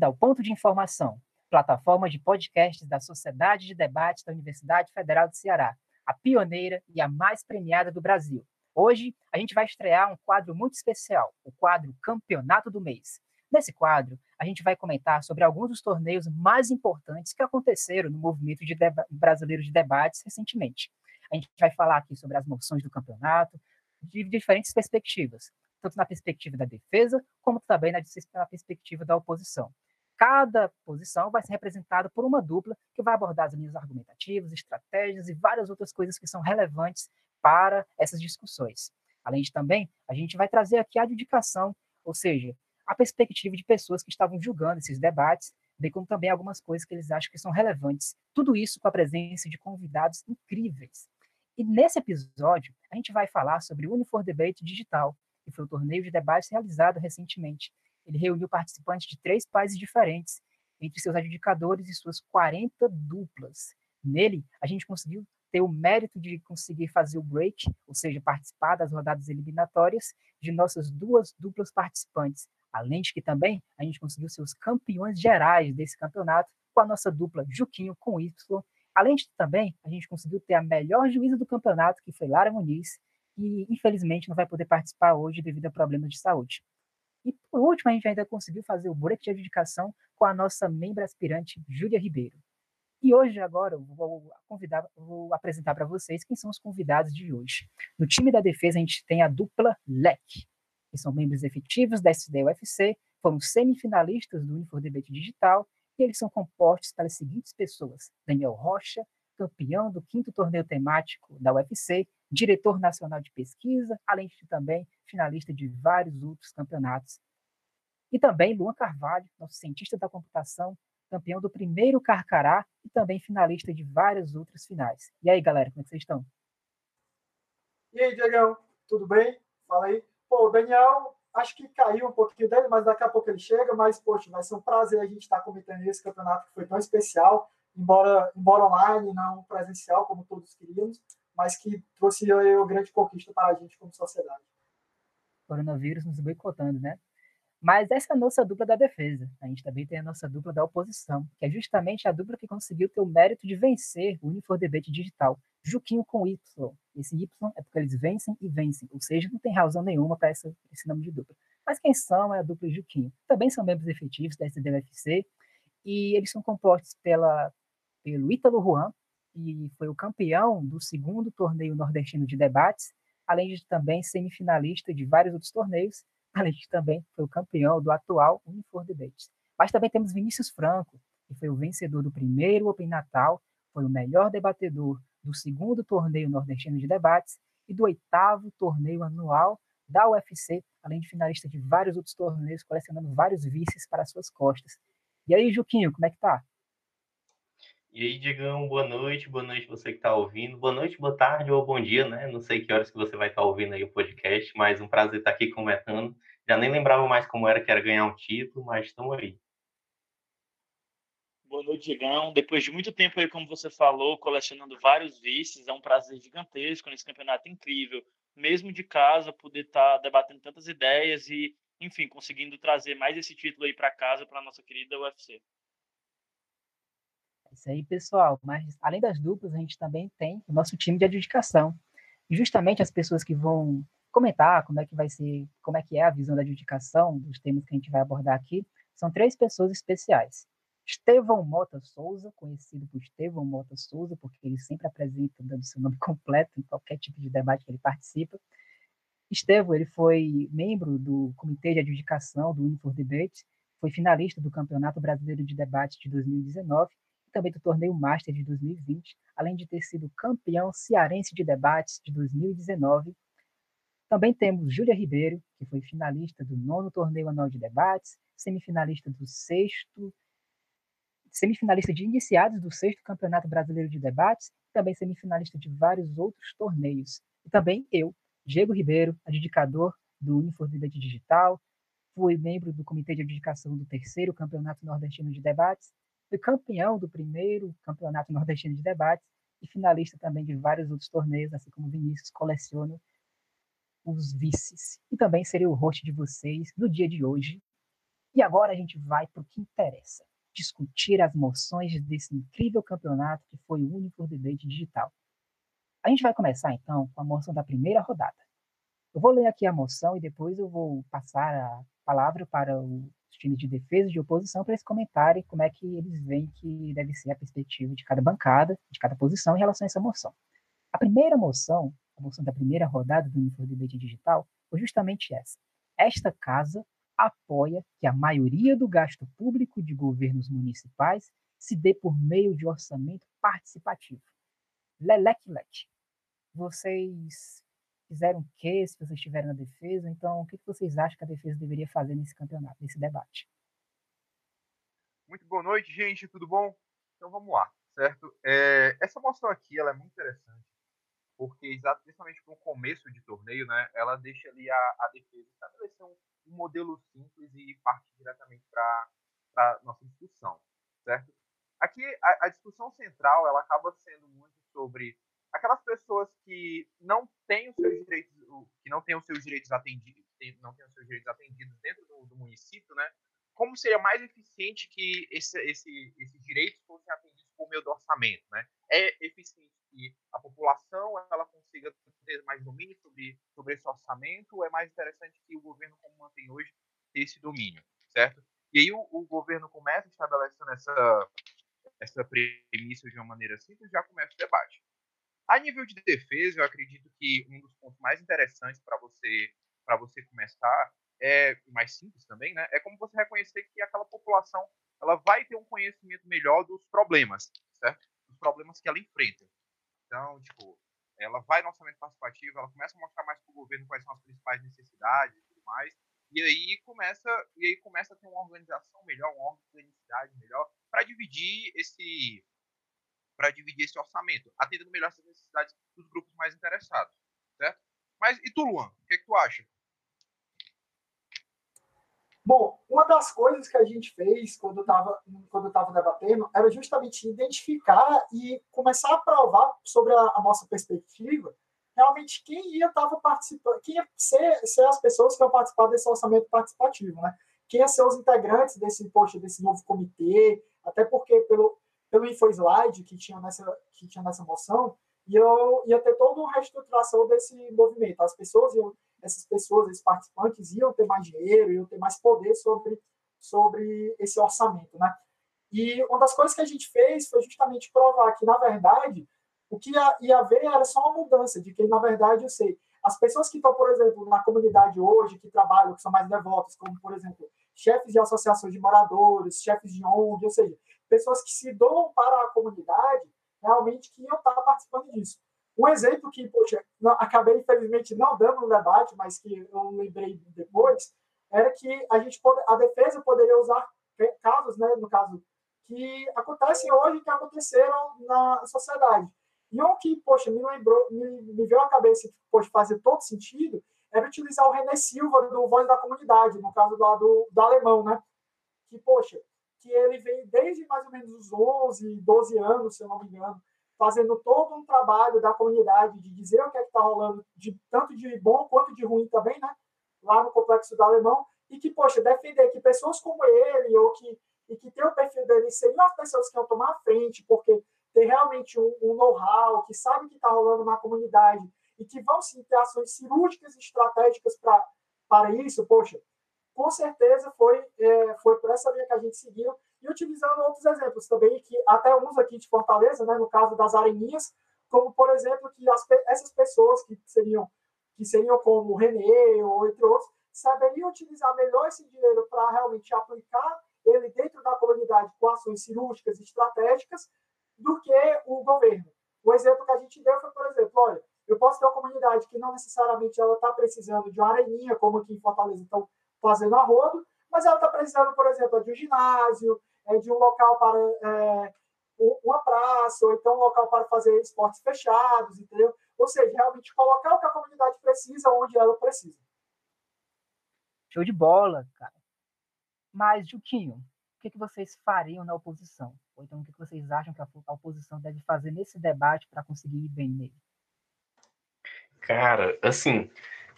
bem-vindo ao Ponto de Informação, plataforma de podcasts da Sociedade de Debates da Universidade Federal do Ceará, a pioneira e a mais premiada do Brasil. Hoje, a gente vai estrear um quadro muito especial, o quadro Campeonato do Mês. Nesse quadro, a gente vai comentar sobre alguns dos torneios mais importantes que aconteceram no movimento de brasileiro de debates recentemente. A gente vai falar aqui sobre as moções do campeonato, de diferentes perspectivas, tanto na perspectiva da defesa, como também na perspectiva da oposição. Cada posição vai ser representada por uma dupla que vai abordar as linhas argumentativas, estratégias e várias outras coisas que são relevantes para essas discussões. Além de também, a gente vai trazer aqui a adjudicação, ou seja, a perspectiva de pessoas que estavam julgando esses debates, bem como também algumas coisas que eles acham que são relevantes. Tudo isso com a presença de convidados incríveis. E nesse episódio, a gente vai falar sobre o Unifor Debate Digital, que foi o torneio de debates realizado recentemente. Ele reuniu participantes de três países diferentes, entre seus adjudicadores e suas 40 duplas. Nele, a gente conseguiu ter o mérito de conseguir fazer o break, ou seja, participar das rodadas eliminatórias de nossas duas duplas participantes. Além de que também a gente conseguiu ser os campeões gerais desse campeonato com a nossa dupla Juquinho com Y. Além de que também a gente conseguiu ter a melhor juíza do campeonato, que foi Lara Muniz, que infelizmente não vai poder participar hoje devido a problemas de saúde. E por último, a gente ainda conseguiu fazer o break de adjudicação com a nossa membro aspirante, Júlia Ribeiro. E hoje, agora, eu vou, convidar, vou apresentar para vocês quem são os convidados de hoje. No time da defesa, a gente tem a dupla LEC, que são membros efetivos da SDUFC, foram semifinalistas do Unifor Debate Digital, e eles são compostos pelas seguintes pessoas: Daniel Rocha, campeão do quinto torneio temático da UFC, diretor nacional de pesquisa, além de também finalista de vários outros campeonatos. E também Luan Carvalho, nosso cientista da computação, campeão do primeiro Carcará e também finalista de várias outras finais. E aí, galera, como é que vocês estão? E aí, Diegão, tudo bem? Fala aí. Pô, o Daniel, acho que caiu um pouquinho dele, mas daqui a pouco ele chega. Mas, poxa, vai ser um prazer a gente estar comentando esse campeonato que foi tão especial embora, embora online, não presencial, como todos queríamos, mas que trouxe uma grande conquista para a gente como sociedade. Coronavírus nos boicotando, né? Mas essa é a nossa dupla da defesa. A gente também tem a nossa dupla da oposição, que é justamente a dupla que conseguiu ter o mérito de vencer o Unifor Debate Digital. Juquinho com Y. Esse Y é porque eles vencem e vencem, ou seja, não tem razão nenhuma para esse nome de dupla. Mas quem são é a dupla Juquinho. Também são membros efetivos da SDUFC e eles são compostos pela pelo Ítalo Juan, e foi o campeão do segundo torneio nordestino de debates, além de também semifinalista de vários outros torneios, além de também foi o campeão do atual Unifor Debates. Mas também temos Vinícius Franco, que foi o vencedor do primeiro Open Natal, foi o melhor debatedor do segundo torneio nordestino de debates e do oitavo torneio anual da UFC, além de finalista de vários outros torneios, colecionando vários vices para suas costas. E aí, Juquinho, como é que tá? E aí, Digão, boa noite, boa noite você que está ouvindo, boa noite, boa tarde ou bom dia, né? Não sei que horas que você vai estar tá ouvindo aí o podcast, mas um prazer estar tá aqui comentando. Já nem lembrava mais como era que era ganhar um título, mas estamos aí. Boa noite, Digão. Depois de muito tempo aí, como você falou, colecionando vários vices, é um prazer gigantesco nesse campeonato incrível. Mesmo de casa, poder estar tá debatendo tantas ideias e, enfim, conseguindo trazer mais esse título aí para casa, para nossa querida UFC. Isso aí, pessoal. Mas além das duplas, a gente também tem o nosso time de adjudicação. Justamente as pessoas que vão comentar como é que vai ser, como é que é a visão da adjudicação dos temas que a gente vai abordar aqui, são três pessoas especiais. Estevão Mota Souza, conhecido por Estevão Mota Souza, porque ele sempre apresenta dando seu nome completo em qualquer tipo de debate que ele participa. Estevão, ele foi membro do Comitê de Adjudicação do Unifor Debate, foi finalista do Campeonato Brasileiro de Debate de 2019 também do Torneio Master de 2020, além de ter sido campeão cearense de debates de 2019. Também temos Júlia Ribeiro, que foi finalista do nono Torneio Anual de Debates, semifinalista do sexto, semifinalista de iniciados do sexto Campeonato Brasileiro de Debates, também semifinalista de vários outros torneios. E também eu, Diego Ribeiro, adjudicador do Unifor Debate Digital, fui membro do Comitê de Adjudicação do terceiro Campeonato Nordestino de Debates foi campeão do primeiro Campeonato Nordestino de Debates e finalista também de vários outros torneios, assim como Vinícius coleciona os vices. E também seria o host de vocês no dia de hoje. E agora a gente vai para o que interessa: discutir as moções desse incrível campeonato que foi o único debate digital. A gente vai começar então com a moção da primeira rodada. Eu vou ler aqui a moção e depois eu vou passar a palavra para os times de defesa e de oposição para eles comentarem como é que eles veem que deve ser a perspectiva de cada bancada, de cada posição em relação a essa moção. A primeira moção, a moção da primeira rodada do Unifor Debate Digital, foi justamente essa. Esta casa apoia que a maioria do gasto público de governos municipais se dê por meio de orçamento participativo. Leleque leque. Vocês fizeram o quê se vocês estiveram na defesa? Então, o que vocês acham que a defesa deveria fazer nesse campeonato, nesse debate? Muito boa noite, gente. Tudo bom? Então vamos lá, certo? É, essa moção aqui ela é muito interessante porque para um começo de torneio, né, ela deixa ali a, a defesa estabelecer um, um modelo simples e partir diretamente para a nossa discussão, certo? Aqui a, a, discussão central ela acaba sendo muito sobre aquelas pessoas que não têm os seus direitos, que não têm os seus direitos atendidos, não têm os seus direitos atendidos dentro do, do município, né? Como seria mais eficiente que esse, esse, esses direitos fossem atendidos por meio do orçamento, né? É eficiente que a população ela consiga ter mais domínio sobre, sobre esse orçamento, é mais interessante que o governo, como mantém hoje, ter esse domínio, certo? E aí o, o governo começa estabelecendo essa, essa premissa de uma maneira simples, já começa o debate. A nível de defesa, eu acredito que um dos pontos mais interessantes para você para você começar é mais simples também, né? É como você reconhecer que aquela população ela vai ter um conhecimento melhor dos problemas, certo? Dos problemas que ela enfrenta. Então, tipo, ela vai no orçamento participativo, ela começa a mostrar mais para o governo quais são as principais necessidades e tudo mais. E aí começa, e aí começa a ter uma organização melhor, uma organicidade melhor para dividir esse para dividir esse orçamento, atendendo melhor essas necessidades dos grupos mais interessados, certo? Mas e tu, Luan, o que, é que tu acha? Bom, uma das coisas que a gente fez quando estava quando estava debatendo era justamente identificar e começar a provar sobre a, a nossa perspectiva realmente quem ia estava participando, quem ia ser, ser as pessoas que iam participar desse orçamento participativo, né? Quem ia ser os integrantes desse poxa, desse novo comitê, até porque pelo pelo InfoSlide que tinha nessa que tinha nessa moção, ia, ia ter toda uma reestruturação desse movimento. As pessoas iam essas pessoas, esses participantes, iam ter mais dinheiro, iam ter mais poder sobre, sobre esse orçamento, né? E uma das coisas que a gente fez foi justamente provar que, na verdade, o que ia, ia haver era só uma mudança, de que, na verdade, eu sei, as pessoas que estão, por exemplo, na comunidade hoje, que trabalham, que são mais devotas, como, por exemplo, chefes de associações de moradores, chefes de ONG, ou seja, pessoas que se doam para a comunidade, realmente que iam estar participando disso. Um exemplo que, poxa, não, acabei, infelizmente, não dando no debate, mas que eu lembrei depois, era que a gente pode, a defesa poderia usar casos, né, no caso, que acontecem hoje que aconteceram na sociedade. E um que, poxa, me lembrou, me, me veio à cabeça que, poxa, fazia todo sentido, era utilizar o René Silva do Voz da Comunidade, no caso lá do, do alemão, né? Que, poxa, que ele vem desde mais ou menos os 11, 12 anos, se eu não me engano, fazendo todo um trabalho da comunidade de dizer o que é está rolando, de tanto de bom quanto de ruim também, né? Lá no complexo do Alemão, e que, poxa, defender que pessoas como ele, ou que, e que tem o perfil dele, seriam as pessoas que vão tomar a frente, porque tem realmente um, um know-how, que sabe o que está rolando na comunidade, e que vão sim ter ações cirúrgicas e estratégicas para isso, poxa, com certeza foi, é, foi por essa linha que a gente seguiu, e utilizando outros exemplos também, que até uns aqui de Fortaleza, né, no caso das areninhas, como, por exemplo, que as, essas pessoas que seriam, que seriam como o Renê, ou entre outros, saberiam utilizar melhor esse dinheiro para realmente aplicar ele dentro da comunidade com ações cirúrgicas e estratégicas do que o governo. O exemplo que a gente deu foi, por exemplo, olha, eu posso ter uma comunidade que não necessariamente ela está precisando de uma areninha, como aqui em Fortaleza estão fazendo a rodo, mas ela está precisando, por exemplo, de um ginásio, é, de um local para é, uma praça, ou então um local para fazer esportes fechados, entendeu? Ou seja, realmente colocar o que a comunidade precisa onde ela precisa. Show de bola, cara. Mas, Juquinho, o que, que vocês fariam na oposição? Ou então, o que, que vocês acham que a, a oposição deve fazer nesse debate para conseguir ir bem nele? Cara, assim,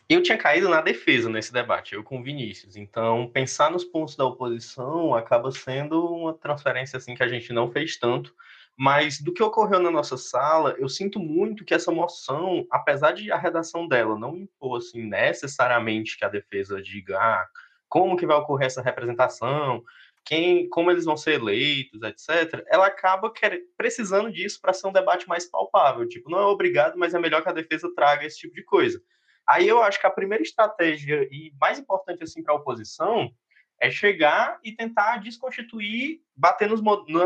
eu tinha caído na defesa nesse debate, eu com o Vinícius. Então, pensar nos pontos da oposição acaba sendo uma transferência assim que a gente não fez tanto. Mas do que ocorreu na nossa sala, eu sinto muito que essa moção, apesar de a redação dela não impor assim, necessariamente que a defesa diga ah, como que vai ocorrer essa representação, quem, como eles vão ser eleitos, etc., ela acaba quer, precisando disso para ser um debate mais palpável. Tipo, não é obrigado, mas é melhor que a defesa traga esse tipo de coisa. Aí eu acho que a primeira estratégia e mais importante assim para a oposição é chegar e tentar desconstituir, bater nos,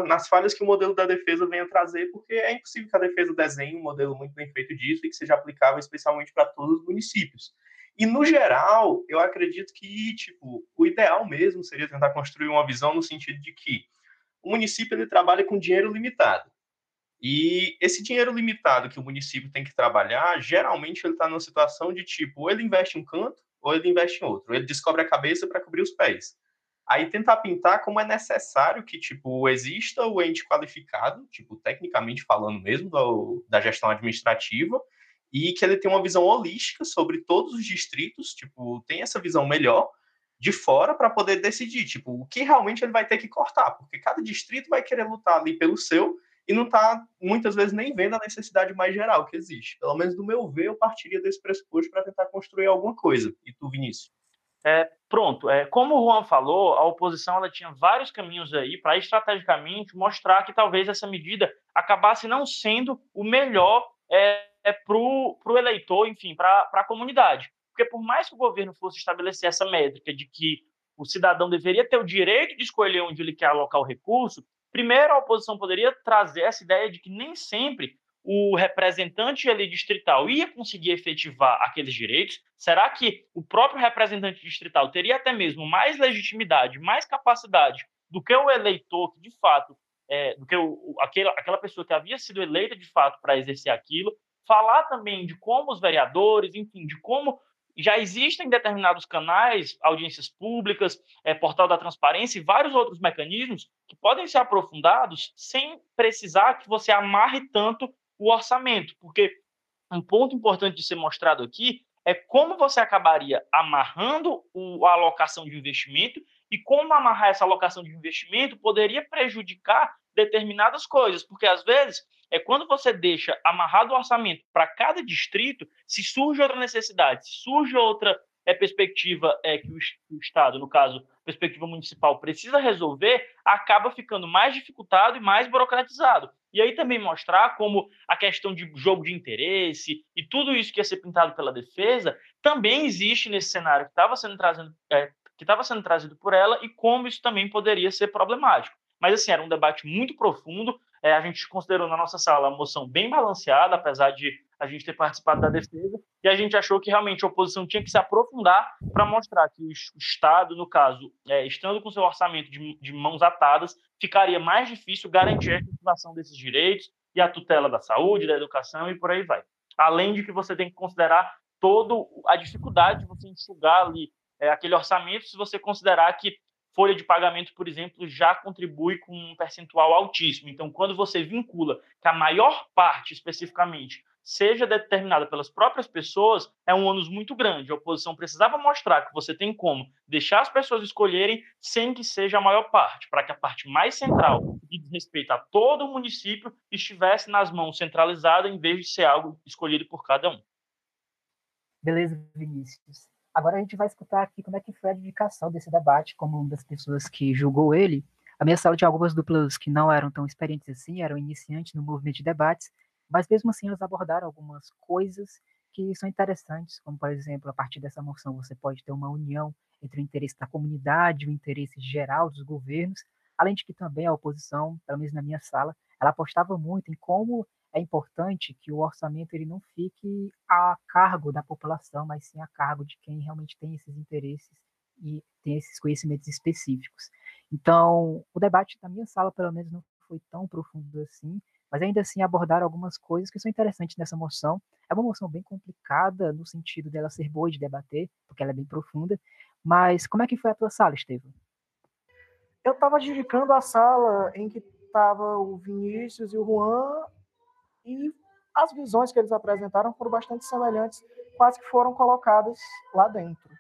nas falhas que o modelo da defesa vem a trazer, porque é impossível que a defesa desenhe um modelo muito bem feito disso e que seja aplicável especialmente para todos os municípios. E, no geral, eu acredito que, tipo, o ideal mesmo seria tentar construir uma visão no sentido de que o município ele trabalha com dinheiro limitado. E esse dinheiro limitado que o município tem que trabalhar, geralmente ele está numa situação de tipo, ou ele investe em um canto, ou ele investe em outro. Ele descobre a cabeça para cobrir os pés. Aí tentar pintar como é necessário que, tipo, exista o ente qualificado, tipo, tecnicamente falando mesmo, do, da gestão administrativa, e que ele tenha uma visão holística sobre todos os distritos, tipo, tem essa visão melhor de fora para poder decidir, tipo, o que realmente ele vai ter que cortar, porque cada distrito vai querer lutar ali pelo seu e não está muitas vezes nem vendo a necessidade mais geral que existe. Pelo menos do meu ver, eu partiria desse pressuposto para tentar construir alguma coisa. E tu, Vinícius? É, pronto, é, como o Juan falou, a oposição ela tinha vários caminhos aí para estrategicamente mostrar que talvez essa medida acabasse não sendo o melhor é, é, para o eleitor, enfim, para a comunidade. Porque por mais que o governo fosse estabelecer essa métrica de que o cidadão deveria ter o direito de escolher onde ele quer alocar o recurso, primeiro a oposição poderia trazer essa ideia de que nem sempre o representante ali distrital ia conseguir efetivar aqueles direitos? Será que o próprio representante distrital teria até mesmo mais legitimidade, mais capacidade do que o eleitor que, de fato, é, do que o, aquela, aquela pessoa que havia sido eleita de fato para exercer aquilo? Falar também de como os vereadores, enfim, de como já existem determinados canais, audiências públicas, é, portal da transparência e vários outros mecanismos que podem ser aprofundados sem precisar que você amarre tanto o orçamento, porque um ponto importante de ser mostrado aqui é como você acabaria amarrando a alocação de investimento e como amarrar essa alocação de investimento poderia prejudicar determinadas coisas, porque às vezes é quando você deixa amarrado o orçamento para cada distrito, se surge outra necessidade, se surge outra é, perspectiva é, que o, Estado, no caso, perspectiva municipal, precisa resolver, acaba ficando mais dificultado e mais burocratizado. E aí também mostrar como a questão de jogo de interesse e tudo isso que ia ser pintado pela defesa também existe nesse cenário que estava sendo trazido, é, que estava sendo trazido por ela e como isso também poderia ser problemático. Mas assim, era um debate muito profundo. É, a gente considerou na nossa sala a moção bem balanceada, apesar de a gente ter participado da defesa, e a gente achou que realmente a oposição tinha que se aprofundar para mostrar que o Estado, no caso, é, estando com seu orçamento de, de, mãos atadas, ficaria mais difícil garantir a efetivação desses direitos e a tutela da saúde, da educação e por aí vai. Além de que você tem que considerar toda a dificuldade de você enxugar ali é, aquele orçamento se você considerar que folha de pagamento, por exemplo, já contribui com um percentual altíssimo. Então, quando você vincula que a maior parte, especificamente, seja determinada pelas próprias pessoas, é um ônus muito grande. A oposição precisava mostrar que você tem como deixar as pessoas escolherem sem que seja a maior parte, para que a parte mais central, que diz respeito a todo o município, estivesse nas mãos centralizadas, em vez de ser algo escolhido por cada um. Beleza, Vinícius. Agora a gente vai escutar aqui como é que foi a dedicação desse debate, como uma das pessoas que julgou ele. A minha sala tinha algumas duplas que não eram tão experientes assim, eram iniciantes no movimento de debates, mas mesmo assim, eles abordaram algumas coisas que são interessantes, como, por exemplo, a partir dessa moção você pode ter uma união entre o interesse da comunidade o interesse geral dos governos, além de que também a oposição, pelo menos na minha sala, ela apostava muito em como é importante que o orçamento ele não fique a cargo da população, mas sim a cargo de quem realmente tem esses interesses e tem esses conhecimentos específicos. Então, o debate da minha sala, pelo menos, não foi tão profundo assim, mas ainda assim abordaram algumas coisas que são interessantes nessa moção. É uma moção bem complicada no sentido dela ser boa de debater, porque ela é bem profunda. Mas como é que foi a tua sala, Estevam? Eu estava dedicando a sala em que estava o Vinícius e o Juan e as visões que eles apresentaram foram bastante semelhantes as que foram colocadas lá dentro.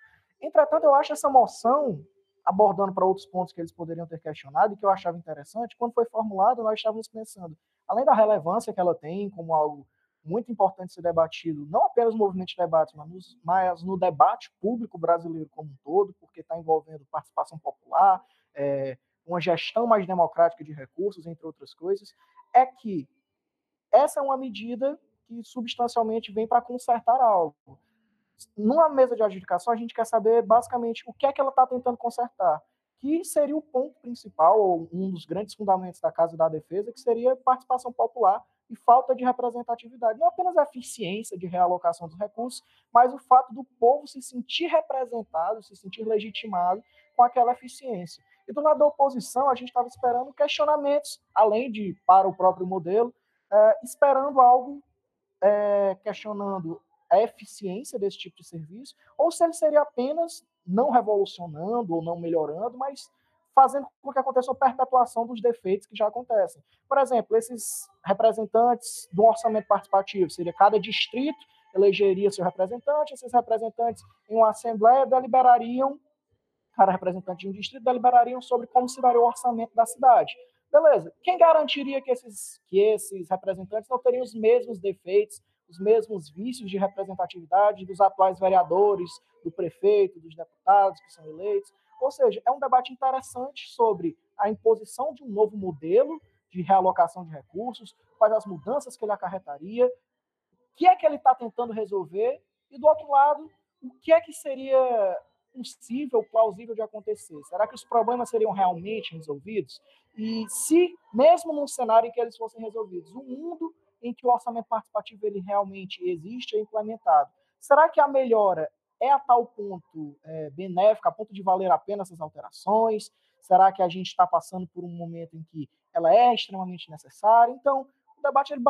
Entretanto, eu acho essa moção, abordando para outros pontos que eles poderiam ter questionado e que eu achava interessante, quando foi formulado, nós estávamos pensando, além da relevância que ela tem como algo muito importante ser debatido, não apenas no movimento de debate, mas, nos, mas no debate público brasileiro como um todo, porque está envolvendo participação popular, é, uma gestão mais democrática de recursos, entre outras coisas, é que essa é uma medida que substancialmente vem para consertar algo. Numa mesa de adjudicação, a gente quer saber basicamente o que é que ela está tentando consertar, que seria o ponto principal, ou um dos grandes fundamentos da Casa da Defesa, que seria participação popular e falta de representatividade. Não apenas a eficiência de realocação dos recursos, mas o fato do povo se sentir representado, se sentir legitimado com aquela eficiência. E do lado da oposição, a gente estava esperando questionamentos, além de para o próprio modelo, é, esperando algo é, questionando a eficiência desse tipo de serviço, ou se ele seria apenas não revolucionando ou não melhorando, mas fazendo com que aconteça uma perpetuação dos defeitos que já acontecem. Por exemplo, esses representantes do orçamento participativo, seria cada distrito elegeria seu representante, esses representantes em uma assembleia deliberariam, cada representante de um distrito deliberariam sobre como se daria o orçamento da cidade. Beleza. Quem garantiria que esses, que esses representantes não teriam os mesmos defeitos, os mesmos vícios de representatividade dos atuais vereadores, do prefeito, dos deputados que são eleitos? Ou seja, é um debate interessante sobre a imposição de um novo modelo de realocação de recursos, quais as mudanças que ele acarretaria, o que é que ele está tentando resolver, e do outro lado, o que é que seria possível, plausível de acontecer? Será que os problemas seriam realmente resolvidos? E se, mesmo num cenário em que eles fossem resolvidos, um mundo em que o orçamento participativo ele realmente existe é implementado, será que a melhora é a tal ponto é, benéfica, a ponto de valer a pena essas alterações? Será que a gente está passando por um momento em que ela é extremamente necessária? Então, o debate ele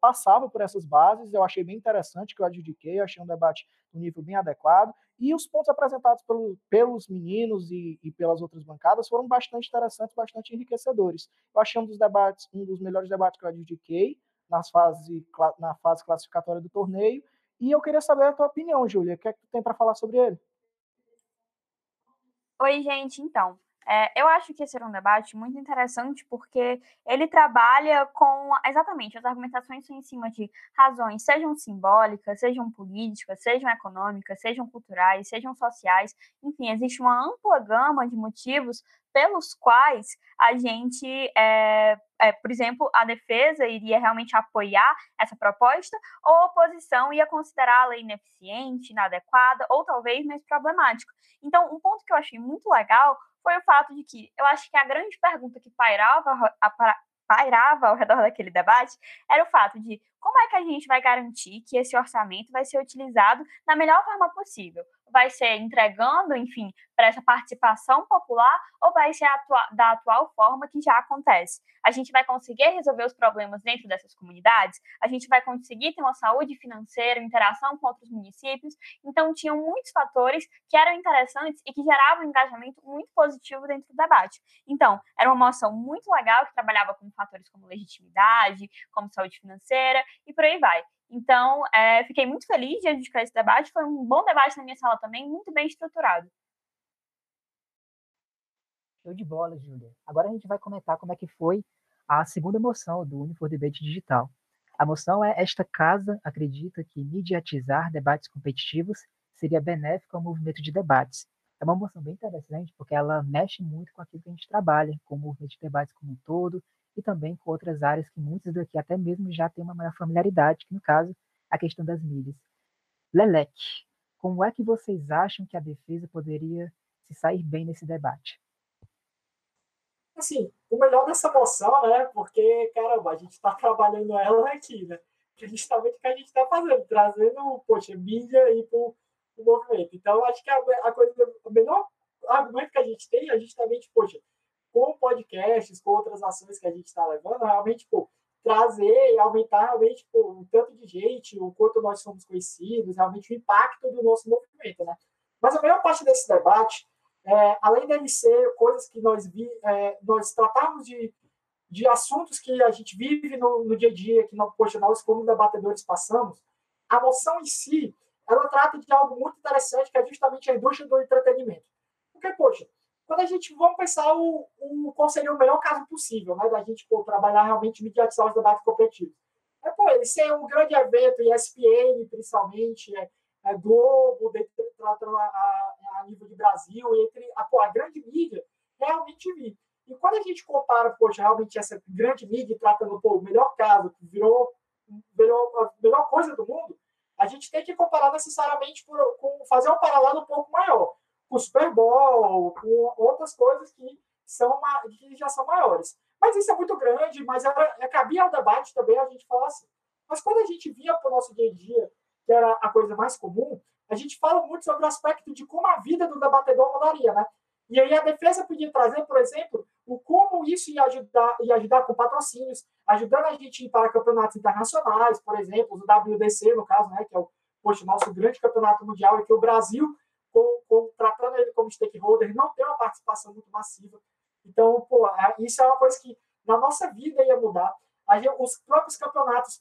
passava por essas bases, eu achei bem interessante que eu adjudiquei, eu achei um debate no nível bem adequado, e os pontos apresentados pelo, pelos meninos e, e, pelas outras bancadas foram bastante interessantes, bastante enriquecedores. Eu achei um dos debates, um dos melhores debates que eu adjudiquei nas fase, na fase classificatória do torneio, e eu queria saber a tua opinião, Júlia, o que é que tu tem para falar sobre ele? Oi, gente, então, é, eu acho que esse era um debate muito interessante porque ele trabalha com exatamente as argumentações são em cima de razões, sejam simbólicas, sejam políticas, sejam econômicas, sejam culturais, sejam sociais, enfim, existe uma ampla gama de motivos pelos quais a gente, é, é, por exemplo, a defesa iria realmente apoiar essa proposta, ou a oposição ia considerar a lei ineficiente, inadequada, ou talvez mais problemática. Então, um ponto que eu achei muito legal foi o fato de que eu acho que a grande pergunta que pairava, a, pairava ao redor daquele debate era o fato de como é que a gente vai garantir que esse orçamento vai ser utilizado da melhor forma possível? Vai ser entregando, enfim, para essa participação popular ou vai ser atua da atual forma que já acontece? A gente vai conseguir resolver os problemas dentro dessas comunidades? A gente vai conseguir ter uma saúde financeira, interação com outros municípios? Então, tinham muitos fatores que eram interessantes e que geravam um engajamento muito positivo dentro do debate. Então, era uma moção muito legal que trabalhava com fatores como legitimidade, como saúde financeira e por aí vai. Então, é, fiquei muito feliz de dedicar esse debate. Foi um bom debate na minha sala também, muito bem estruturado. Show de bola, Júlia. Agora a gente vai comentar como é que foi a segunda moção do Unifor Debate Digital. A moção é esta casa acredita que mediatizar debates competitivos seria benéfico ao movimento de debates. É uma moção bem interessante porque ela mexe muito com aquilo que a gente trabalha, com o movimento de debates como um todo e também com outras áreas que muitos daqui até mesmo já têm uma maior familiaridade, que no caso, a questão das mídias. Lelec, como é que vocês acham que a defesa poderia se sair bem nesse debate? Assim, o melhor dessa moção, né? Porque, caramba, a gente está trabalhando ela aqui, né? Que justamente o que a gente está fazendo, trazendo, poxa, mídia aí para o movimento. Então, acho que a, a coisa, o melhor argumento que a gente tem é justamente, poxa, com outras ações que a gente está levando, realmente, pô, trazer e aumentar realmente pô, o tanto de gente, o quanto nós somos conhecidos, realmente o impacto do nosso movimento, né? Mas a maior parte desse debate, é, além dele ser coisas que nós vi, é, nós tratamos de, de assuntos que a gente vive no, no dia a dia, que não, poxa, nós como debatedores passamos, a moção em si, ela trata de algo muito interessante, que é justamente a indústria do entretenimento. Porque, poxa, quando a gente vamos pensar o, o qual seria o melhor caso possível, né, da gente pô, trabalhar realmente mediatizar os debates competitivos. É, pô, esse é um grande evento, ESPN, principalmente, é, é Globo, tratando a, a, a, nível de Brasil, entre a, pô, a grande mídia, realmente vi. E quando a gente compara, poxa, realmente essa grande mídia tratando pô, o melhor caso, que virou, virou a melhor coisa do mundo, a gente tem que comparar necessariamente por, com fazer um paralelo um pouco maior, com o Super Bowl, com outras coisas que, são, que já são maiores. Mas isso é muito grande, mas era, é, cabia ao debate também a gente falar assim. Mas quando a gente via para o nosso dia a dia, que era a coisa mais comum, a gente fala muito sobre o aspecto de como a vida do debatedor mudaria, né? E aí a defesa podia trazer, por exemplo, o como isso ia ajudar, ia ajudar com patrocínios, ajudando a gente ir para campeonatos internacionais, por exemplo, o WDC, no caso, né, que é o poxa, nosso grande campeonato mundial, e que o Brasil, com, com, tratando ele como stakeholder, não tem uma participação muito massiva. Então, pô, é, isso é uma coisa que na nossa vida ia mudar. Os próprios campeonatos,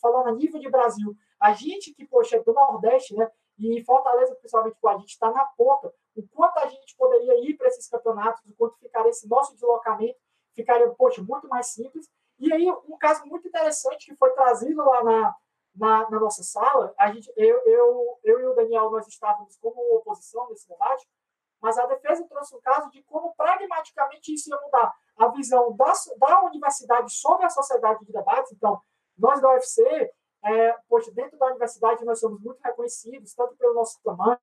falando a nível de Brasil, a gente que, poxa, é do Nordeste, né, e Fortaleza, principalmente, a gente está na ponta. O quanto a gente poderia ir para esses campeonatos, o quanto ficaria esse nosso deslocamento, ficaria, poxa, muito mais simples. E aí, um caso muito interessante que foi trazido lá na, na, na nossa sala, a gente, eu, eu, eu e o Daniel, nós estávamos como oposição nesse debate, mas a defesa trouxe um caso de como pragmaticamente isso ia mudar a visão da, da universidade sobre a sociedade de debates. Então, nós da UFC é, poxa, dentro da universidade nós somos muito reconhecidos, tanto pelo nosso tamanho,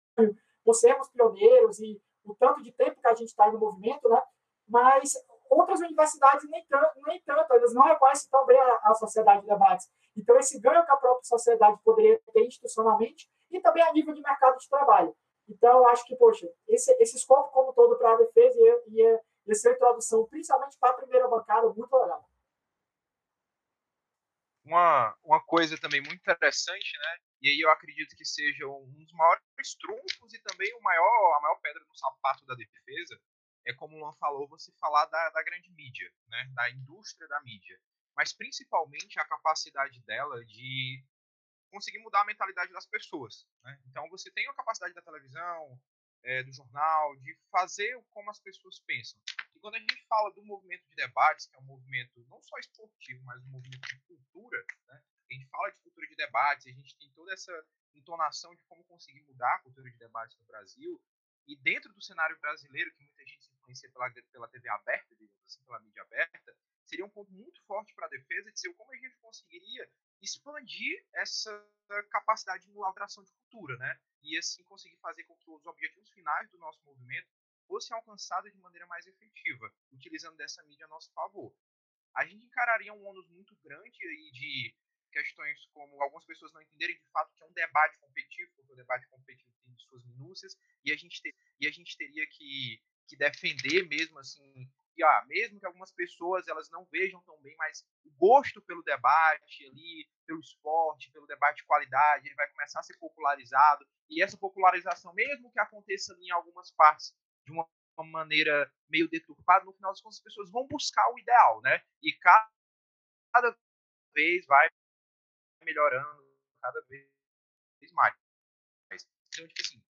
por sermos pioneiros e o tanto de tempo que a gente está no movimento, né? Mas outras universidades nem tanto, nem tanto elas não reconhecem tão bem a, a sociedade de debates. Então, esse ganho que a própria sociedade poderia ter institucionalmente e também a nível de mercado de trabalho. Então, eu acho que, poxa, esse, esse escopo como todo para a defesa e, e, e essa introdução, principalmente para a primeira bancada, muito legal uma, uma coisa também muito interessante, né? E aí eu acredito que seja um dos maiores trunfos e também o maior, a maior pedra no sapato da defesa, é como o Luan falou, você falar da, da grande mídia, né? Da indústria da mídia. Mas principalmente a capacidade dela de conseguir mudar a mentalidade das pessoas. Né? Então você tem a capacidade da televisão, é, do jornal, de fazer como as pessoas pensam. E quando a gente fala do movimento de debates, que é um movimento não só esportivo, mas um movimento de cultura, né? a gente fala de cultura de debates, a gente tem toda essa entonação de como conseguir mudar a cultura de debates no Brasil, e dentro do cenário brasileiro, que muita gente se influencia pela, pela TV aberta, assim, pela mídia aberta, seria um ponto muito forte para a defesa de ser como a gente conseguiria expandir essa capacidade de alteração de cultura, né? E assim conseguir fazer com que os objetivos finais do nosso movimento fosse alcançada de maneira mais efetiva, utilizando dessa mídia a nosso favor. A gente encararia um ônus muito grande aí de questões como algumas pessoas não entenderem de fato que é um debate competitivo, porque o debate competitivo tem suas minúcias, e a gente, ter, e a gente teria que, que defender mesmo assim, e ah, mesmo que algumas pessoas elas não vejam tão bem, mas o gosto pelo debate ali, pelo esporte, pelo debate de qualidade, ele vai começar a ser popularizado, e essa popularização, mesmo que aconteça ali em algumas partes de uma maneira meio deturpada, no final das contas as pessoas vão buscar o ideal, né? E cada, vez vai melhorando, cada vez mais. Então, tipo assim,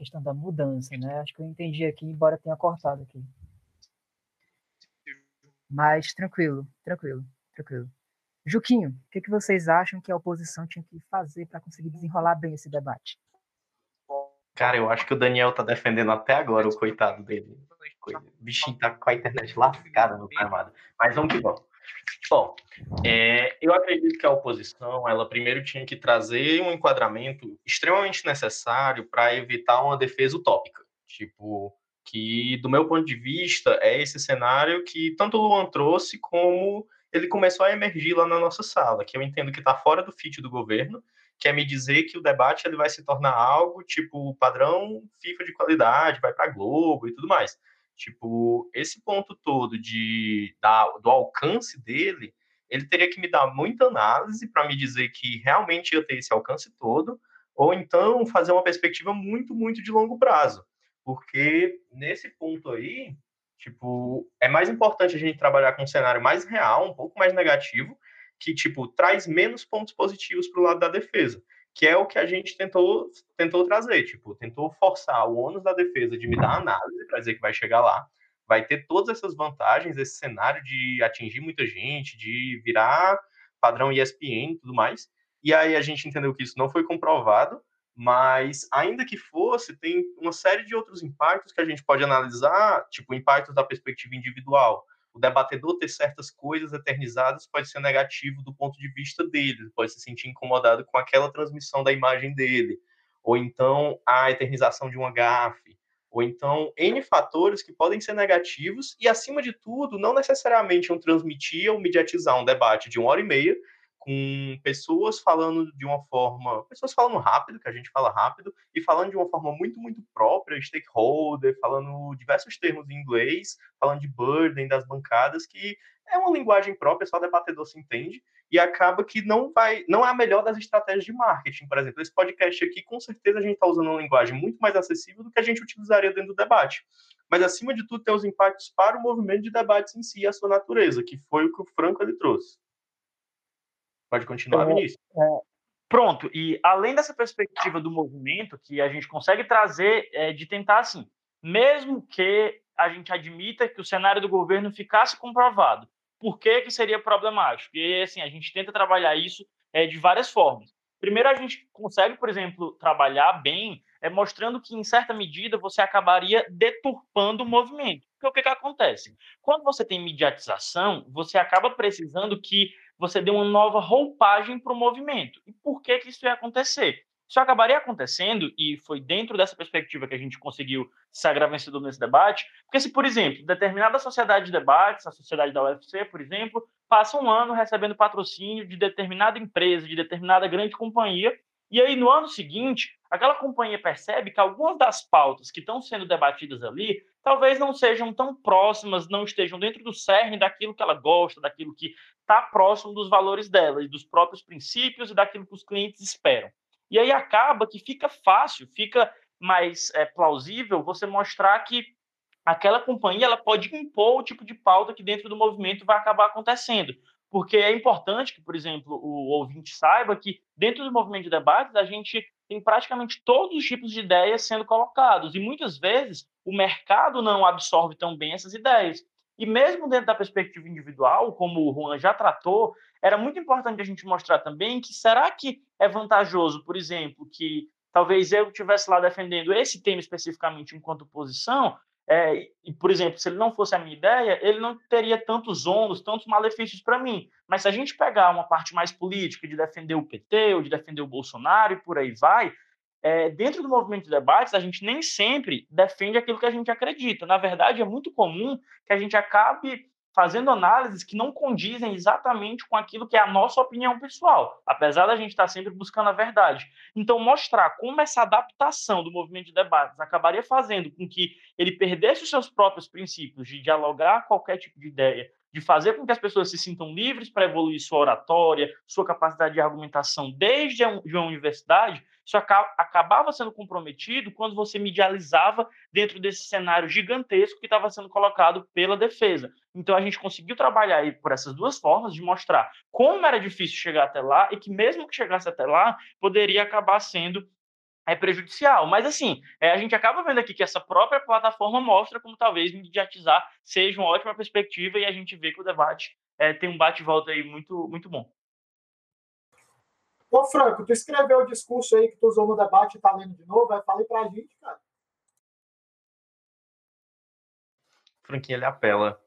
questão da mudança, né? Acho que eu entendi aqui, embora tenha cortado aqui. Mas tranquilo, tranquilo, tranquilo. Juquinho, o que, que vocês acham que a oposição tinha que fazer para conseguir desenrolar bem esse debate? Cara, eu acho que o Daniel tá defendendo até agora o coitado dele. O bichinho tá com a internet lascada no armado. Mas vamos que vamos. Bom, é, eu acredito que a oposição, ela primeiro tinha que trazer um enquadramento extremamente necessário para evitar uma defesa utópica. Tipo, que do meu ponto de vista é esse cenário que tanto o Luan trouxe como ele começou a emergir lá na nossa sala, que eu entendo que está fora do fit do governo, quer me dizer que o debate ele vai se tornar algo tipo padrão FIFA de qualidade, vai para Globo e tudo mais. Tipo, esse ponto todo de, da, do alcance dele, ele teria que me dar muita análise para me dizer que realmente ia ter esse alcance todo, ou então fazer uma perspectiva muito, muito de longo prazo. Porque nesse ponto aí, tipo, é mais importante a gente trabalhar com um cenário mais real, um pouco mais negativo, que, tipo, traz menos pontos positivos para o lado da defesa. Que é o que a gente tentou, tentou trazer, tipo, tentou forçar o ônus da defesa de me dar análise para dizer que vai chegar lá, vai ter todas essas vantagens, esse cenário de atingir muita gente, de virar padrão ESPN e tudo mais. E aí a gente entendeu que isso não foi comprovado, mas ainda que fosse, tem uma série de outros impactos que a gente pode analisar, tipo impactos da perspectiva individual. O debatedor ter certas coisas eternizadas pode ser negativo do ponto de vista dele, pode se sentir incomodado com aquela transmissão da imagem dele, ou então a eternização de uma gafe, ou então N fatores que podem ser negativos e, acima de tudo, não necessariamente um transmitir ou mediatizar um debate de uma hora e meia, com pessoas falando de uma forma, pessoas falando rápido, que a gente fala rápido, e falando de uma forma muito, muito própria, stakeholder, falando diversos termos em inglês, falando de burden das bancadas, que é uma linguagem própria, só debatedor se entende, e acaba que não vai, não é a melhor das estratégias de marketing. Por exemplo, esse podcast aqui, com certeza a gente está usando uma linguagem muito mais acessível do que a gente utilizaria dentro do debate. Mas, acima de tudo, tem os impactos para o movimento de debates em si e a sua natureza, que foi o que o Franco ele trouxe. Pode continuar, é, Vinícius. É, pronto, e além dessa perspectiva do movimento, que a gente consegue trazer é, de tentar, assim, mesmo que a gente admita que o cenário do governo ficasse comprovado, por que, que seria problemático? E, assim, a gente tenta trabalhar isso é, de várias formas. Primeiro, a gente consegue, por exemplo, trabalhar bem, é, mostrando que, em certa medida, você acabaria deturpando o movimento. Porque o que, que acontece? Quando você tem mediatização, você acaba precisando que você dê uma nova roupagem para o movimento. E por que, que isso ia acontecer? Isso acabaria acontecendo, e foi dentro dessa perspectiva que a gente conseguiu sagrar vencedor nesse debate, porque se, por exemplo, determinada sociedade de debates, a sociedade da UFC, por exemplo, passa um ano recebendo patrocínio de determinada empresa, de determinada grande companhia, e aí no ano seguinte, aquela companhia percebe que algumas das pautas que estão sendo debatidas ali talvez não sejam tão próximas, não estejam dentro do cerne daquilo que ela gosta, daquilo que está próximo dos valores dela e dos próprios princípios e daquilo que os clientes esperam. E aí acaba que fica fácil, fica mais é, plausível você mostrar que aquela companhia ela pode impor o tipo de pauta que dentro do movimento vai acabar acontecendo. Porque é importante que, por exemplo, o ouvinte saiba que dentro do movimento de debates a gente tem praticamente todos os tipos de ideias sendo colocados. E muitas vezes o mercado não absorve tão bem essas ideias. E mesmo dentro da perspectiva individual, como o Juan já tratou, era muito importante a gente mostrar também que será que é vantajoso, por exemplo, que talvez eu estivesse lá defendendo esse tema especificamente enquanto posição, é, e, por exemplo, se ele não fosse a minha ideia, ele não teria tantos ônus, tantos malefícios para mim. Mas se a gente pegar uma parte mais política de defender o PT ou de defender o Bolsonaro e por aí vai, é, dentro do movimento de debates, a gente nem sempre defende aquilo que a gente acredita. Na verdade, é muito comum que a gente acabe fazendo análises que não condizem exatamente com aquilo que é a nossa opinião pessoal, apesar da gente estar sempre buscando a verdade. Então, mostrar como essa adaptação do movimento de debates acabaria fazendo com que ele perdesse os seus próprios princípios de dialogar qualquer tipo de ideia, de fazer com que as pessoas se sintam livres para evoluir sua oratória, sua capacidade de argumentação desde a uma universidade, isso acabava sendo comprometido quando você medializava dentro desse cenário gigantesco que estava sendo colocado pela defesa. Então a gente conseguiu trabalhar aí por essas duas formas de mostrar como era difícil chegar até lá e que mesmo que chegasse até lá, poderia acabar sendo é prejudicial. Mas, assim, é, a gente acaba vendo aqui que essa própria plataforma mostra como talvez mediatizar seja uma ótima perspectiva e a gente vê que o debate é, tem um bate-volta aí muito, muito bom. Ô, Franco, tu escreveu o discurso aí que tu usou no debate e tá lendo de novo? Aí pra gente, cara. Franquinho, ele apela.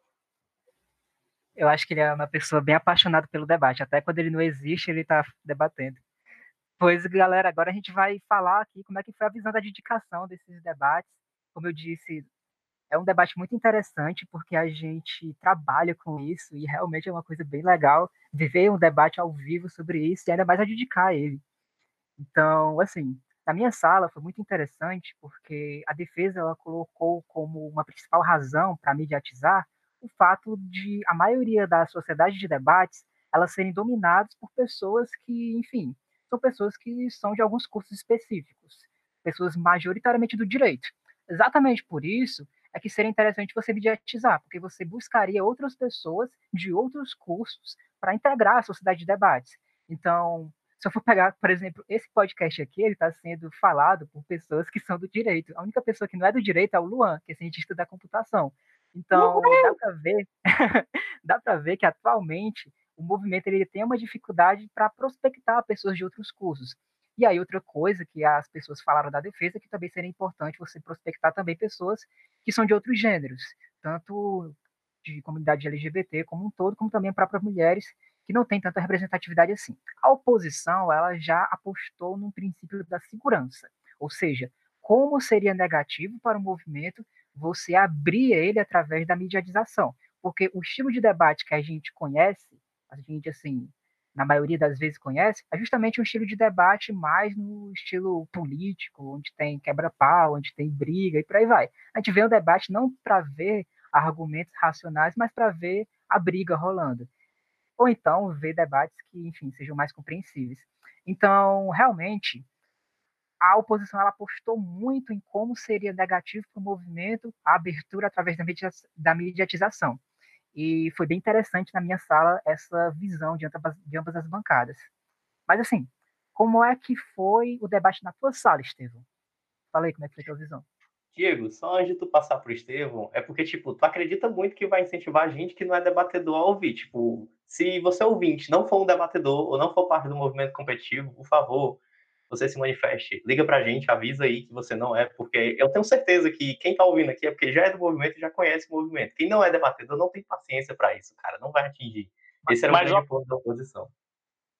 Eu acho que ele é uma pessoa bem apaixonada pelo debate. Até quando ele não existe, ele tá debatendo. Pois, galera, agora a gente vai falar aqui como é que foi a visão da dedicação desses debates. Como eu disse, é um debate muito interessante porque a gente trabalha com isso e realmente é uma coisa bem legal viver um debate ao vivo sobre isso e ainda mais a dedicar ele. Então, assim, na minha sala foi muito interessante porque a defesa ela colocou como uma principal razão para mediatizar o fato de a maioria da sociedade de debates elas serem dominadas por pessoas que, enfim, são pessoas que são de alguns cursos específicos, pessoas majoritariamente do direito. Exatamente por isso é que seria interessante você mediatizar, porque você buscaria outras pessoas de outros cursos para integrar a sociedade de debates. Então, se eu for pegar, por exemplo, esse podcast aqui, ele está sendo falado por pessoas que são do direito. A única pessoa que não é do direito é o Luan, que é cientista da computação. Então, dá para ver, dá para ver que atualmente o movimento ele tem uma dificuldade para prospectar pessoas de outros cursos. E aí outra coisa que as pessoas falaram da defesa que também seria importante você prospectar também pessoas que são de outros gêneros, tanto de comunidade LGBT como um todo, como também para mulheres que não tem tanta representatividade assim. A oposição, ela já apostou no princípio da segurança, ou seja, como seria negativo para o movimento você abrir ele através da mediatização, porque o estilo de debate que a gente conhece, a gente assim, na maioria das vezes conhece, é justamente um estilo de debate mais no estilo político, onde tem quebra-pau, onde tem briga e por aí vai. A gente vê um debate não para ver argumentos racionais, mas para ver a briga rolando ou então ver debates que, enfim, sejam mais compreensíveis. Então, realmente, a oposição ela apostou muito em como seria negativo para o movimento a abertura através da mediatização. E foi bem interessante na minha sala essa visão de ambas, de ambas as bancadas. Mas, assim, como é que foi o debate na tua sala, Estevão? Falei como é que foi a tua visão. Diego, só antes de tu passar pro Estevão, é porque, tipo, tu acredita muito que vai incentivar a gente que não é debatedor a ouvir. Tipo, se você ouvinte não for um debatedor ou não for parte do movimento competitivo, por favor, você se manifeste. Liga pra gente, avisa aí que você não é, porque eu tenho certeza que quem tá ouvindo aqui é porque já é do movimento e já conhece o movimento. Quem não é debatedor não tem paciência para isso, cara, não vai atingir. Esse era o grande ponto da oposição.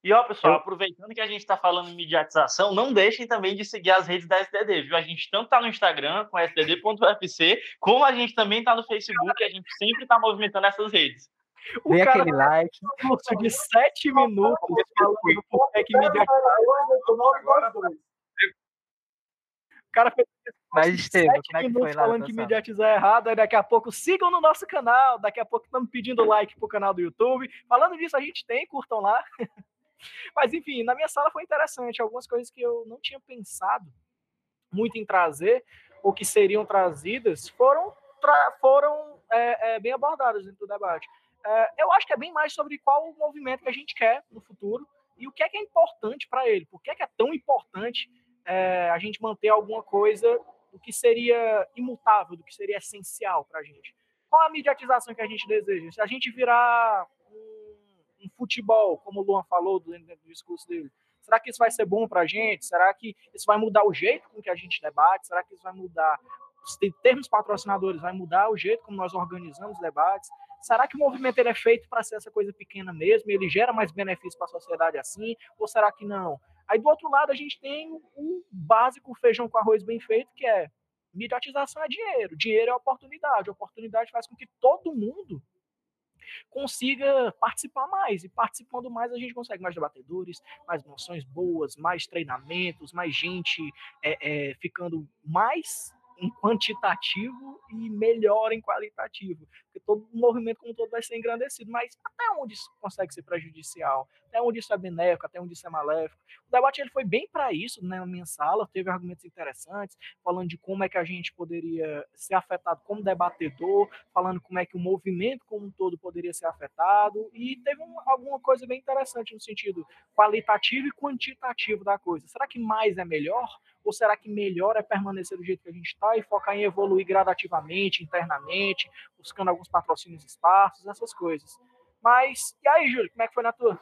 E ó, pessoal, aproveitando que a gente está falando em mediatização, não deixem também de seguir as redes da SDD, viu? A gente tanto está no Instagram, com sdd.ufc, como a gente também está no Facebook, a gente sempre está movimentando essas redes. O Vem cara aquele like. Um curso de sete minutos falando por que que mediatizar. O cara fez mas, como é que foi lá falando que mediatizar é errado, aí daqui a pouco sigam no nosso canal, daqui a pouco estamos pedindo like pro canal do YouTube. Falando disso, a gente tem, curtam lá. Mas, enfim, na minha sala foi interessante. Algumas coisas que eu não tinha pensado muito em trazer, ou que seriam trazidas, foram, tra foram é, é, bem abordadas dentro do debate. É, eu acho que é bem mais sobre qual o movimento que a gente quer no futuro e o que é que é importante para ele. Por que é, que é tão importante é, a gente manter alguma coisa do que seria imutável, do que seria essencial para a gente? Qual a mediatização que a gente deseja? Se a gente virar um futebol, como o Luan falou dentro do discurso dele. Será que isso vai ser bom para a gente? Será que isso vai mudar o jeito com que a gente debate? Será que isso vai mudar os termos patrocinadores? Vai mudar o jeito como nós organizamos debates? Será que o movimento ele é feito para ser essa coisa pequena mesmo? Ele gera mais benefícios para a sociedade assim? Ou será que não? Aí do outro lado a gente tem um básico feijão com arroz bem feito que é mediatização é dinheiro, dinheiro é oportunidade, oportunidade faz com que todo mundo consiga participar mais. E participando mais, a gente consegue mais debatedores, mais moções boas, mais treinamentos, mais gente é, é, ficando mais em quantitativo e melhor em qualitativo. Porque todo o movimento como todo vai ser engrandecido. Mas até onde isso consegue ser prejudicial? Até onde isso é benéfico? Até onde isso é maléfico? O debate ele foi bem para isso né, na minha sala. Teve argumentos interessantes, falando de como é que a gente poderia ser afetado como debatedor, falando como é que o movimento como um todo poderia ser afetado. E teve um, alguma coisa bem interessante no sentido qualitativo e quantitativo da coisa. Será que mais é melhor? Ou será que melhor é permanecer do jeito que a gente está e focar em evoluir gradativamente, internamente, buscando alguns patrocínios esparsos, essas coisas? Mas, e aí, Júlio, como é que foi na tua?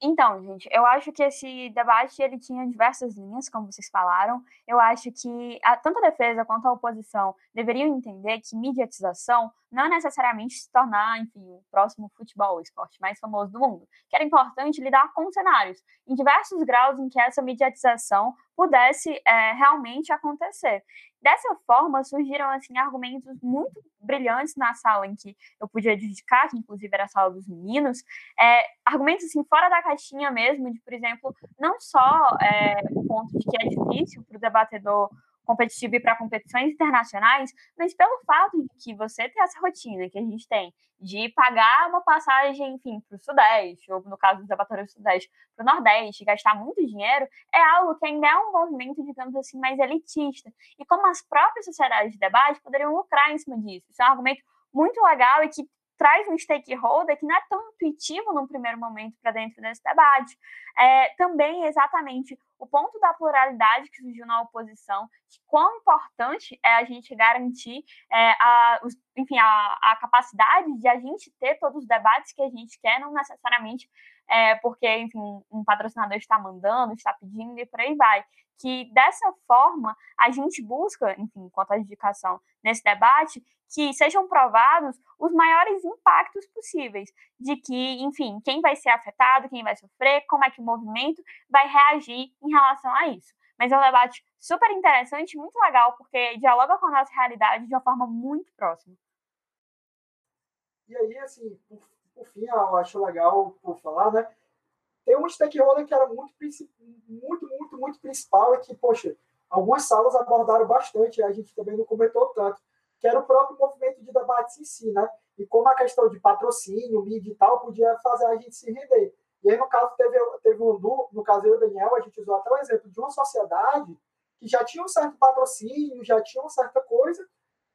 Então, gente, eu acho que esse debate ele tinha diversas linhas, como vocês falaram. Eu acho que a, tanto a defesa quanto a oposição deveriam entender que mediatização não é necessariamente se tornar, enfim, o próximo futebol, o esporte mais famoso do mundo. Que era importante lidar com cenários em diversos graus em que essa mediatização pudesse é, realmente acontecer. Dessa forma, surgiram assim argumentos muito brilhantes na sala em que eu podia dedicar, que inclusive era a sala dos meninos, é, argumentos assim fora da caixinha mesmo, de por exemplo, não só é, o ponto de que é difícil para o debatedor competitivo e para competições internacionais, mas pelo fato de que você tem essa rotina que a gente tem de pagar uma passagem, enfim, para o Sudeste, ou no caso dos debatedores do Sudeste, para o Nordeste, gastar muito dinheiro, é algo que ainda é um movimento, digamos assim, mais elitista. E como as próprias sociedades de debate poderiam lucrar em cima disso. Isso é um argumento muito legal e que traz um stakeholder que não é tão intuitivo no primeiro momento para dentro desse debate. É, também, exatamente, o ponto da pluralidade que surgiu na oposição, de quão importante é a gente garantir é, a, os, enfim, a, a capacidade de a gente ter todos os debates que a gente quer, não necessariamente é, porque, enfim, um patrocinador está mandando, está pedindo e por aí vai. Que dessa forma a gente busca, enfim, quanto à indicação nesse debate, que sejam provados os maiores impactos possíveis, de que, enfim, quem vai ser afetado, quem vai sofrer, como é que o movimento vai reagir em relação a isso. Mas é um debate super interessante, muito legal, porque dialoga com a nossa realidade de uma forma muito próxima. E aí, assim, por por fim, eu acho legal por falar, né? Tem um stakeholder que era muito, muito, muito, muito principal e que, poxa, algumas salas abordaram bastante, a gente também não comentou tanto, que era o próprio movimento de debates em si, né? E como a questão de patrocínio, mídia e tal, podia fazer a gente se render. E aí, no caso, teve, teve um, no caso eu e o Daniel, a gente usou até o exemplo de uma sociedade que já tinha um certo patrocínio, já tinha uma certa coisa,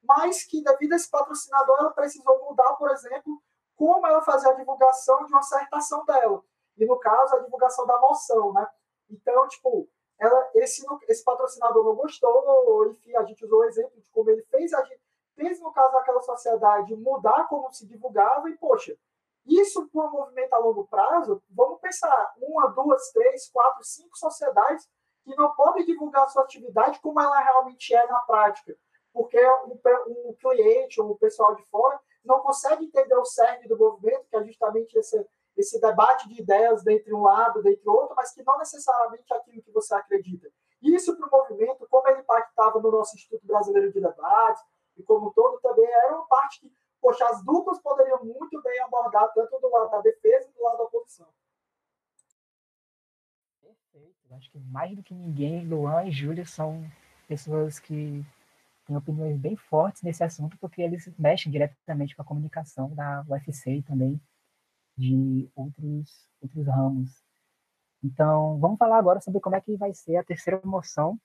mas que, devido a esse patrocinador, ela precisou mudar, por exemplo, como ela fazer a divulgação de uma certa ação dela. E, no caso, a divulgação da moção, né? Então, tipo, ela, esse, esse patrocinador não gostou, enfim, a gente usou o exemplo de como ele fez, a gente fez, no caso daquela sociedade, mudar como se divulgava, e, poxa, isso para um movimento a longo prazo, vamos pensar, uma, duas, três, quatro, cinco sociedades que não podem divulgar sua atividade como ela realmente é na prática, porque um, um cliente ou um pessoal de fora não consegue entender o cerne do movimento, que é justamente esse, esse debate de ideias dentre um lado, dentre outro, mas que não necessariamente é aquilo que você acredita. Isso para o movimento, como ele impactava no nosso Instituto Brasileiro de Debates, e como todo, também era uma parte que, poxa, as duplas poderiam muito bem abordar tanto do lado da defesa e do lado da oposição. Perfeito. Acho que mais do que ninguém, Luan e Júlia são pessoas que têm opiniões bem fortes nesse assunto, porque eles mexem diretamente com a comunicação da UFC e também de outros, outros ramos. Então, vamos falar agora sobre como é que vai ser a terceira moção,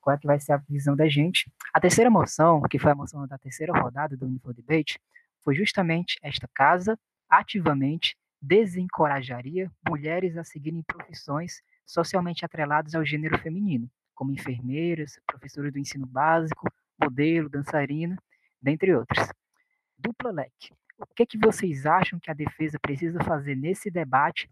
qual é que vai ser a visão da gente. A terceira moção, que foi a moção da terceira rodada do Unifor Debate, foi justamente esta casa ativamente desencorajaria mulheres a seguirem profissões socialmente atreladas ao gênero feminino, como enfermeiras, professoras do ensino básico, modelo, dançarina, dentre outros. Dupla leque. O que, é que vocês acham que a defesa precisa fazer nesse debate?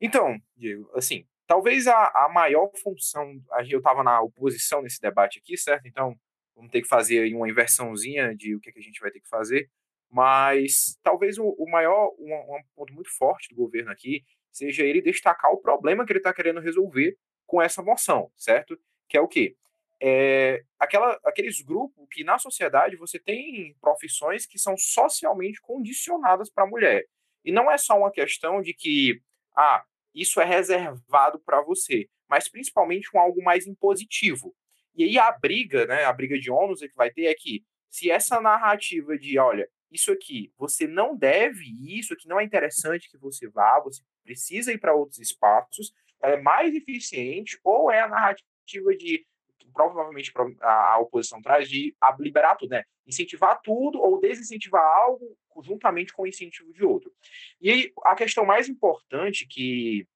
Então, Diego, assim, talvez a, a maior função, eu estava na oposição nesse debate aqui, certo? Então, vamos ter que fazer aí uma inversãozinha de o que, é que a gente vai ter que fazer, mas talvez o, o maior, um, um ponto muito forte do governo aqui seja ele destacar o problema que ele está querendo resolver com essa moção, certo? Que é o quê? é, aquela, aqueles grupos que na sociedade você tem profissões que são socialmente condicionadas para a mulher. E não é só uma questão de que, ah, isso é reservado para você, mas principalmente com algo mais impositivo. E aí a briga, né, a briga de ônus que vai ter é que se essa narrativa de, olha, isso aqui, você não deve isso aqui não é interessante que você vá, você precisa ir para outros espaços, é mais eficiente, ou é a narrativa de provavelmente a, a oposição traz de liberar tudo, né? Incentivar tudo ou desincentivar algo juntamente com o incentivo de outro. E aí, a questão mais importante que,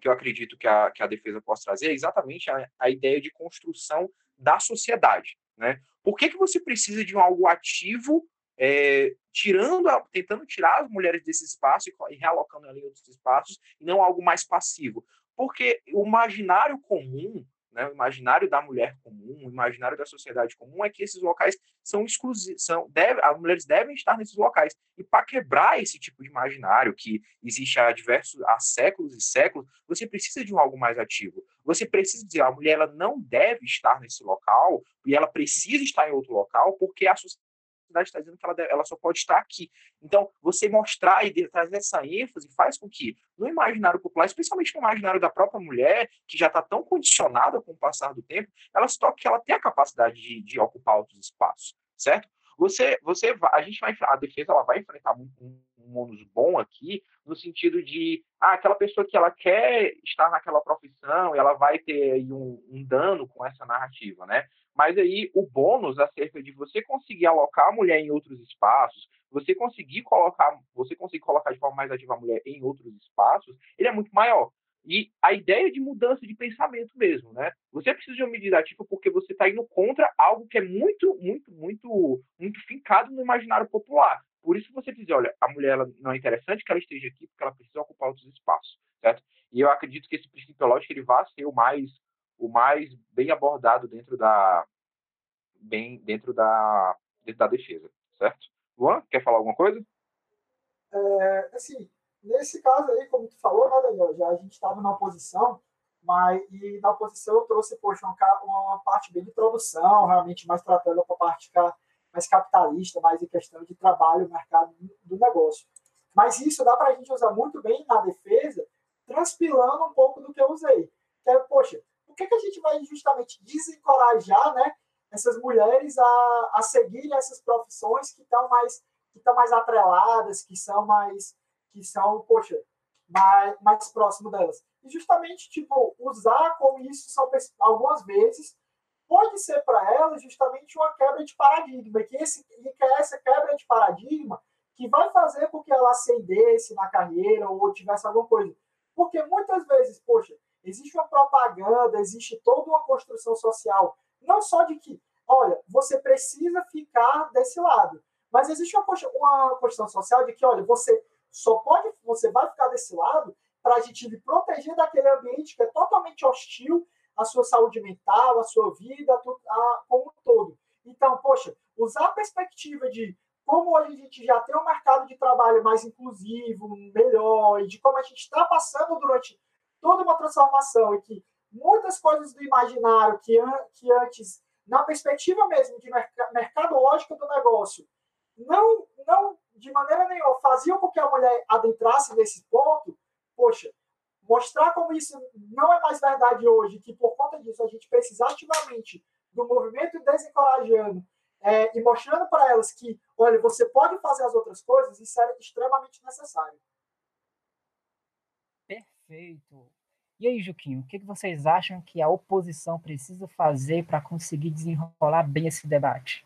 que eu acredito que a, que a defesa possa trazer é exatamente a, a ideia de construção da sociedade, né? Por que, que você precisa de um algo ativo é, tirando, tentando tirar as mulheres desse espaço e, e realocando ali em outros espaços, e não algo mais passivo? Porque o imaginário comum né, o imaginário da mulher comum, o imaginário da sociedade comum é que esses locais são exclusivos, são, deve, as mulheres devem estar nesses locais. E para quebrar esse tipo de imaginário que existe há diversos, há séculos e séculos, você precisa de um algo mais ativo. Você precisa dizer, a mulher ela não deve estar nesse local e ela precisa estar em outro local porque a sociedade universidade está dizendo que ela, ela só pode estar aqui. Então, você mostrar e trazer essa ênfase faz com que, no imaginário popular, especialmente no imaginário da própria mulher, que já está tão condicionada com o passar do tempo, ela se toque que ela tem a capacidade de, de ocupar outros espaços, certo? Você, você, a gente vai, a defesa ela vai enfrentar um, um, um ônus bom aqui, no sentido de, ah, aquela pessoa que ela quer estar naquela profissão, ela vai ter um, um dano com essa narrativa, né? Mas aí o bônus acerca de você conseguir alocar a mulher em outros espaços, você conseguir colocar, você conseguir colocar de forma mais ativa a mulher em outros espaços, ele é muito maior. E a ideia de mudança de pensamento mesmo, né? Você precisa de uma medida ativa porque você está indo contra algo que é muito, muito, muito, muito fincado no imaginário popular. Por isso você diz, olha, a mulher não é interessante que ela esteja aqui porque ela precisa ocupar outros espaços, certo? E eu acredito que esse princípio lógico ele vai ser o mais, o mais bem abordado dentro da, bem dentro da, dentro da defesa, certo? Luan, quer falar alguma coisa? É, assim, nesse caso aí, como tu falou, né, Daniel, já a gente estava na oposição, mas e na oposição eu trouxe, poxa, uma, parte bem de produção, realmente mais tratando a parte mais capitalista, mais em questão de trabalho, mercado do negócio. Mas isso dá para a gente usar muito bem na defesa, transpilando um pouco do que eu usei. Que é, poxa, por que, que a gente vai justamente desencorajar né, essas mulheres a, a seguirem essas profissões que estão mais, que estão mais atreladas, que são mais, que são, poxa, mais, mais próximo delas? E justamente, tipo, usar como isso algumas vezes pode ser para ela justamente uma quebra de paradigma, que, esse, que é essa quebra de paradigma que vai fazer com que ela ascendesse na carreira ou tivesse alguma coisa. Porque muitas vezes, poxa, existe uma propaganda, existe toda uma construção social, não só de que, olha, você precisa ficar desse lado, mas existe uma, uma construção social de que, olha, você só pode, você vai ficar desse lado para a gente lhe proteger daquele ambiente que é totalmente hostil a sua saúde mental, a sua vida, a, como um todo. Então, poxa, usar a perspectiva de como hoje a gente já tem um mercado de trabalho mais inclusivo, melhor, e de como a gente está passando durante toda uma transformação e que muitas coisas do imaginário que, que antes, na perspectiva mesmo de mercado lógico do negócio, não, não de maneira nenhuma faziam com que a mulher adentrasse nesse ponto, poxa, mostrar como isso não é mais verdade hoje, que por conta disso a gente precisa ativamente do movimento desencorajando é, e mostrando para elas que, olha, você pode fazer as outras coisas, isso é extremamente necessário. Perfeito. E aí, Juquinho, o que vocês acham que a oposição precisa fazer para conseguir desenrolar bem esse debate?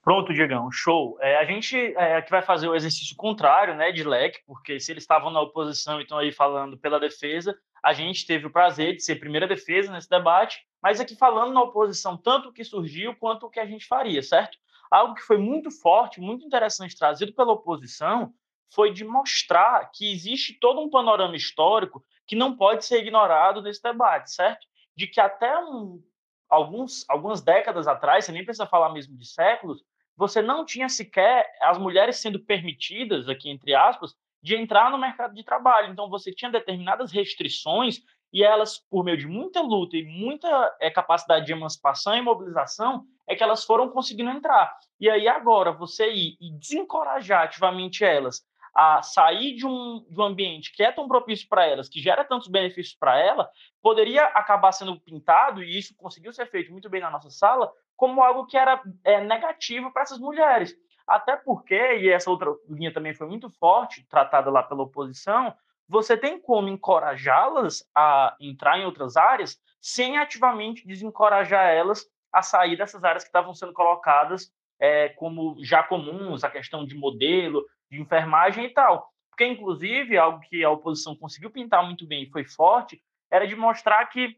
Pronto, Diegão, show. É, a gente é, que vai fazer o exercício contrário, né, de leque, porque se eles estavam na oposição e estão aí falando pela defesa, a gente teve o prazer de ser primeira defesa nesse debate, mas aqui falando na oposição, tanto o que surgiu quanto o que a gente faria, certo? Algo que foi muito forte, muito interessante trazido pela oposição, foi de mostrar que existe todo um panorama histórico que não pode ser ignorado nesse debate, certo? De que até um, alguns, algumas décadas atrás, você nem precisa falar mesmo de séculos, você não tinha sequer as mulheres sendo permitidas, aqui entre aspas, de entrar no mercado de trabalho. Então, você tinha determinadas restrições e elas, por meio de muita luta e muita é, capacidade de emancipação e mobilização, é que elas foram conseguindo entrar. E aí, agora, você ir e desencorajar ativamente elas a sair de um, de um ambiente que é tão propício para elas, que gera tantos benefícios para ela, poderia acabar sendo pintado, e isso conseguiu ser feito muito bem na nossa sala, como algo que era é, negativo para essas mulheres. Até porque, e essa outra linha também foi muito forte, tratada lá pela oposição, você tem como encorajá-las a entrar em outras áreas sem ativamente desencorajar elas a sair dessas áreas que estavam sendo colocadas é, como já comuns, a questão de modelo, de enfermagem e tal. Porque, inclusive, algo que a oposição conseguiu pintar muito bem e foi forte, era de mostrar que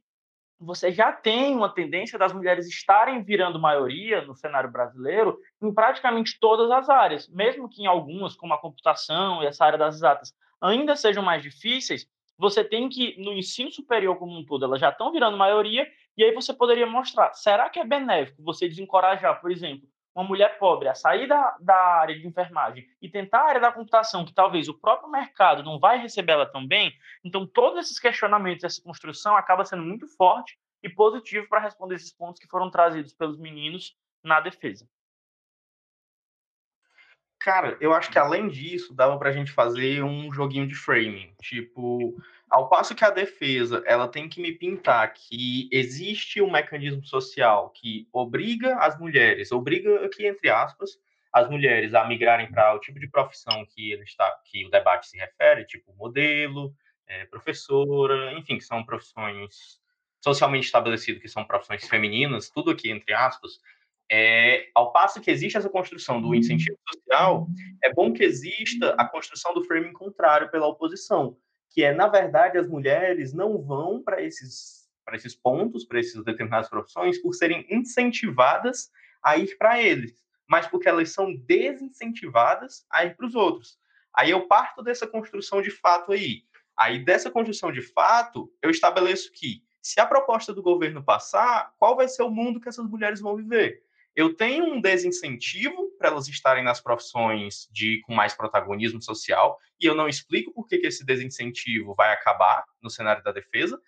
você já tem uma tendência das mulheres estarem virando maioria no cenário brasileiro em praticamente todas as áreas, mesmo que em algumas, como a computação e essa área das exatas, ainda sejam mais difíceis, você tem que, no ensino superior como um todo, elas já estão virando maioria, e aí você poderia mostrar, será que é benéfico você desencorajar, por exemplo, uma mulher pobre a sair da, da área de enfermagem e tentar a área da computação, que talvez o próprio mercado não vai receber ela tão bem, então todos esses questionamentos, essa construção acaba sendo muito forte e positivo para responder esses pontos que foram trazidos pelos meninos na defesa. Cara, eu acho que além disso, dava para a gente fazer um joguinho de framing. Tipo, ao passo que a defesa ela tem que me pintar que existe um mecanismo social que obriga as mulheres, obriga aqui entre aspas, as mulheres a migrarem para o tipo de profissão que ele está, que o debate se refere, tipo modelo, é, professora, enfim, que são profissões socialmente estabelecido que são profissões femininas, tudo aqui entre aspas, é, ao passo que existe essa construção do incentivo social, é bom que exista a construção do framing contrário pela oposição, que é, na verdade, as mulheres não vão para esses, esses pontos, para essas determinadas profissões, por serem incentivadas a ir para eles, mas porque elas são desincentivadas a ir para os outros. Aí eu parto dessa construção de fato aí. Aí dessa construção de fato, eu estabeleço que se a proposta do governo passar, qual vai ser o mundo que essas mulheres vão viver? Eu tenho um desincentivo para elas estarem nas profissões de com mais protagonismo social, e eu não explico por que, que esse desincentivo vai acabar no cenário da defesa,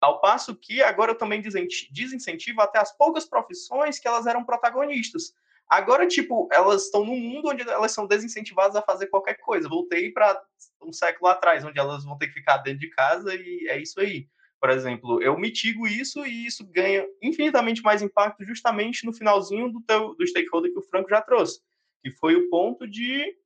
ao passo que agora eu também desincentivo até as poucas profissões que elas eram protagonistas. Agora, tipo, elas estão num mundo onde elas são desincentivadas a fazer qualquer coisa. Voltei para um século atrás, onde elas vão ter que ficar dentro de casa e é isso aí. Por exemplo, eu mitigo isso e isso ganha infinitamente mais impacto justamente no finalzinho do, teu, do stakeholder que o Franco já trouxe, que foi o ponto de,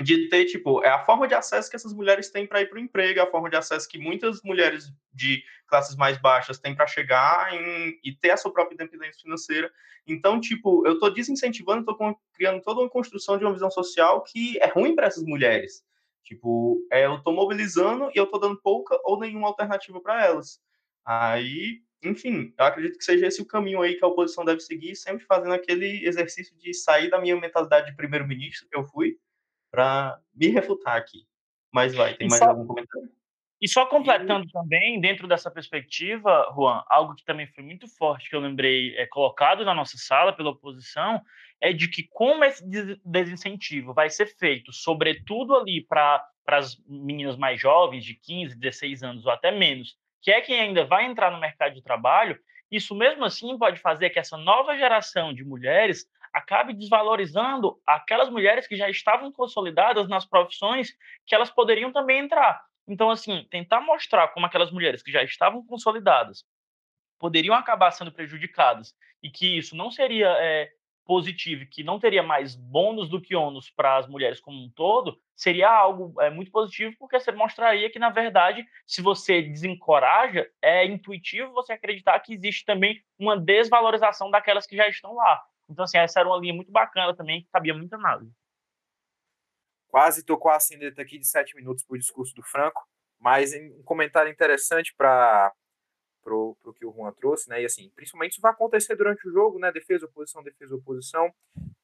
de ter, tipo, é a forma de acesso que essas mulheres têm para ir para o emprego, é a forma de acesso que muitas mulheres de classes mais baixas têm para chegar em, e ter a sua própria independência financeira. Então, tipo, eu estou desincentivando, estou criando toda uma construção de uma visão social que é ruim para essas mulheres. Tipo, é, eu tô mobilizando e eu tô dando pouca ou nenhuma alternativa para elas. Aí, enfim, eu acredito que seja esse o caminho aí que a oposição deve seguir, sempre fazendo aquele exercício de sair da minha mentalidade de primeiro-ministro que eu fui, para me refutar aqui. Mas vai, tem mais só, algum comentário? E só completando e... também, dentro dessa perspectiva, Juan, algo que também foi muito forte, que eu lembrei, é colocado na nossa sala pela oposição, é de que como esse desincentivo vai ser feito, sobretudo ali para as meninas mais jovens, de 15, 16 anos ou até menos, que é quem ainda vai entrar no mercado de trabalho, isso mesmo assim pode fazer que essa nova geração de mulheres acabe desvalorizando aquelas mulheres que já estavam consolidadas nas profissões que elas poderiam também entrar. Então, assim, tentar mostrar como aquelas mulheres que já estavam consolidadas poderiam acabar sendo prejudicadas e que isso não seria é, positivo, que não teria mais bônus do que ônus para as mulheres como um todo, seria algo é, muito positivo, porque você mostraria que, na verdade, se você desencoraja, é intuitivo você acreditar que existe também uma desvalorização daquelas que já estão lá. Então, assim, essa era uma linha muito bacana também, que cabia muito análise. Quase tocou a cineta aqui de sete minutos o discurso do Franco, mas um comentário interessante para pro, pro que o Juan trouxe, né? E assim, principalmente isso vai acontecer durante o jogo, né? Defesa, oposição, defesa, oposição.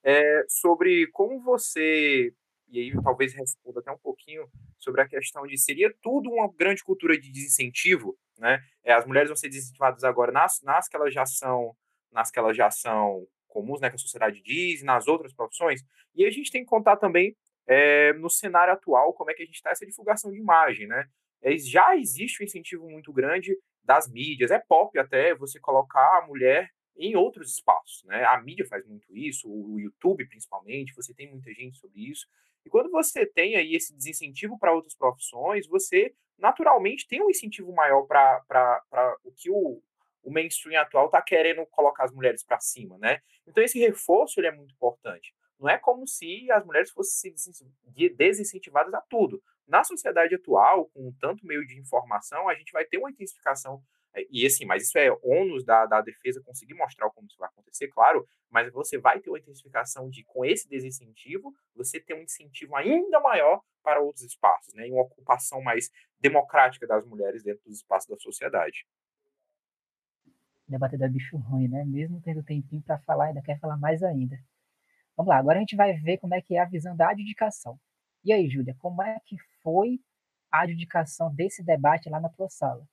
É, sobre como você e aí talvez responda até um pouquinho sobre a questão de seria tudo uma grande cultura de desincentivo, né? É, as mulheres vão ser desincentivadas agora nas, nas que elas já são, nas que elas já são comuns, né? Que a sociedade diz, nas outras profissões. E a gente tem que contar também é, no cenário atual como é que a gente está essa divulgação de imagem, né? É, já existe um incentivo muito grande das mídias. É pop até você colocar a mulher em outros espaços, né? A mídia faz muito isso, o YouTube principalmente, você tem muita gente sobre isso. E quando você tem aí esse desincentivo para outras profissões, você naturalmente tem um incentivo maior para o que o, o mainstream atual está querendo colocar as mulheres para cima, né? Então esse reforço ele é muito importante. Não é como se as mulheres fossem desincentivadas a tudo. Na sociedade atual, com tanto meio de informação, a gente vai ter uma intensificação. É, e assim, mas isso é ônus da, da defesa conseguir mostrar como isso vai acontecer, claro, mas você vai ter uma intensificação de, com esse desincentivo, você ter um incentivo ainda maior para outros espaços, né? E uma ocupação mais democrática das mulheres dentro dos espaços da sociedade. Debater da bicho ruim, né? Mesmo tendo tempinho para falar, ainda quer falar mais ainda. Vamos lá, agora a gente vai ver como é que é a visão da adjudicação. E aí, Júlia, como é que foi a adjudicação desse debate lá na tua sala?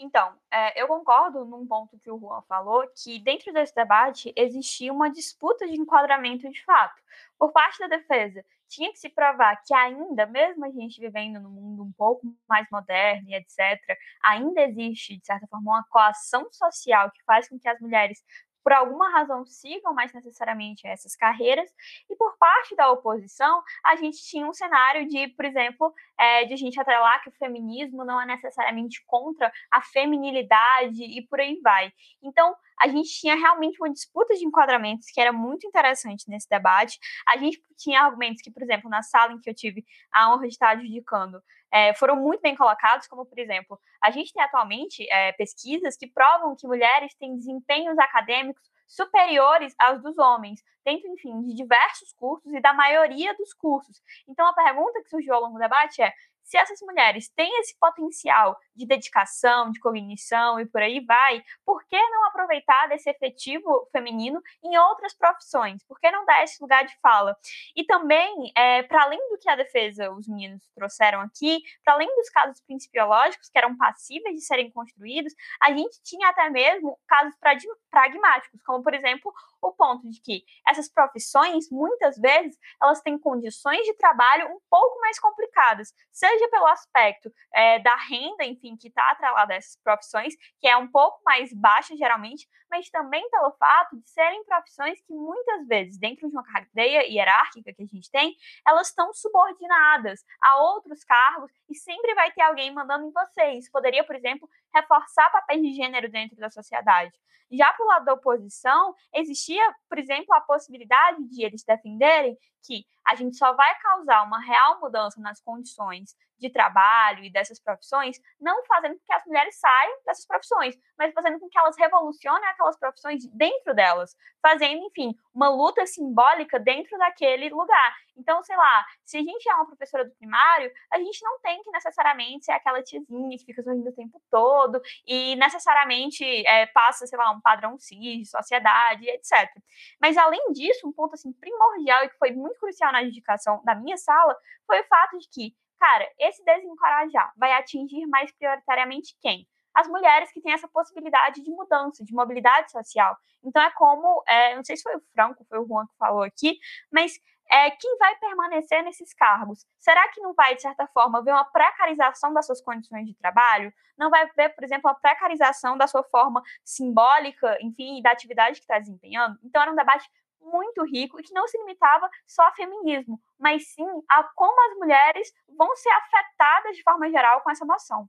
Então, é, eu concordo num ponto que o Juan falou, que dentro desse debate existia uma disputa de enquadramento de fato. Por parte da defesa, tinha que se provar que ainda, mesmo a gente vivendo num mundo um pouco mais moderno e etc., ainda existe, de certa forma, uma coação social que faz com que as mulheres por alguma razão, sigam mais necessariamente essas carreiras. E por parte da oposição, a gente tinha um cenário de, por exemplo, é, de a gente atrelar que o feminismo não é necessariamente contra a feminilidade e por aí vai. Então, a gente tinha realmente uma disputa de enquadramentos que era muito interessante nesse debate. A gente tinha argumentos que, por exemplo, na sala em que eu tive a honra de estar adjudicando, é, foram muito bem colocados, como, por exemplo, a gente tem atualmente é, pesquisas que provam que mulheres têm desempenhos acadêmicos superiores aos dos homens, dentro, enfim, de diversos cursos e da maioria dos cursos. Então, a pergunta que surgiu ao longo do debate é: se essas mulheres têm esse potencial de dedicação, de cognição e por aí vai, por que não aproveitar desse efetivo feminino em outras profissões? Por que não dar esse lugar de fala? E também, é, para além do que a defesa, os meninos trouxeram aqui, para além dos casos principiológicos que eram passíveis de serem construídos, a gente tinha até mesmo casos pragmáticos, como por exemplo o ponto de que essas profissões, muitas vezes, elas têm condições de trabalho um pouco mais complicadas, seja pelo aspecto é, da renda, enfim, que está atrelada a essas profissões, que é um pouco mais baixa geralmente, mas também pelo fato de serem profissões que muitas vezes, dentro de uma cadeia hierárquica que a gente tem, elas estão subordinadas a outros cargos e sempre vai ter alguém mandando em você. Isso poderia, por exemplo, reforçar papéis de gênero dentro da sociedade. Já para o lado da oposição, existia, por exemplo, a possibilidade de eles defenderem que a gente só vai causar uma real mudança nas condições de trabalho e dessas profissões, não fazendo com que as mulheres saiam dessas profissões, mas fazendo com que elas revolucionem aquelas profissões dentro delas, fazendo, enfim, uma luta simbólica dentro daquele lugar. Então, sei lá, se a gente é uma professora do primário, a gente não tem que necessariamente ser aquela tiazinha que fica sorrindo o tempo todo e necessariamente é, passa, sei lá, um padrão cis, de sociedade, etc. Mas, além disso, um ponto assim primordial e que foi muito crucial na dedicação da minha sala foi o fato de que Cara, esse desencorajar vai atingir mais prioritariamente quem? As mulheres que têm essa possibilidade de mudança, de mobilidade social. Então é como, é, não sei se foi o Franco, foi o Juan que falou aqui, mas é, quem vai permanecer nesses cargos? Será que não vai, de certa forma, ver uma precarização das suas condições de trabalho? Não vai ver, por exemplo, a precarização da sua forma simbólica, enfim, da atividade que está desempenhando? Então, era um debate muito rico e que não se limitava só a feminismo, mas sim a como as mulheres vão ser afetadas de forma geral com essa noção.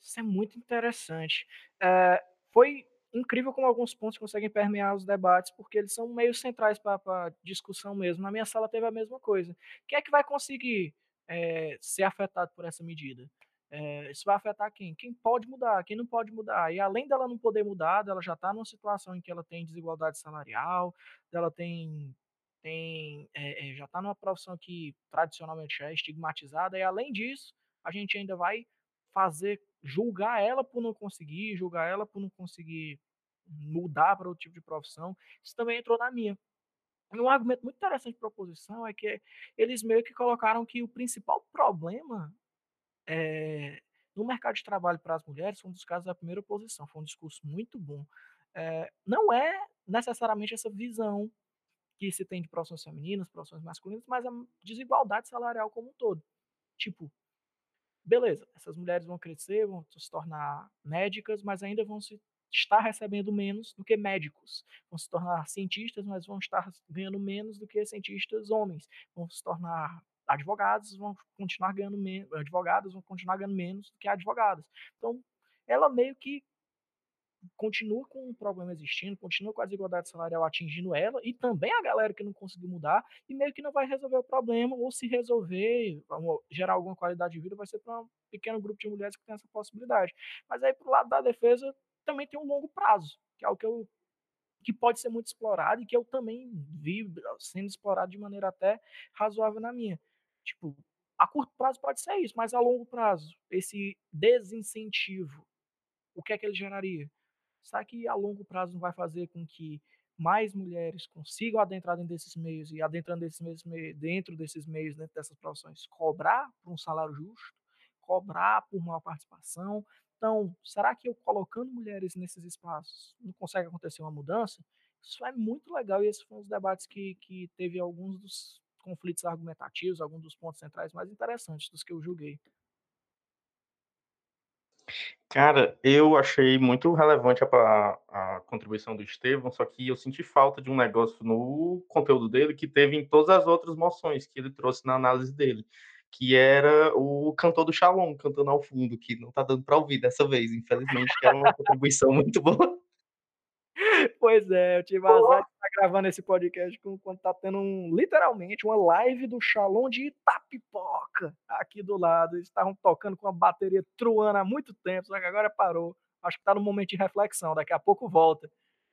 Isso é muito interessante. É, foi incrível como alguns pontos conseguem permear os debates, porque eles são meio centrais para a discussão mesmo. Na minha sala teve a mesma coisa. Quem é que vai conseguir é, ser afetado por essa medida? É, isso vai afetar quem? Quem pode mudar, quem não pode mudar. E além dela não poder mudar, ela já está numa situação em que ela tem desigualdade salarial, ela tem, tem é, já está numa profissão que tradicionalmente é estigmatizada, e além disso, a gente ainda vai fazer, julgar ela por não conseguir, julgar ela por não conseguir mudar para outro tipo de profissão. Isso também entrou na minha. Um argumento muito interessante de proposição é que eles meio que colocaram que o principal problema é, no mercado de trabalho para as mulheres, foi um dos casos da primeira oposição, foi um discurso muito bom. É, não é necessariamente essa visão que se tem de profissões femininas, profissões masculinas, mas a desigualdade salarial como um todo. Tipo, beleza, essas mulheres vão crescer, vão se tornar médicas, mas ainda vão se estar recebendo menos do que médicos. Vão se tornar cientistas, mas vão estar ganhando menos do que cientistas homens. Vão se tornar advogados vão continuar ganhando menos, advogados vão continuar ganhando menos do que advogadas. Então, ela meio que continua com o problema existindo, continua com a desigualdade salarial atingindo ela e também a galera que não conseguiu mudar e meio que não vai resolver o problema ou se resolver, gerar alguma qualidade de vida, vai ser para um pequeno grupo de mulheres que tem essa possibilidade. Mas aí pro lado da defesa também tem um longo prazo, que é o que eu que pode ser muito explorado e que eu também vi sendo explorado de maneira até razoável na minha, Tipo, a curto prazo pode ser isso, mas a longo prazo, esse desincentivo, o que é que ele geraria? Será que a longo prazo não vai fazer com que mais mulheres consigam adentrar dentro desses meios e adentrando desses meios, dentro desses meios, dentro dessas profissões, cobrar por um salário justo, cobrar por uma participação? Então, será que eu colocando mulheres nesses espaços não consegue acontecer uma mudança? Isso é muito legal e esses foram os debates que, que teve alguns dos conflitos argumentativos, alguns dos pontos centrais mais interessantes dos que eu julguei. Cara, eu achei muito relevante a, a, contribuição do Estevão, só que eu senti falta de um negócio no conteúdo dele que teve em todas as outras moções que ele trouxe na análise dele, que era o cantor do Shalom cantando ao fundo, que não tá dando para ouvir dessa vez, infelizmente, que era uma contribuição muito boa. Pois é, eu tive a azar gravando esse podcast quando tá tendo um, literalmente uma live do Shalom de Itapipoca aqui do lado. Eles estavam tocando com a bateria truando há muito tempo, só que agora parou. Acho que tá no momento de reflexão, daqui a pouco volta.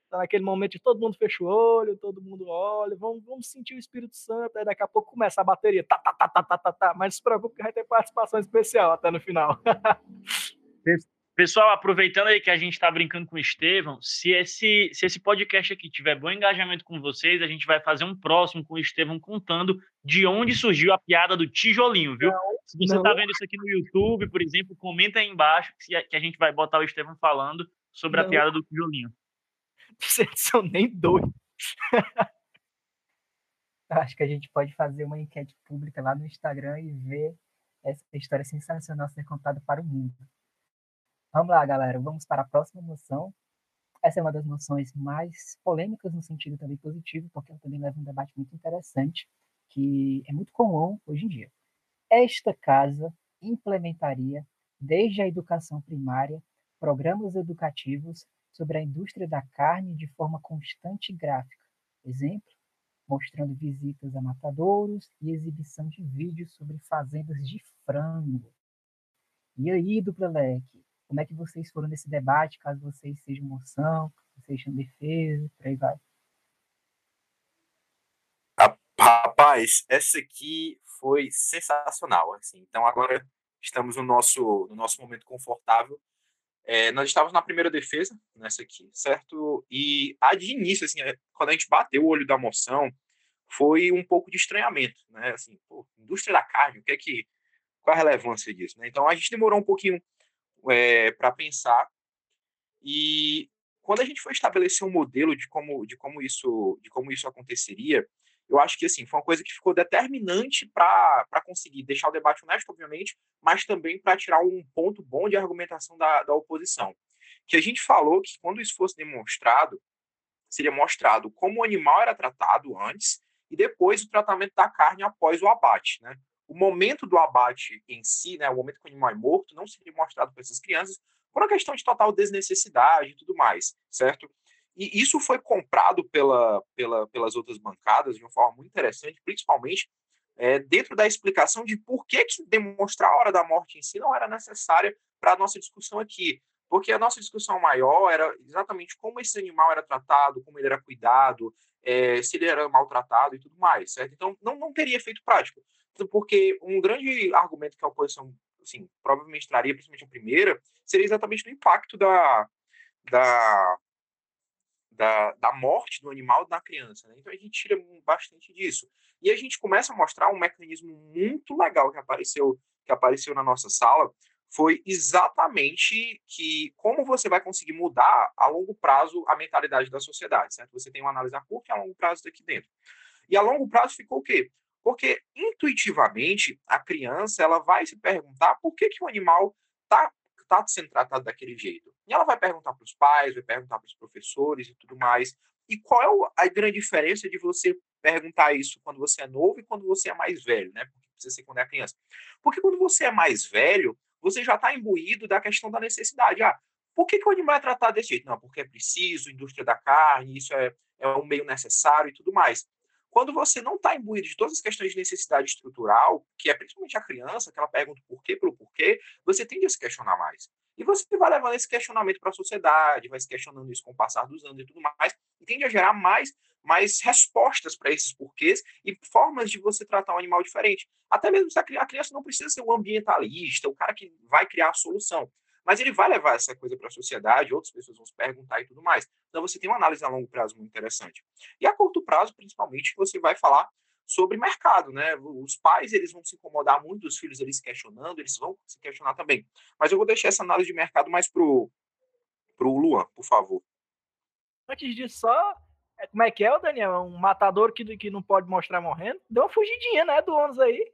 Tá naquele momento de todo mundo fecha o olho, todo mundo olha, vamos, vamos sentir o Espírito Santo, aí daqui a pouco começa a bateria, tá, tá, tá, tá, tá, tá, tá. mas não se preocupe que vai ter participação especial até no final. Pessoal, aproveitando aí que a gente está brincando com o Estevão, se esse, se esse podcast aqui tiver bom engajamento com vocês, a gente vai fazer um próximo com o Estevão contando de onde surgiu a piada do tijolinho, viu? Não, se você está vendo isso aqui no YouTube, por exemplo, comenta aí embaixo que a gente vai botar o Estevão falando sobre não. a piada do tijolinho. Vocês são nem doidos. Acho que a gente pode fazer uma enquete pública lá no Instagram e ver essa história sensacional ser contada para o mundo. Vamos lá, galera, vamos para a próxima moção. Essa é uma das moções mais polêmicas no sentido também positivo, porque ela também leva um debate muito interessante, que é muito comum hoje em dia. Esta casa implementaria, desde a educação primária, programas educativos sobre a indústria da carne de forma constante e gráfica. Exemplo, mostrando visitas a matadouros e exibição de vídeos sobre fazendas de frango. E aí, dupla leque, como é que vocês foram nesse debate, caso vocês sejam moção, vocês sejam defesa, por aí vai. Rapaz, essa aqui foi sensacional, assim. Então agora estamos no nosso no nosso momento confortável. É, nós estávamos na primeira defesa nessa aqui, certo? E a de início, assim, é, quando a gente bateu o olho da moção, foi um pouco de estranhamento, né? Assim, pô, indústria da carne, o que é que qual a relevância disso? Né? Então a gente demorou um pouquinho é, para pensar. E quando a gente foi estabelecer um modelo de como, de como, isso, de como isso aconteceria, eu acho que assim foi uma coisa que ficou determinante para conseguir deixar o debate honesto, obviamente, mas também para tirar um ponto bom de argumentação da, da oposição. Que a gente falou que quando isso fosse demonstrado, seria mostrado como o animal era tratado antes e depois o tratamento da carne após o abate, né? O momento do abate em si, né, o momento que o animal é morto, não seria mostrado para essas crianças por uma questão de total desnecessidade e tudo mais, certo? E isso foi comprado pela, pela, pelas outras bancadas de uma forma muito interessante, principalmente é, dentro da explicação de por que, que demonstrar a hora da morte em si não era necessária para a nossa discussão aqui. Porque a nossa discussão maior era exatamente como esse animal era tratado, como ele era cuidado, é, se ele era maltratado e tudo mais, certo? Então, não, não teria efeito prático porque um grande argumento que a oposição assim, provavelmente traria, principalmente a primeira, seria exatamente do impacto da, da, da, da morte do animal na criança. Né? Então a gente tira bastante disso. E a gente começa a mostrar um mecanismo muito legal que apareceu, que apareceu na nossa sala, foi exatamente que como você vai conseguir mudar a longo prazo a mentalidade da sociedade, certo? Você tem uma análise a curto e a longo prazo daqui dentro. E a longo prazo ficou o quê? Porque intuitivamente a criança ela vai se perguntar por que, que o animal está tá sendo tratado daquele jeito. E ela vai perguntar para os pais, vai perguntar para os professores e tudo mais. E qual é a grande diferença de você perguntar isso quando você é novo e quando você é mais velho, né? Porque precisa ser quando é criança. Porque quando você é mais velho, você já está imbuído da questão da necessidade. Ah, por que, que o animal é tratado desse jeito? Não, porque é preciso, indústria da carne, isso é, é um meio necessário e tudo mais. Quando você não está imbuído de todas as questões de necessidade estrutural, que é principalmente a criança, que ela pergunta por quê pelo porquê, você tende a se questionar mais. E você vai levando esse questionamento para a sociedade, vai se questionando isso com o passar dos anos e tudo mais, e tende a gerar mais, mais respostas para esses porquês e formas de você tratar um animal diferente. Até mesmo se a criança não precisa ser o ambientalista, o cara que vai criar a solução mas ele vai levar essa coisa para a sociedade, outras pessoas vão se perguntar e tudo mais. Então você tem uma análise a longo prazo muito interessante. E a curto prazo, principalmente, você vai falar sobre mercado, né? Os pais eles vão se incomodar muito, os filhos eles questionando, eles vão se questionar também. Mas eu vou deixar essa análise de mercado mais pro pro Luan, por favor. Antes disso, só é, como é que é, o Daniel? Um matador que, que não pode mostrar morrendo? Deu uma fugidinha, né, do ônibus aí.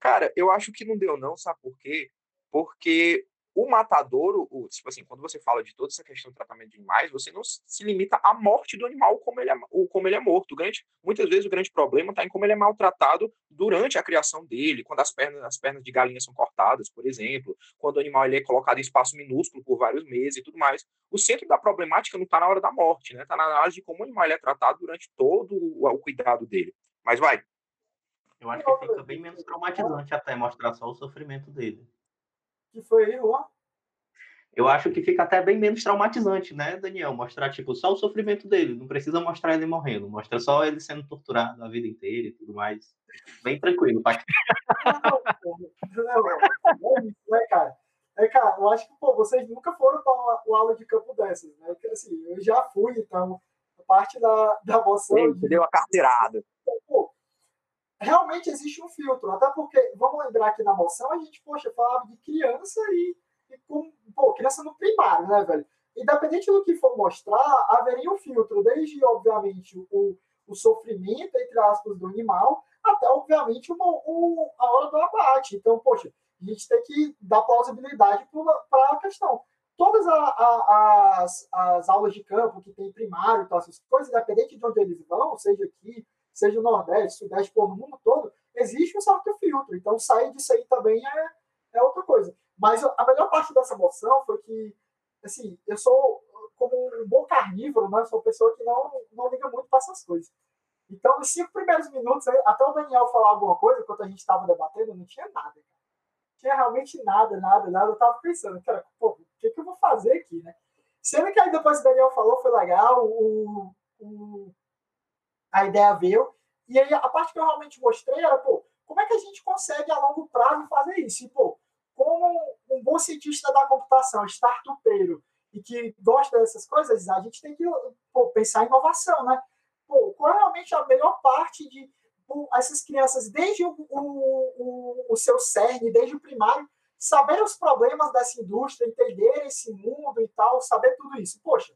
Cara, eu acho que não deu não, sabe por quê? Porque o matadouro, o, tipo assim, quando você fala de toda essa questão do tratamento de animais, você não se limita à morte do animal como ele é, como ele é morto. Grande, muitas vezes o grande problema está em como ele é maltratado durante a criação dele, quando as pernas, as pernas de galinha são cortadas, por exemplo, quando o animal ele é colocado em espaço minúsculo por vários meses e tudo mais. O centro da problemática não está na hora da morte, né? Está na análise de como o animal é tratado durante todo o, o cuidado dele. Mas vai. Eu acho que fica bem menos traumatizante até mostrar só o sofrimento dele que foi aí, Juan? Eu acho que fica até bem menos traumatizante, né, Daniel? Mostrar, tipo, só o sofrimento dele. Não precisa mostrar ele morrendo. Mostra só ele sendo torturado a vida inteira e tudo mais. Bem tranquilo, tá? Não, não, não, é isso, né, cara? É, cara, eu acho que, pô, vocês nunca foram para uma, aula de campo dessas, né? Porque, assim, eu já fui, então, a parte da, da moção... Ele deu a carteirada. Pô, realmente existe um filtro. Até porque, vamos lembrar que na moção a gente, poxa, falava de criança e, e com, pô, criança no primário, né, velho? Independente do que for mostrar, haveria um filtro, desde, obviamente, o, o sofrimento, entre aspas, do animal, até, obviamente, uma, o, a hora do abate. Então, poxa, a gente tem que dar plausibilidade para a questão. Todas a, a, as, as aulas de campo que tem primário, então, essas coisas, independente de onde eles vão, seja aqui, seja no Nordeste, Sudeste, por mundo todo, existe um certo filtro. Então, sair disso aí também é, é outra coisa. Mas a melhor parte dessa moção foi que, assim, eu sou, como um bom carnívoro, né? Sou uma pessoa que não, não liga muito para essas coisas. Então, nos cinco primeiros minutos, até o Daniel falar alguma coisa, enquanto a gente estava debatendo, não tinha nada. Não tinha realmente nada, nada, nada. Eu estava pensando, cara, pô, o que, que eu vou fazer aqui, né? Sendo que aí depois o Daniel falou, foi legal, o, o a ideia veio. E aí a parte que eu realmente mostrei era, pô, como é que a gente consegue a longo prazo fazer isso? E, pô, como um bom cientista da computação, startupeiro, e que gosta dessas coisas, a gente tem que pô, pensar em inovação, né? Pô, qual é realmente a melhor parte de pô, essas crianças, desde o, o, o, seu cerne, desde o primário, saber os problemas dessa indústria, entender esse mundo e tal, saber tudo isso. Poxa,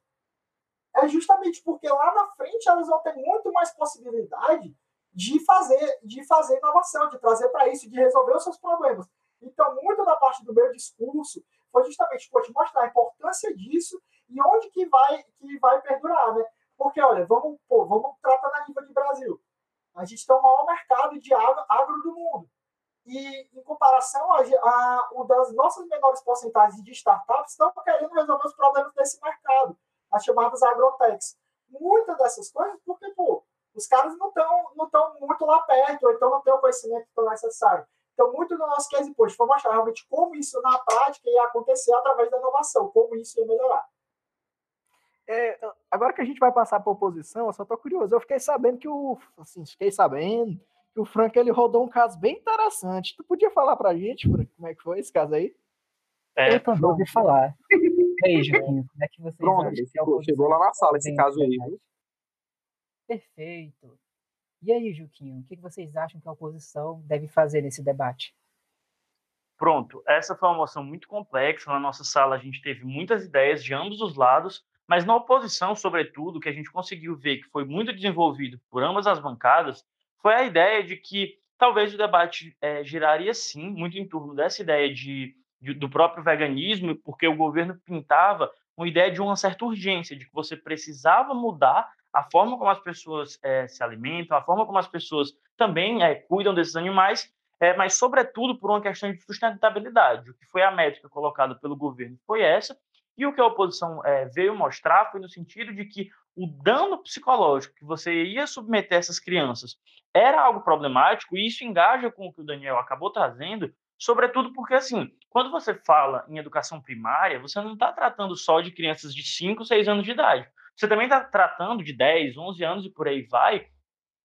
é justamente porque lá na frente elas vão ter muito mais possibilidade de fazer, de fazer inovação, de trazer para isso, de resolver os seus problemas. Então, muito da parte do meu discurso foi justamente pô, te mostrar a importância disso e onde que vai que vai perdurar, né? Porque, olha, vamos, pô, vamos tratar na nível de Brasil. A gente tem o maior mercado de agro, agro do mundo. E, em comparação, a, a, uma das nossas menores porcentagens de startups estão querendo resolver os problemas desse mercado as chamadas agrotechs. Muitas dessas coisas, porque, pô, os caras não estão não tão muito lá perto, ou então não têm o conhecimento que é necessário. Então, muito do nosso case post foi mostrar realmente como isso na prática ia acontecer através da inovação, como isso ia melhorar. É, agora que a gente vai passar para a oposição, eu só estou curioso. Eu fiquei sabendo que o. Assim, fiquei sabendo que o Frank ele rodou um caso bem interessante. Tu podia falar para a gente, Frank, como é que foi esse caso aí? É, eu também ouvi falar. E aí, Joaquim, como é que vocês Pronto, é chegou lá na sala esse caso aí. Viu? Perfeito. E aí, Juquinho, o que vocês acham que a oposição deve fazer nesse debate? Pronto, essa foi uma moção muito complexa. Na nossa sala, a gente teve muitas ideias de ambos os lados, mas na oposição, sobretudo, que a gente conseguiu ver que foi muito desenvolvido por ambas as bancadas, foi a ideia de que talvez o debate é, giraria sim muito em torno dessa ideia de de, do próprio veganismo, porque o governo pintava uma ideia de uma certa urgência, de que você precisava mudar a forma como as pessoas é, se alimentam, a forma como as pessoas também é, cuidam desses animais, é, mas, sobretudo, por uma questão de sustentabilidade. O que foi a métrica colocada pelo governo foi essa, e o que a oposição veio mostrar foi no sentido de que o dano psicológico que você ia submeter essas crianças era algo problemático, e isso engaja com o que o Daniel acabou trazendo, Sobretudo porque, assim, quando você fala em educação primária, você não está tratando só de crianças de 5, 6 anos de idade. Você também está tratando de 10, 11 anos e por aí vai.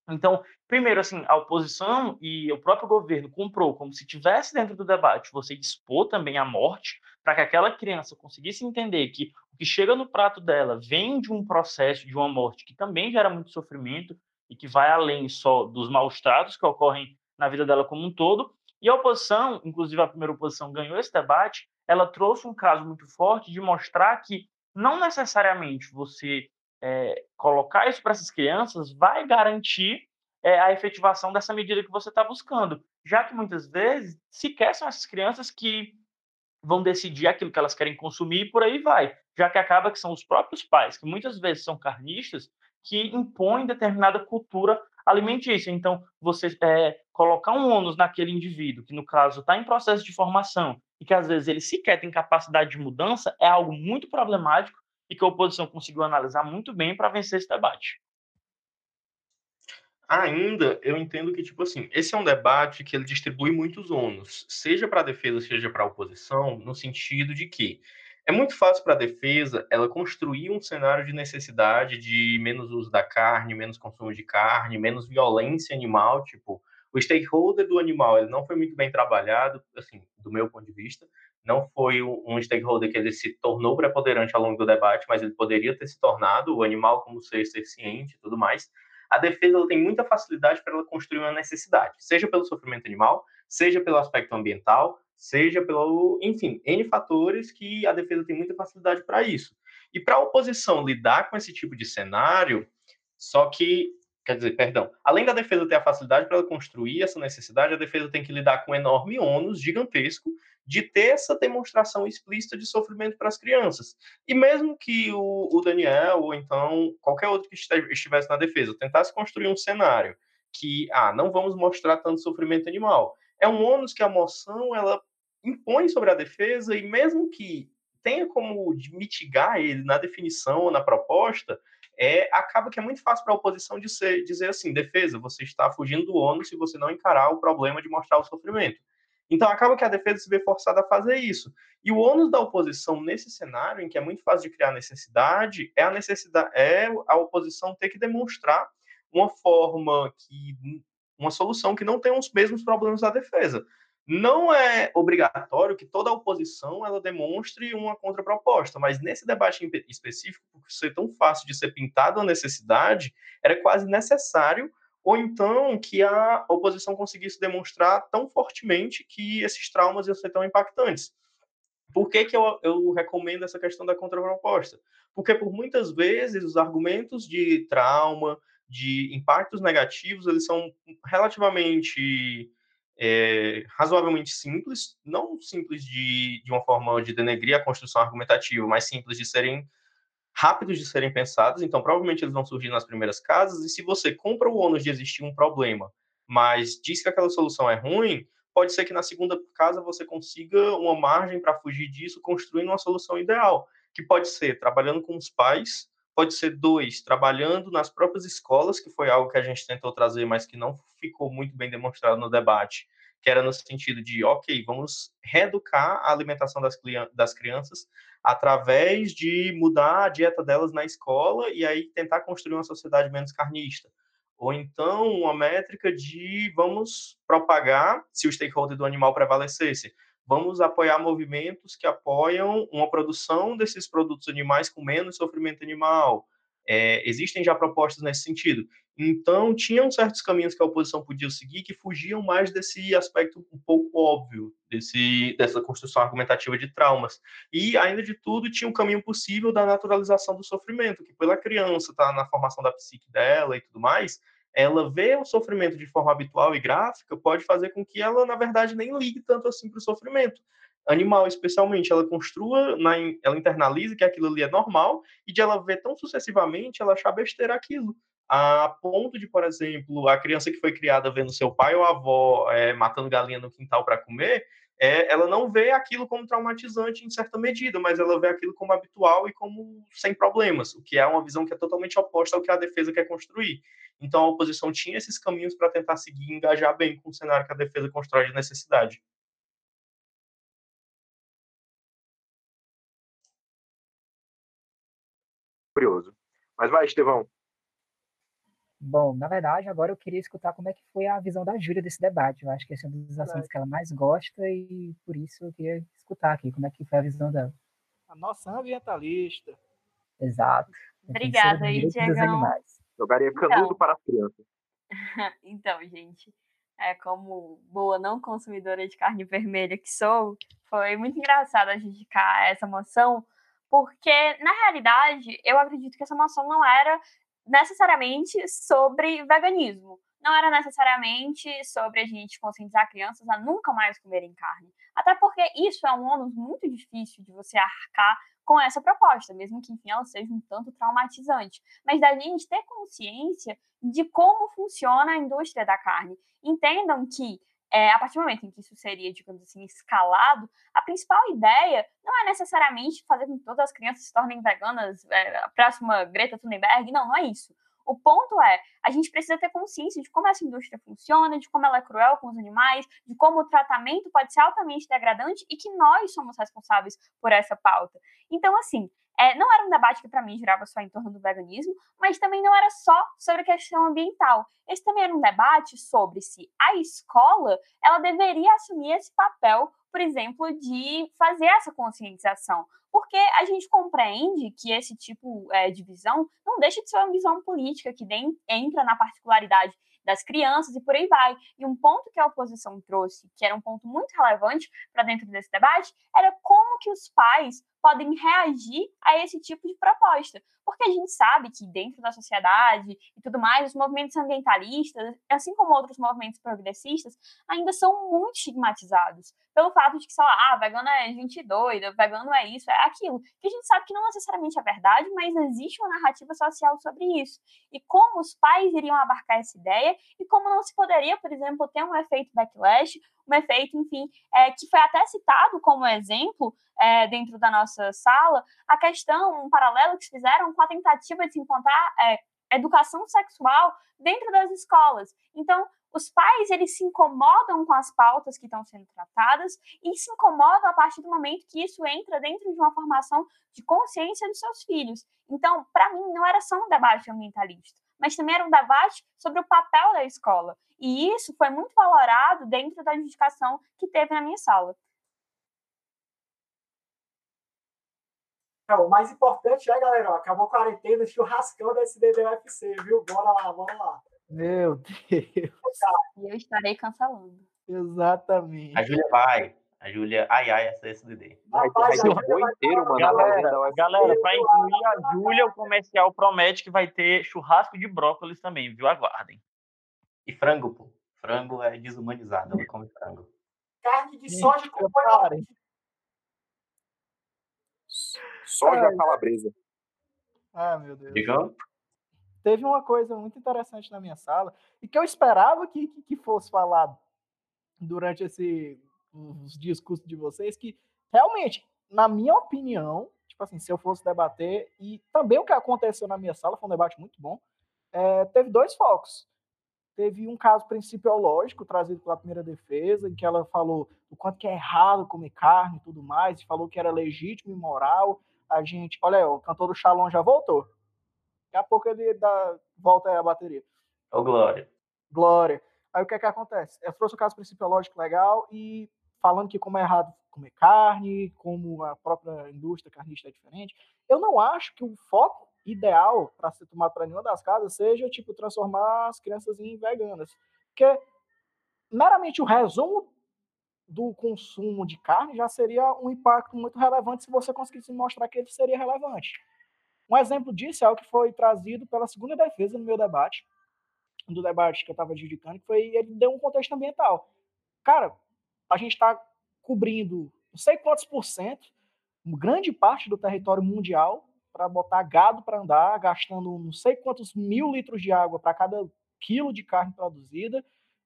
Então, primeiro, assim, a oposição e o próprio governo comprou como se tivesse dentro do debate você expor também a morte, para que aquela criança conseguisse entender que o que chega no prato dela vem de um processo de uma morte que também gera muito sofrimento e que vai além só dos maus tratos que ocorrem na vida dela como um todo, e a oposição, inclusive a primeira oposição ganhou esse debate, ela trouxe um caso muito forte de mostrar que não necessariamente você é, colocar isso para essas crianças vai garantir é, a efetivação dessa medida que você está buscando, já que muitas vezes sequer são essas crianças que vão decidir aquilo que elas querem consumir e por aí vai. Já que acaba que são os próprios pais, que muitas vezes são carnistas, que impõem determinada cultura alimentícia. Então, você é, colocar um ônus naquele indivíduo, que no caso está em processo de formação, e que às vezes ele sequer tem capacidade de mudança, é algo muito problemático e que a oposição conseguiu analisar muito bem para vencer esse debate. Ainda, eu entendo que, tipo assim, esse é um debate que ele distribui muitos ônus, seja para a defesa, seja para a oposição, no sentido de que é muito fácil para a defesa ela construir um cenário de necessidade de menos uso da carne, menos consumo de carne, menos violência animal, tipo, o stakeholder do animal ele não foi muito bem trabalhado, assim, do meu ponto de vista, não foi um stakeholder que ele se tornou preponderante ao longo do debate, mas ele poderia ter se tornado o animal como ser, ciente e tudo mais. A defesa tem muita facilidade para ela construir uma necessidade, seja pelo sofrimento animal, seja pelo aspecto ambiental, seja pelo, enfim, N fatores que a defesa tem muita facilidade para isso. E para a oposição lidar com esse tipo de cenário, só que Quer dizer, perdão, além da defesa ter a facilidade para construir essa necessidade, a defesa tem que lidar com um enorme ônus gigantesco de ter essa demonstração explícita de sofrimento para as crianças. E mesmo que o, o, Daniel, ou então qualquer outro que estivesse na defesa, tentasse construir um cenário que, ah, não vamos mostrar tanto sofrimento animal, é um ônus que a moção ela impõe sobre a defesa, e mesmo que tenha como mitigar ele na definição ou na proposta, é, acaba que é muito fácil para a oposição dizer, dizer assim, defesa, você está fugindo do ônus se você não encarar o problema de mostrar o sofrimento. Então acaba que a defesa se vê forçada a fazer isso. E o ônus da oposição nesse cenário, em que é muito fácil de criar necessidade, é a necessidade, é a oposição ter que demonstrar uma forma que uma solução que não tem os mesmos problemas da defesa. Não é obrigatório que toda a oposição ela demonstre uma contraproposta, mas nesse debate específico, por ser tão fácil de ser pintado a necessidade, era quase necessário ou então que a oposição conseguisse demonstrar tão fortemente que esses traumas iam ser tão impactantes. Por que, que eu, eu recomendo essa questão da contraproposta? Porque por muitas vezes os argumentos de trauma, de impactos negativos, eles são relativamente é, razoavelmente simples, não simples de, de uma forma de denegrir a construção argumentativa, mas simples de serem rápidos de serem pensados, então provavelmente eles vão surgir nas primeiras casas, e se você compra o ônus de existir um problema, mas diz que aquela solução é ruim, pode ser que na segunda casa você consiga uma margem para fugir disso, construindo uma solução ideal, que pode ser trabalhando com os pais, pode ser dois, trabalhando nas próprias escolas, que foi algo que a gente tentou trazer, mas que não ficou muito bem demonstrado no debate, que era no sentido de, ok, vamos reeducar a alimentação das, das crianças através de mudar a dieta delas na escola e aí tentar construir uma sociedade menos carnista. Ou então uma métrica de vamos propagar, se o stakeholder do animal prevalecesse, vamos apoiar movimentos que apoiam uma produção desses produtos animais com menos sofrimento animal. É, existem já propostas nesse sentido. Então, tinham certos caminhos que a oposição podia seguir que fugiam mais desse aspecto um pouco óbvio, desse, dessa construção argumentativa de traumas. E, ainda de tudo, tinha um caminho possível da naturalização do sofrimento, que pela criança está na formação da psique dela e tudo mais, ela vê o sofrimento de forma habitual e gráfica, pode fazer com que ela, na verdade, nem ligue tanto assim para o sofrimento. Animal, especialmente, ela construa, ela internaliza que aquilo ali é normal, e de ela ver tão sucessivamente, ela achar besteira aquilo. A ponto de, por exemplo, a criança que foi criada vendo seu pai ou avó é, matando galinha no quintal para comer, é, ela não vê aquilo como traumatizante em certa medida, mas ela vê aquilo como habitual e como sem problemas, o que é uma visão que é totalmente oposta ao que a defesa quer construir. Então a oposição tinha esses caminhos para tentar seguir e engajar bem com o cenário que a defesa constrói de necessidade. Curioso. Mas vai, Estevão. Bom, na verdade, agora eu queria escutar como é que foi a visão da Júlia desse debate. Eu acho que esse é um dos assuntos que ela mais gosta e por isso eu queria escutar aqui como é que foi a visão dela. A nossa ambientalista. Exato. Obrigada aí, Diego. Jogaria canudo então, para as crianças. então, gente, é, como boa não consumidora de carne vermelha que sou, foi muito engraçado a gente ficar essa moção, porque, na realidade, eu acredito que essa moção não era necessariamente sobre veganismo. não era necessariamente sobre a gente conscientizar crianças a nunca mais comerem carne. Até porque isso é um ônus muito difícil de você arcar com essa proposta, mesmo que, enfim, ela seja um tanto traumatizante. Mas da gente ter consciência de como funciona a indústria da carne. Entendam que é, a partir do momento em que isso seria, digamos assim, escalado, a principal ideia não é necessariamente fazer com que todas as crianças se tornem veganas, é, a próxima Greta Thunberg, não, não é isso. O ponto é, a gente precisa ter consciência de como essa indústria funciona, de como ela é cruel com os animais, de como o tratamento pode ser altamente degradante e que nós somos responsáveis por essa pauta. Então, assim, é, não era um debate que para mim girava só em torno do veganismo, mas também não era só sobre a questão ambiental. Esse também era um debate sobre se a escola ela deveria assumir esse papel, por exemplo, de fazer essa conscientização. Porque a gente compreende que esse tipo é, de visão não deixa de ser uma visão política que entra na particularidade das crianças e por aí vai. E um ponto que a oposição trouxe, que era um ponto muito relevante para dentro desse debate, era como que os pais podem reagir a esse tipo de proposta. Porque a gente sabe que dentro da sociedade e tudo mais, os movimentos ambientalistas, assim como outros movimentos progressistas, ainda são muito estigmatizados. Pelo fato de que, sei lá, ah, vegano é gente doida, vegano é isso, é aquilo. Que a gente sabe que não necessariamente é verdade, mas existe uma narrativa social sobre isso. E como os pais iriam abarcar essa ideia e como não se poderia, por exemplo, ter um efeito backlash, um efeito, enfim, é, que foi até citado como exemplo é, dentro da nossa sala, a questão, um paralelo que fizeram com a tentativa de se encontrar é, educação sexual dentro das escolas. Então, os pais eles se incomodam com as pautas que estão sendo tratadas e se incomodam a partir do momento que isso entra dentro de uma formação de consciência dos seus filhos. Então, para mim, não era só um debate ambientalista, mas também era um debate sobre o papel da escola. E isso foi muito valorado dentro da indicação que teve na minha sala. o mais importante é, galera, ó, acabou a quarentena, churrascão da SDDFC, viu? Bora lá, bora lá. Meu Deus. E eu estarei cancelando. Exatamente. A Júlia vai. A Júlia, ai, ai, essa SD. Vai, Rapaz, vai um Júlia voo vai inteiro, mano. Galera, galera, para incluir a Júlia, o comercial promete que vai ter churrasco de brócolis também, viu? Aguardem. E frango, pô. Frango é desumanizado, ela come frango. Carne de soja com preparem. Soja Ai. calabresa. Ah, meu Deus. Digam? Teve uma coisa muito interessante na minha sala e que eu esperava que, que, que fosse falado durante esse, os discursos de vocês, que realmente, na minha opinião, tipo assim, se eu fosse debater, e também o que aconteceu na minha sala foi um debate muito bom, é, teve dois focos. Teve um caso principiológico trazido pela primeira defesa, em que ela falou o quanto que é errado comer carne e tudo mais, e falou que era legítimo e moral. A gente, olha aí, o cantor do Shalom já voltou. Daqui a pouco ele dá, volta aí a bateria. Ô, Glória. Glória. Aí o que é que acontece? Eu trouxe o caso principiológico legal e falando que como é errado comer carne, como a própria indústria carnista é diferente. Eu não acho que o foco ideal para ser tomado para nenhuma das casas seja tipo transformar as crianças em veganas, porque meramente o resumo do consumo de carne já seria um impacto muito relevante se você conseguisse mostrar que ele seria relevante. Um exemplo disso é o que foi trazido pela segunda defesa no meu debate, do debate que eu estava adjudicando, que foi ele deu um contexto ambiental. Cara, a gente está cobrindo não sei quantos por cento, grande parte do território mundial para botar gado para andar, gastando não sei quantos mil litros de água para cada quilo de carne produzida,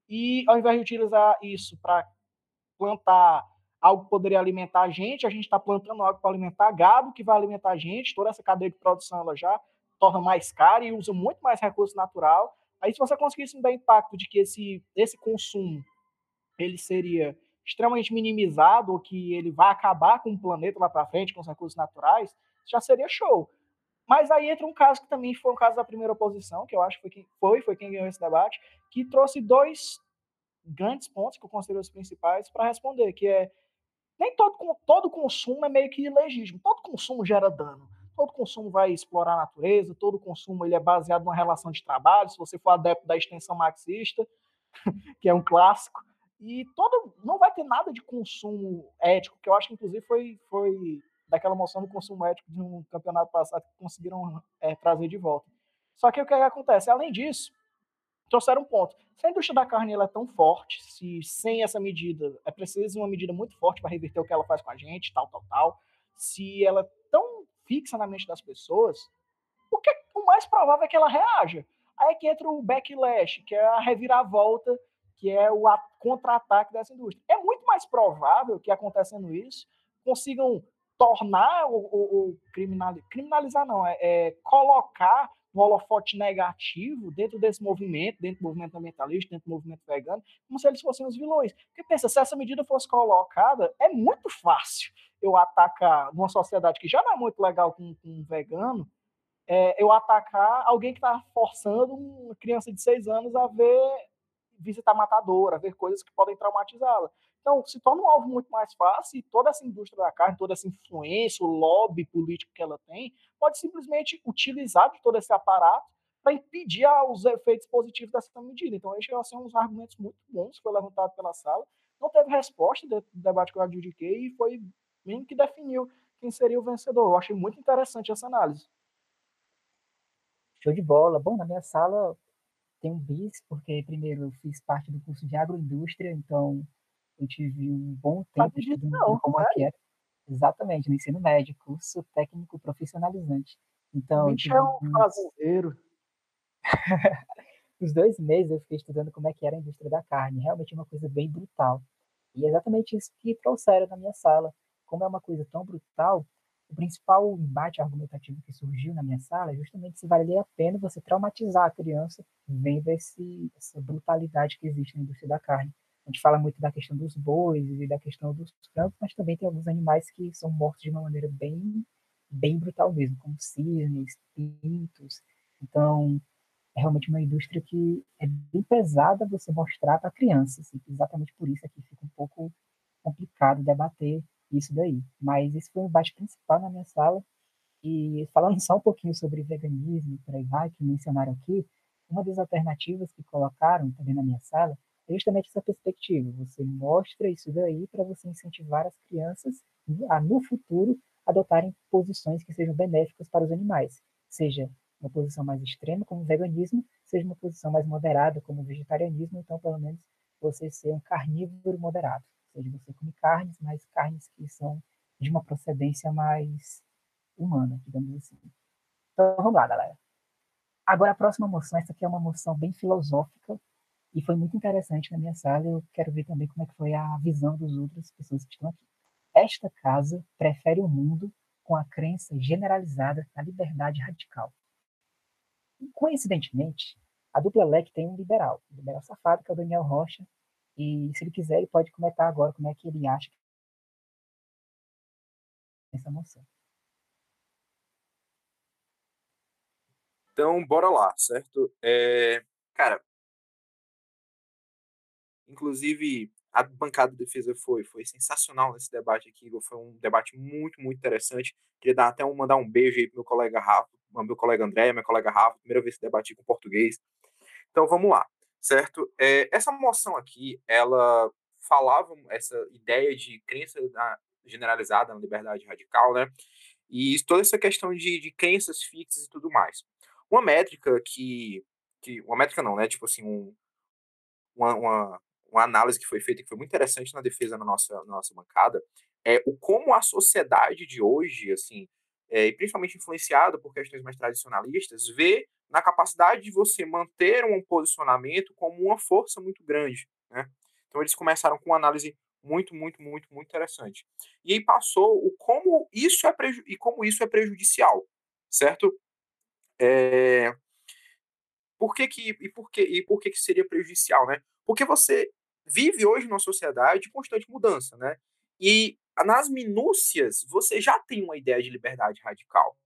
e ao invés de utilizar isso para plantar algo que poderia alimentar a gente, a gente está plantando algo para alimentar gado, que vai alimentar a gente, toda essa cadeia de produção ela já torna mais cara e usa muito mais recurso natural. Aí se você conseguisse dar impacto de que esse, esse consumo ele seria extremamente minimizado ou que ele vai acabar com o planeta lá para frente, com os recursos naturais, já seria show. Mas aí entra um caso que também foi um caso da primeira oposição, que eu acho que foi quem, foi, foi quem ganhou esse debate, que trouxe dois grandes pontos que eu considero os principais para responder, que é nem todo, todo consumo é meio que ilegítimo, todo consumo gera dano, todo consumo vai explorar a natureza, todo consumo ele é baseado numa relação de trabalho, se você for adepto da extensão marxista, que é um clássico, e todo não vai ter nada de consumo ético, que eu acho que inclusive foi, foi daquela moção do consumo ético de um campeonato passado que conseguiram é, trazer de volta. Só que o que, é que acontece? Além disso, trouxeram um ponto. Se a indústria da carne ela é tão forte, se sem essa medida é preciso uma medida muito forte para reverter o que ela faz com a gente, tal, tal, tal, se ela é tão fixa na mente das pessoas, o, que, o mais provável é que ela reaja. Aí é que entra o backlash, que é a reviravolta, que é o contra-ataque dessa indústria. É muito mais provável que acontecendo isso, consigam tornar o, o, o criminalizar, não, é, é, colocar um holofote negativo dentro desse movimento, dentro do movimento ambientalista, dentro do movimento vegano, como se eles fossem os vilões. Porque pensa, se essa medida fosse colocada, é muito fácil eu atacar numa sociedade que já não é muito legal com, com um vegano, é, eu atacar alguém que está forçando uma criança de seis anos a ver visitar matadora, a ver coisas que podem traumatizá-la. Então, se torna um alvo muito mais fácil e toda essa indústria da carne, toda essa influência, o lobby político que ela tem, pode simplesmente utilizar de todo esse aparato para impedir os efeitos positivos dessa medida. Então, esses são uns argumentos muito bons que foi levantado pela sala. Não teve resposta do debate que eu adjudiquei e foi mesmo que definiu quem seria o vencedor. Eu achei muito interessante essa análise. Show de bola. Bom, na minha sala tem um bis, porque primeiro eu fiz parte do curso de agroindústria, então eu tive um bom tempo Sabe estudando não, como é que é. Exatamente, no ensino médio, curso técnico profissionalizante. Então, Bicho é um fazendeiro. uns dois meses eu fiquei estudando como é que era a indústria da carne. Realmente é uma coisa bem brutal. E é exatamente isso que trouxeram na minha sala. Como é uma coisa tão brutal, o principal embate argumentativo que surgiu na minha sala é justamente se valeria a pena você traumatizar a criança vendo esse, essa brutalidade que existe na indústria da carne. A gente fala muito da questão dos bois e da questão dos frangos, mas também tem alguns animais que são mortos de uma maneira bem, bem brutal mesmo, como cisnes, pintos. Então, é realmente uma indústria que é bem pesada você mostrar para a criança. Assim, exatamente por isso aqui fica um pouco complicado debater isso daí. Mas esse foi o embate principal na minha sala. E falando só um pouquinho sobre veganismo, por aí vai, que mencionaram aqui, uma das alternativas que colocaram também na minha sala é justamente essa perspectiva. Você mostra isso daí para você incentivar as crianças a, no futuro, adotarem posições que sejam benéficas para os animais. Seja uma posição mais extrema, como o veganismo, seja uma posição mais moderada, como o vegetarianismo, então, pelo menos, você ser um carnívoro moderado. Ou seja, você come carnes, mas carnes que são de uma procedência mais humana, digamos assim. Então, vamos lá, galera. Agora, a próxima moção, essa aqui é uma moção bem filosófica e foi muito interessante na minha sala. Eu quero ver também como é que foi a visão das outras pessoas que estão aqui. Esta casa prefere o mundo com a crença generalizada na liberdade radical. Coincidentemente, a dupla LEC tem um liberal, um liberal safado, que é o Daniel Rocha, e se ele quiser, ele pode comentar agora como é que ele acha essa moção. Então, bora lá, certo? É, cara, inclusive a bancada de defesa foi foi sensacional nesse debate aqui, foi um debate muito muito interessante. Queria dar até um mandar um beijo aí pro meu colega Rafa, meu colega André, meu colega Rafa, primeira vez que debati com português. Então vamos lá, certo? É, essa moção aqui, ela falava essa ideia de crença na, generalizada na liberdade radical, né? E toda essa questão de, de crenças fixas e tudo mais. Uma métrica que, que uma métrica não, né? Tipo assim, um, uma, uma, uma análise que foi feita que foi muito interessante na defesa na nossa, na nossa bancada é o como a sociedade de hoje, assim, é, e principalmente influenciada por questões mais tradicionalistas, vê na capacidade de você manter um posicionamento como uma força muito grande, né? Então eles começaram com uma análise muito, muito, muito, muito interessante. E aí passou o como isso é preju e como isso é prejudicial, certo? É... Por que que e por que e por que que seria prejudicial, né? Porque você vive hoje numa sociedade de constante mudança, né? E nas minúcias você já tem uma ideia de liberdade radical.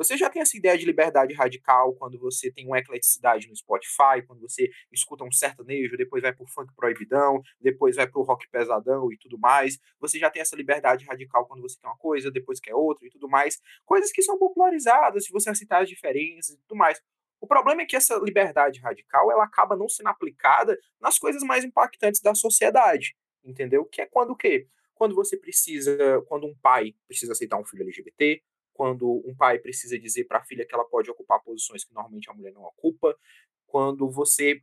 Você já tem essa ideia de liberdade radical quando você tem uma ecleticidade no Spotify, quando você escuta um sertanejo, depois vai pro funk proibidão, depois vai pro rock pesadão e tudo mais. Você já tem essa liberdade radical quando você tem uma coisa, depois quer outra e tudo mais. Coisas que são popularizadas, se você aceitar as diferenças e tudo mais. O problema é que essa liberdade radical ela acaba não sendo aplicada nas coisas mais impactantes da sociedade, entendeu? Que é quando o quê? Quando você precisa, quando um pai precisa aceitar um filho LGBT, quando um pai precisa dizer para a filha que ela pode ocupar posições que normalmente a mulher não ocupa, quando você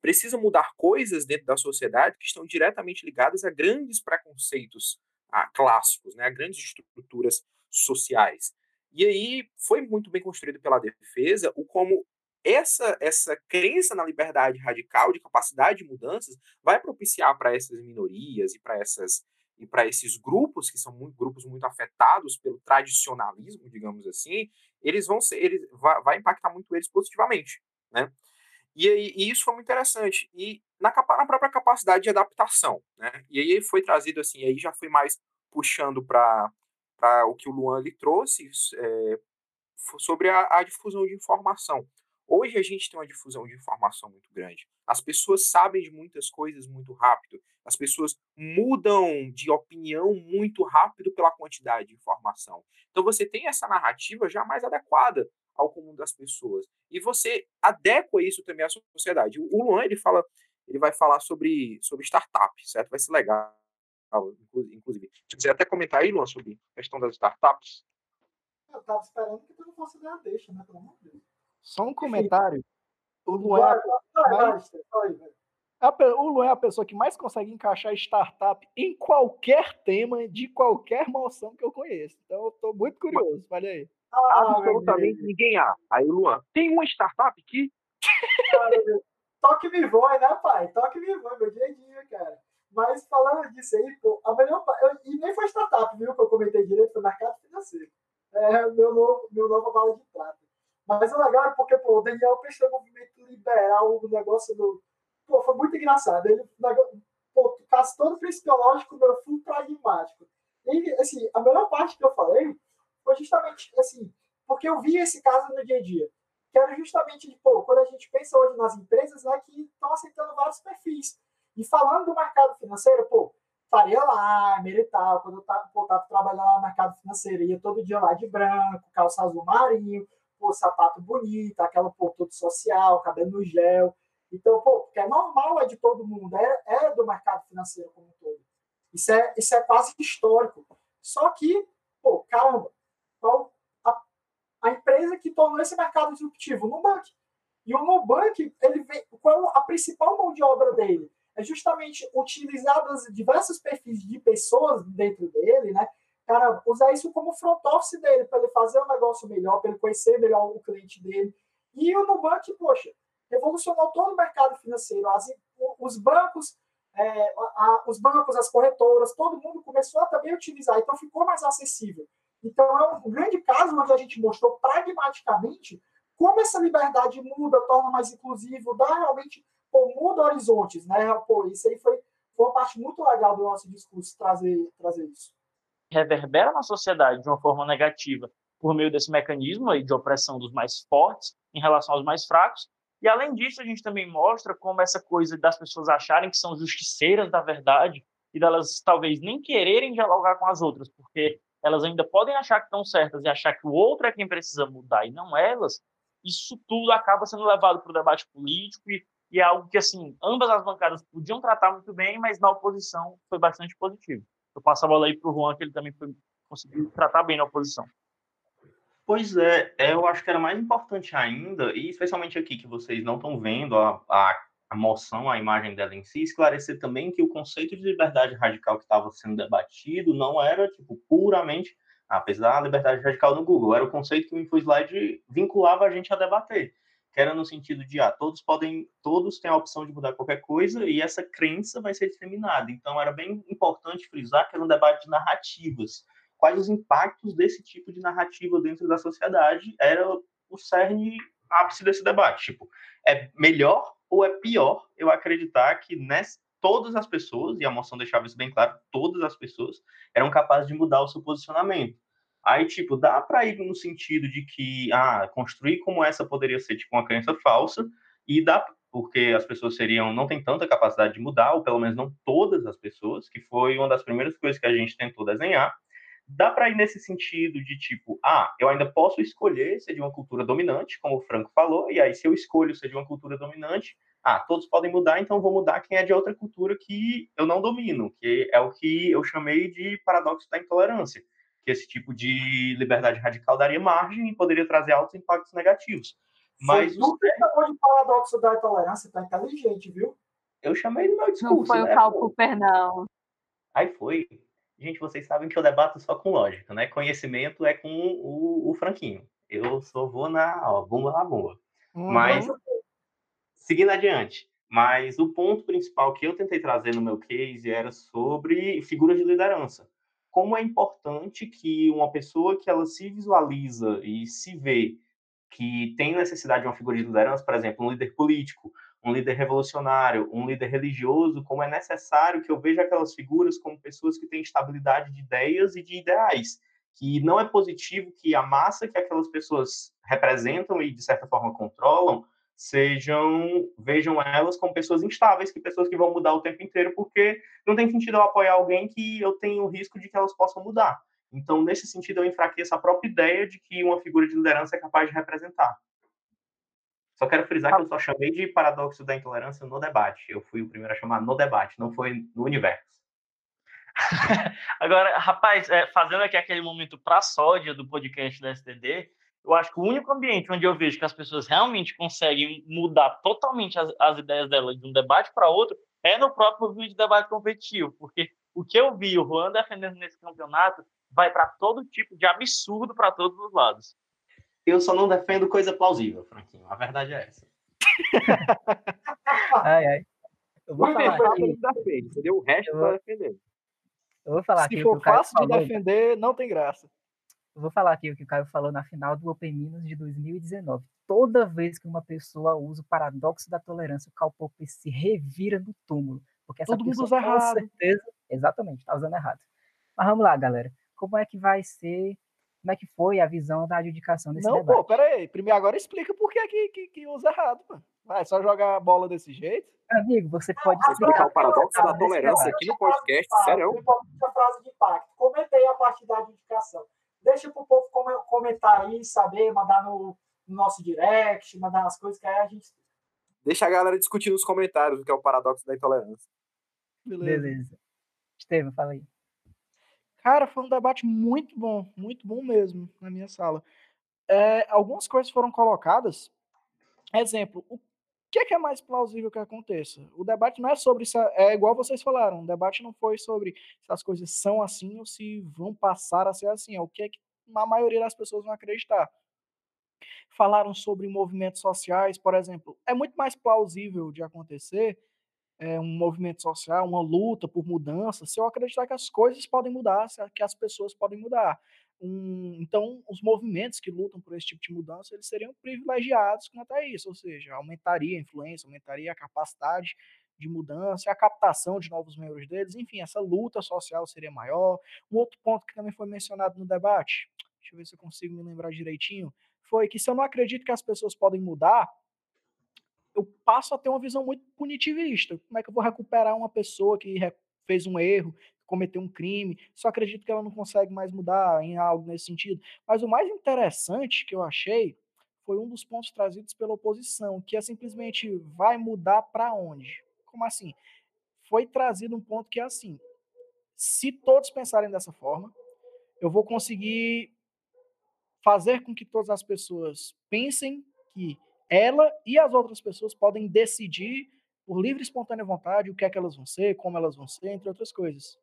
precisa mudar coisas dentro da sociedade que estão diretamente ligadas a grandes preconceitos a clássicos, né, a grandes estruturas sociais. E aí foi muito bem construído pela defesa o como essa essa crença na liberdade radical, de capacidade de mudanças, vai propiciar para essas minorias e para essas e para esses grupos que são muito, grupos muito afetados pelo tradicionalismo, digamos assim, eles vão ser, eles vai, vai impactar muito eles positivamente, né? E, e, isso foi muito interessante. E na, na, própria capacidade de adaptação, né? E aí foi trazido assim, aí já foi mais puxando para o que o Luan lhe trouxe é, sobre a, a difusão de informação. Hoje a gente tem uma difusão de informação muito grande. As pessoas sabem de muitas coisas muito rápido. As pessoas mudam de opinião muito rápido pela quantidade de informação. Então você tem essa narrativa já mais adequada ao comum das pessoas. E você adequa isso também à sociedade. O Luan, ele fala, ele vai falar sobre, sobre startup, certo? Vai ser legal, inclusive. Se quiser até comentar aí, Luan, sobre a questão das startups. Eu estava esperando que tu não fosse dar deixa, né? Pelo amor de Deus. Só um comentário. O Luan, vai, vai, vai, o Luan é a pessoa que mais consegue encaixar startup em qualquer tema, de qualquer moção que eu conheço. Então, eu estou muito curioso. Olha aí. Ah, Absolutamente ninguém há. Aí, Luan, tem uma startup que. Toque me voe, né, pai? Toque me voe, meu dia a dia, cara. Mas falando disso aí, pô, a melhor. Eu, e nem foi startup, viu? Que eu comentei direito, foi mercado financeiro. É meu novo, meu novo bala de prata. Mas o legal é porque, pô, o Daniel pensou no movimento liberal, o negócio do. Pô, foi muito engraçado. Ele, pô, caso todo principiológico, meu full pragmático. E, assim, a melhor parte que eu falei foi justamente, assim, porque eu vi esse caso no dia a dia. Que era justamente, pô, quando a gente pensa hoje nas empresas, né, que estão aceitando vários perfis. E falando do mercado financeiro, pô, Faria lá, militar, quando eu estava trabalhando lá no mercado financeiro, ia todo dia lá de branco, calça azul marinho, pô, sapato bonito, aquela pô, todo social, cabelo no gel. Então, pô, porque é normal, é de todo mundo, é, é do mercado financeiro como um todo. Isso é, isso é quase histórico. Só que, pô, caramba, qual a, a empresa que tornou esse mercado disruptivo? O Nubank. E o Nubank, ele vem, qual a principal mão de obra dele? É justamente utilizar os diversos perfis de pessoas dentro dele, né? Cara, usar isso como front office dele, para ele fazer um negócio melhor, para ele conhecer melhor o cliente dele. E o Nubank, poxa, revolucionou todo o mercado financeiro. As, os bancos, é, a, os bancos, as corretoras, todo mundo começou a também utilizar, então ficou mais acessível. Então é um grande caso onde a gente mostrou pragmaticamente como essa liberdade muda, torna mais inclusivo, dá realmente, pô, muda horizontes, né? Pô, isso aí foi, foi uma parte muito legal do nosso discurso, trazer, trazer isso reverbera na sociedade de uma forma negativa por meio desse mecanismo aí de opressão dos mais fortes em relação aos mais fracos. E além disso, a gente também mostra como essa coisa das pessoas acharem que são justiceiras da verdade e delas talvez nem quererem dialogar com as outras, porque elas ainda podem achar que estão certas e achar que o outro é quem precisa mudar e não elas. Isso tudo acaba sendo levado para o debate político e, e é algo que assim ambas as bancadas podiam tratar muito bem, mas na oposição foi bastante positivo eu passo a bola aí para o Juan, que ele também foi, conseguiu tratar bem na oposição. Pois é, é, eu acho que era mais importante ainda, e especialmente aqui que vocês não estão vendo a, a, a moção, a imagem dela em si, esclarecer também que o conceito de liberdade radical que estava sendo debatido não era, tipo, puramente, apesar da liberdade radical no Google, era o conceito que o InfoSlide vinculava a gente a debater que era no sentido de, ah, todos podem, todos têm a opção de mudar qualquer coisa e essa crença vai ser discriminada. Então, era bem importante frisar que era um debate de narrativas. Quais os impactos desse tipo de narrativa dentro da sociedade era o cerne ápice desse debate. Tipo, é melhor ou é pior eu acreditar que nessa, todas as pessoas, e a moção deixava isso bem claro, todas as pessoas eram capazes de mudar o seu posicionamento. Aí, tipo, dá para ir no sentido de que, ah, construir como essa poderia ser, tipo, uma crença falsa, e dá porque as pessoas seriam, não tem tanta capacidade de mudar, ou pelo menos não todas as pessoas, que foi uma das primeiras coisas que a gente tentou desenhar. Dá para ir nesse sentido de tipo, ah, eu ainda posso escolher ser de uma cultura dominante, como o Franco falou, e aí se eu escolho ser de uma cultura dominante, ah, todos podem mudar, então vou mudar quem é de outra cultura que eu não domino, que é o que eu chamei de paradoxo da intolerância que esse tipo de liberdade radical daria margem e poderia trazer altos impactos negativos. Mas tu que chamou de paradoxo da intolerância, tá inteligente, viu? eu chamei no meu discurso. Não foi né, o Karl pô? Popper, não. Aí foi. Gente, vocês sabem que eu debato só com lógica, né? Conhecimento é com o, o Franquinho. Eu só vou na ó, bumba na bomba. Uhum. Mas, seguindo adiante, mas o ponto principal que eu tentei trazer no meu case era sobre figuras de liderança. Como é importante que uma pessoa que ela se visualiza e se vê que tem necessidade de uma figura de liderança, por exemplo, um líder político, um líder revolucionário, um líder religioso, como é necessário que eu veja aquelas figuras como pessoas que têm estabilidade de ideias e de ideais, que não é positivo que a massa que aquelas pessoas representam e de certa forma controlam sejam vejam elas como pessoas instáveis, que pessoas que vão mudar o tempo inteiro, porque não tem sentido eu apoiar alguém que eu tenho o risco de que elas possam mudar. Então, nesse sentido, eu enfraqueço a própria ideia de que uma figura de liderança é capaz de representar. Só quero frisar que eu só chamei de paradoxo da intolerância no debate. Eu fui o primeiro a chamar no debate, não foi no universo. Agora, rapaz, é, fazendo aqui aquele momento pra sódia do podcast da STD, eu acho que o único ambiente onde eu vejo que as pessoas realmente conseguem mudar totalmente as, as ideias delas de um debate para outro é no próprio movimento de debate competitivo, porque o que eu vi o Juan defendendo nesse campeonato vai para todo tipo de absurdo para todos os lados. Eu só não defendo coisa plausível, Franquinho. A verdade é essa. Ai, ai. Eu vou falar bem, aqui, ele defende, entendeu? O resto Eu tá vou- defendendo. eu vou falar aqui Se o que for fácil de defender, não tem graça. Eu vou falar aqui o que o Caio falou na final do Open Minas de 2019. Toda vez que uma pessoa usa o paradoxo da tolerância, o Karl Popper se revira no túmulo. Porque essa Todo mundo pessoa, usa com errado. certeza, exatamente, está usando errado. Mas vamos lá, galera. Como é que vai ser, como é que foi a visão da adjudicação desse Não, debate? pô, pera aí. Primeiro agora explica por que, que, que, que usa errado, mano. Vai, só jogar a bola desse jeito? Amigo, você pode Vou explicar o paradoxo da tolerância aqui no podcast, Ah, sério. frase de impacto. Comentei a parte da indicação. Deixa pro povo come- comentar aí, saber, mandar no, no nosso direct, mandar as coisas que aí a gente. Deixa a galera discutir nos comentários o que é o paradoxo da intolerância. Beleza. Estevam, fala aí. Cara, foi um debate muito bom, muito bom mesmo na minha sala. É, algumas coisas foram colocadas. Exemplo, o que é, que é mais plausível que aconteça? O debate não é sobre se é igual vocês falaram. O debate não foi sobre se as coisas são assim ou se vão passar a ser assim. É o que é que a maioria das pessoas vão acreditar. Falaram sobre movimentos sociais, por exemplo. É muito mais plausível de acontecer é, um movimento social, uma luta por mudança, se eu acreditar que as coisas podem mudar, que as pessoas podem mudar. Um, então, os movimentos que lutam por esse tipo de mudança, eles seriam privilegiados quanto a isso, ou seja, aumentaria a influência, aumentaria a capacidade de mudança, a captação de novos membros deles, enfim, essa luta social seria maior. Um outro ponto que também foi mencionado no debate, deixa eu ver se eu consigo me lembrar direitinho, foi que se eu não acredito que as pessoas podem mudar, eu passo a ter uma visão muito punitivista. Como é que eu vou recuperar uma pessoa que fez um erro, cometeu um crime? Só acredito que ela não consegue mais mudar em algo nesse sentido. Mas o mais interessante que eu achei foi um dos pontos trazidos pela oposição, que é simplesmente vai mudar para onde? Como assim? Foi trazido um ponto que é assim: se todos pensarem dessa forma, eu vou conseguir fazer com que todas as pessoas pensem que ela e as outras pessoas podem decidir por livre e espontânea vontade o que é que elas vão ser, como elas vão ser, entre outras coisas.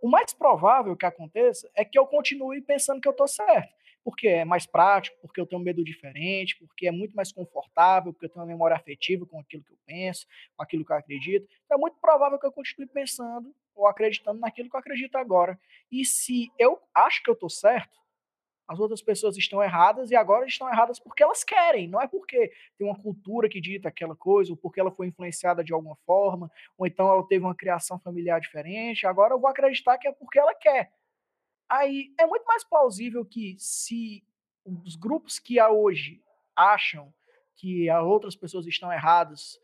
O mais provável que aconteça é que eu continue pensando que eu estou certo, porque é mais prático, porque eu tenho medo diferente, porque é muito mais confortável, porque eu tenho uma memória afetiva com aquilo que eu penso, com aquilo que eu acredito. Então é muito provável que eu continue pensando ou acreditando naquilo que eu acredito agora. E se eu acho que eu estou certo, as outras pessoas estão erradas e agora estão erradas porque elas querem, não é porque tem uma cultura que dita aquela coisa, ou porque ela foi influenciada de alguma forma, ou então ela teve uma criação familiar diferente. Agora eu vou acreditar que é porque ela quer. Aí é muito mais plausível que se os grupos que há hoje acham que as outras pessoas estão erradas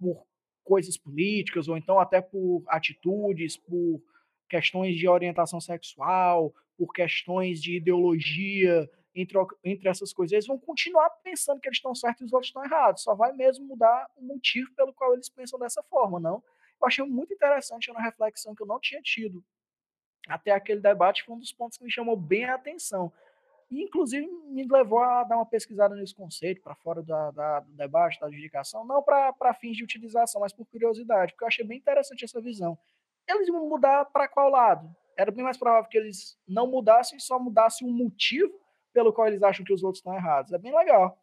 por coisas políticas, ou então até por atitudes, por questões de orientação sexual, por questões de ideologia, entre, entre essas coisas, eles vão continuar pensando que eles estão certos e os outros estão errados. Só vai mesmo mudar o motivo pelo qual eles pensam dessa forma, não? Eu achei muito interessante, uma reflexão que eu não tinha tido até aquele debate, foi um dos pontos que me chamou bem a atenção. E, inclusive, me levou a dar uma pesquisada nesse conceito, para fora da, da, do debate, da adjudicação, não para fins de utilização, mas por curiosidade, porque eu achei bem interessante essa visão. Eles iam mudar para qual lado? Era bem mais provável que eles não mudassem, só mudassem um motivo pelo qual eles acham que os outros estão errados. É bem legal.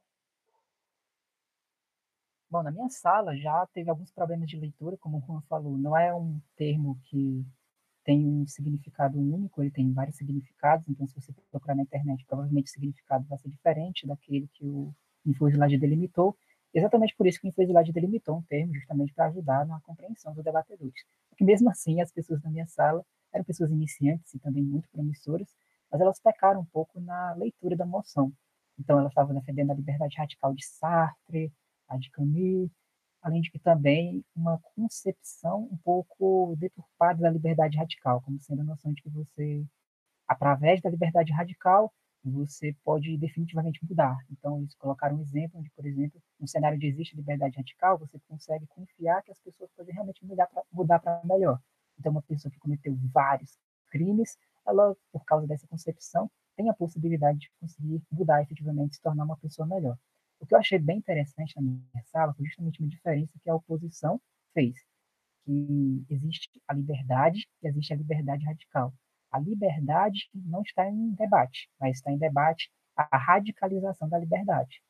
Bom, na minha sala já teve alguns problemas de leitura, como o Juan falou. Não é um termo que tem um significado único, ele tem vários significados, então se você procurar na internet, provavelmente o significado vai ser diferente daquele que o Infoslide delimitou. Exatamente por isso que o Infoslide delimitou um termo, justamente para ajudar na compreensão dos debatedores. Porque mesmo assim, as pessoas da minha sala eram pessoas iniciantes e também muito promissoras, mas elas pecaram um pouco na leitura da moção. Então, elas estavam defendendo a liberdade radical de Sartre, a de Camus, além de que também uma concepção um pouco deturpada da liberdade radical, como sendo a noção de que você, através da liberdade radical, você pode definitivamente mudar. Então, eles colocaram um exemplo onde, por exemplo, no cenário de existe liberdade radical, você consegue confiar que as pessoas podem realmente mudar para melhor. Então, uma pessoa que cometeu vários crimes, ela, por causa dessa concepção, tem a possibilidade de conseguir mudar efetivamente, se tornar uma pessoa melhor. O que eu achei bem interessante na minha sala foi justamente uma diferença que a oposição fez, que existe a liberdade e existe a liberdade radical. A liberdade não está em debate, mas está em debate a radicalização da liberdade,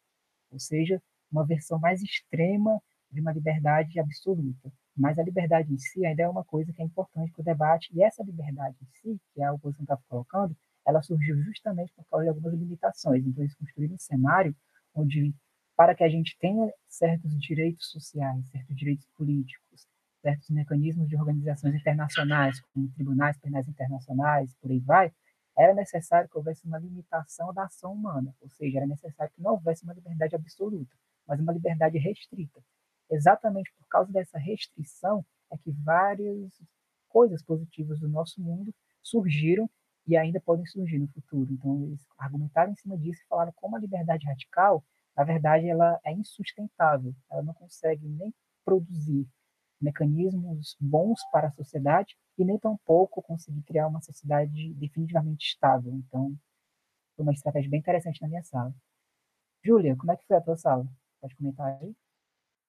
ou seja, uma versão mais extrema de uma liberdade absoluta. Mas a liberdade em si ainda é uma coisa que é importante para o debate, e essa liberdade em si, que a oposição estava colocando, ela surgiu justamente por causa de algumas limitações. Então, eles construíram um cenário onde para que a gente tenha certos direitos sociais, certos direitos políticos, certos mecanismos de organizações internacionais, como tribunais penais internacionais, por aí vai, era necessário que houvesse uma limitação da ação humana, ou seja, era necessário que não houvesse uma liberdade absoluta, mas uma liberdade restrita. Exatamente por causa dessa restrição é que várias coisas positivas do nosso mundo surgiram e ainda podem surgir no futuro. Então, eles argumentaram em cima disso e falaram como a liberdade radical na verdade, ela é insustentável. Ela não consegue nem produzir mecanismos bons para a sociedade e nem tampouco conseguir criar uma sociedade definitivamente estável. Então, foi uma estratégia bem interessante na minha sala. Júlia, como é que foi a tua sala? Pode comentar aí?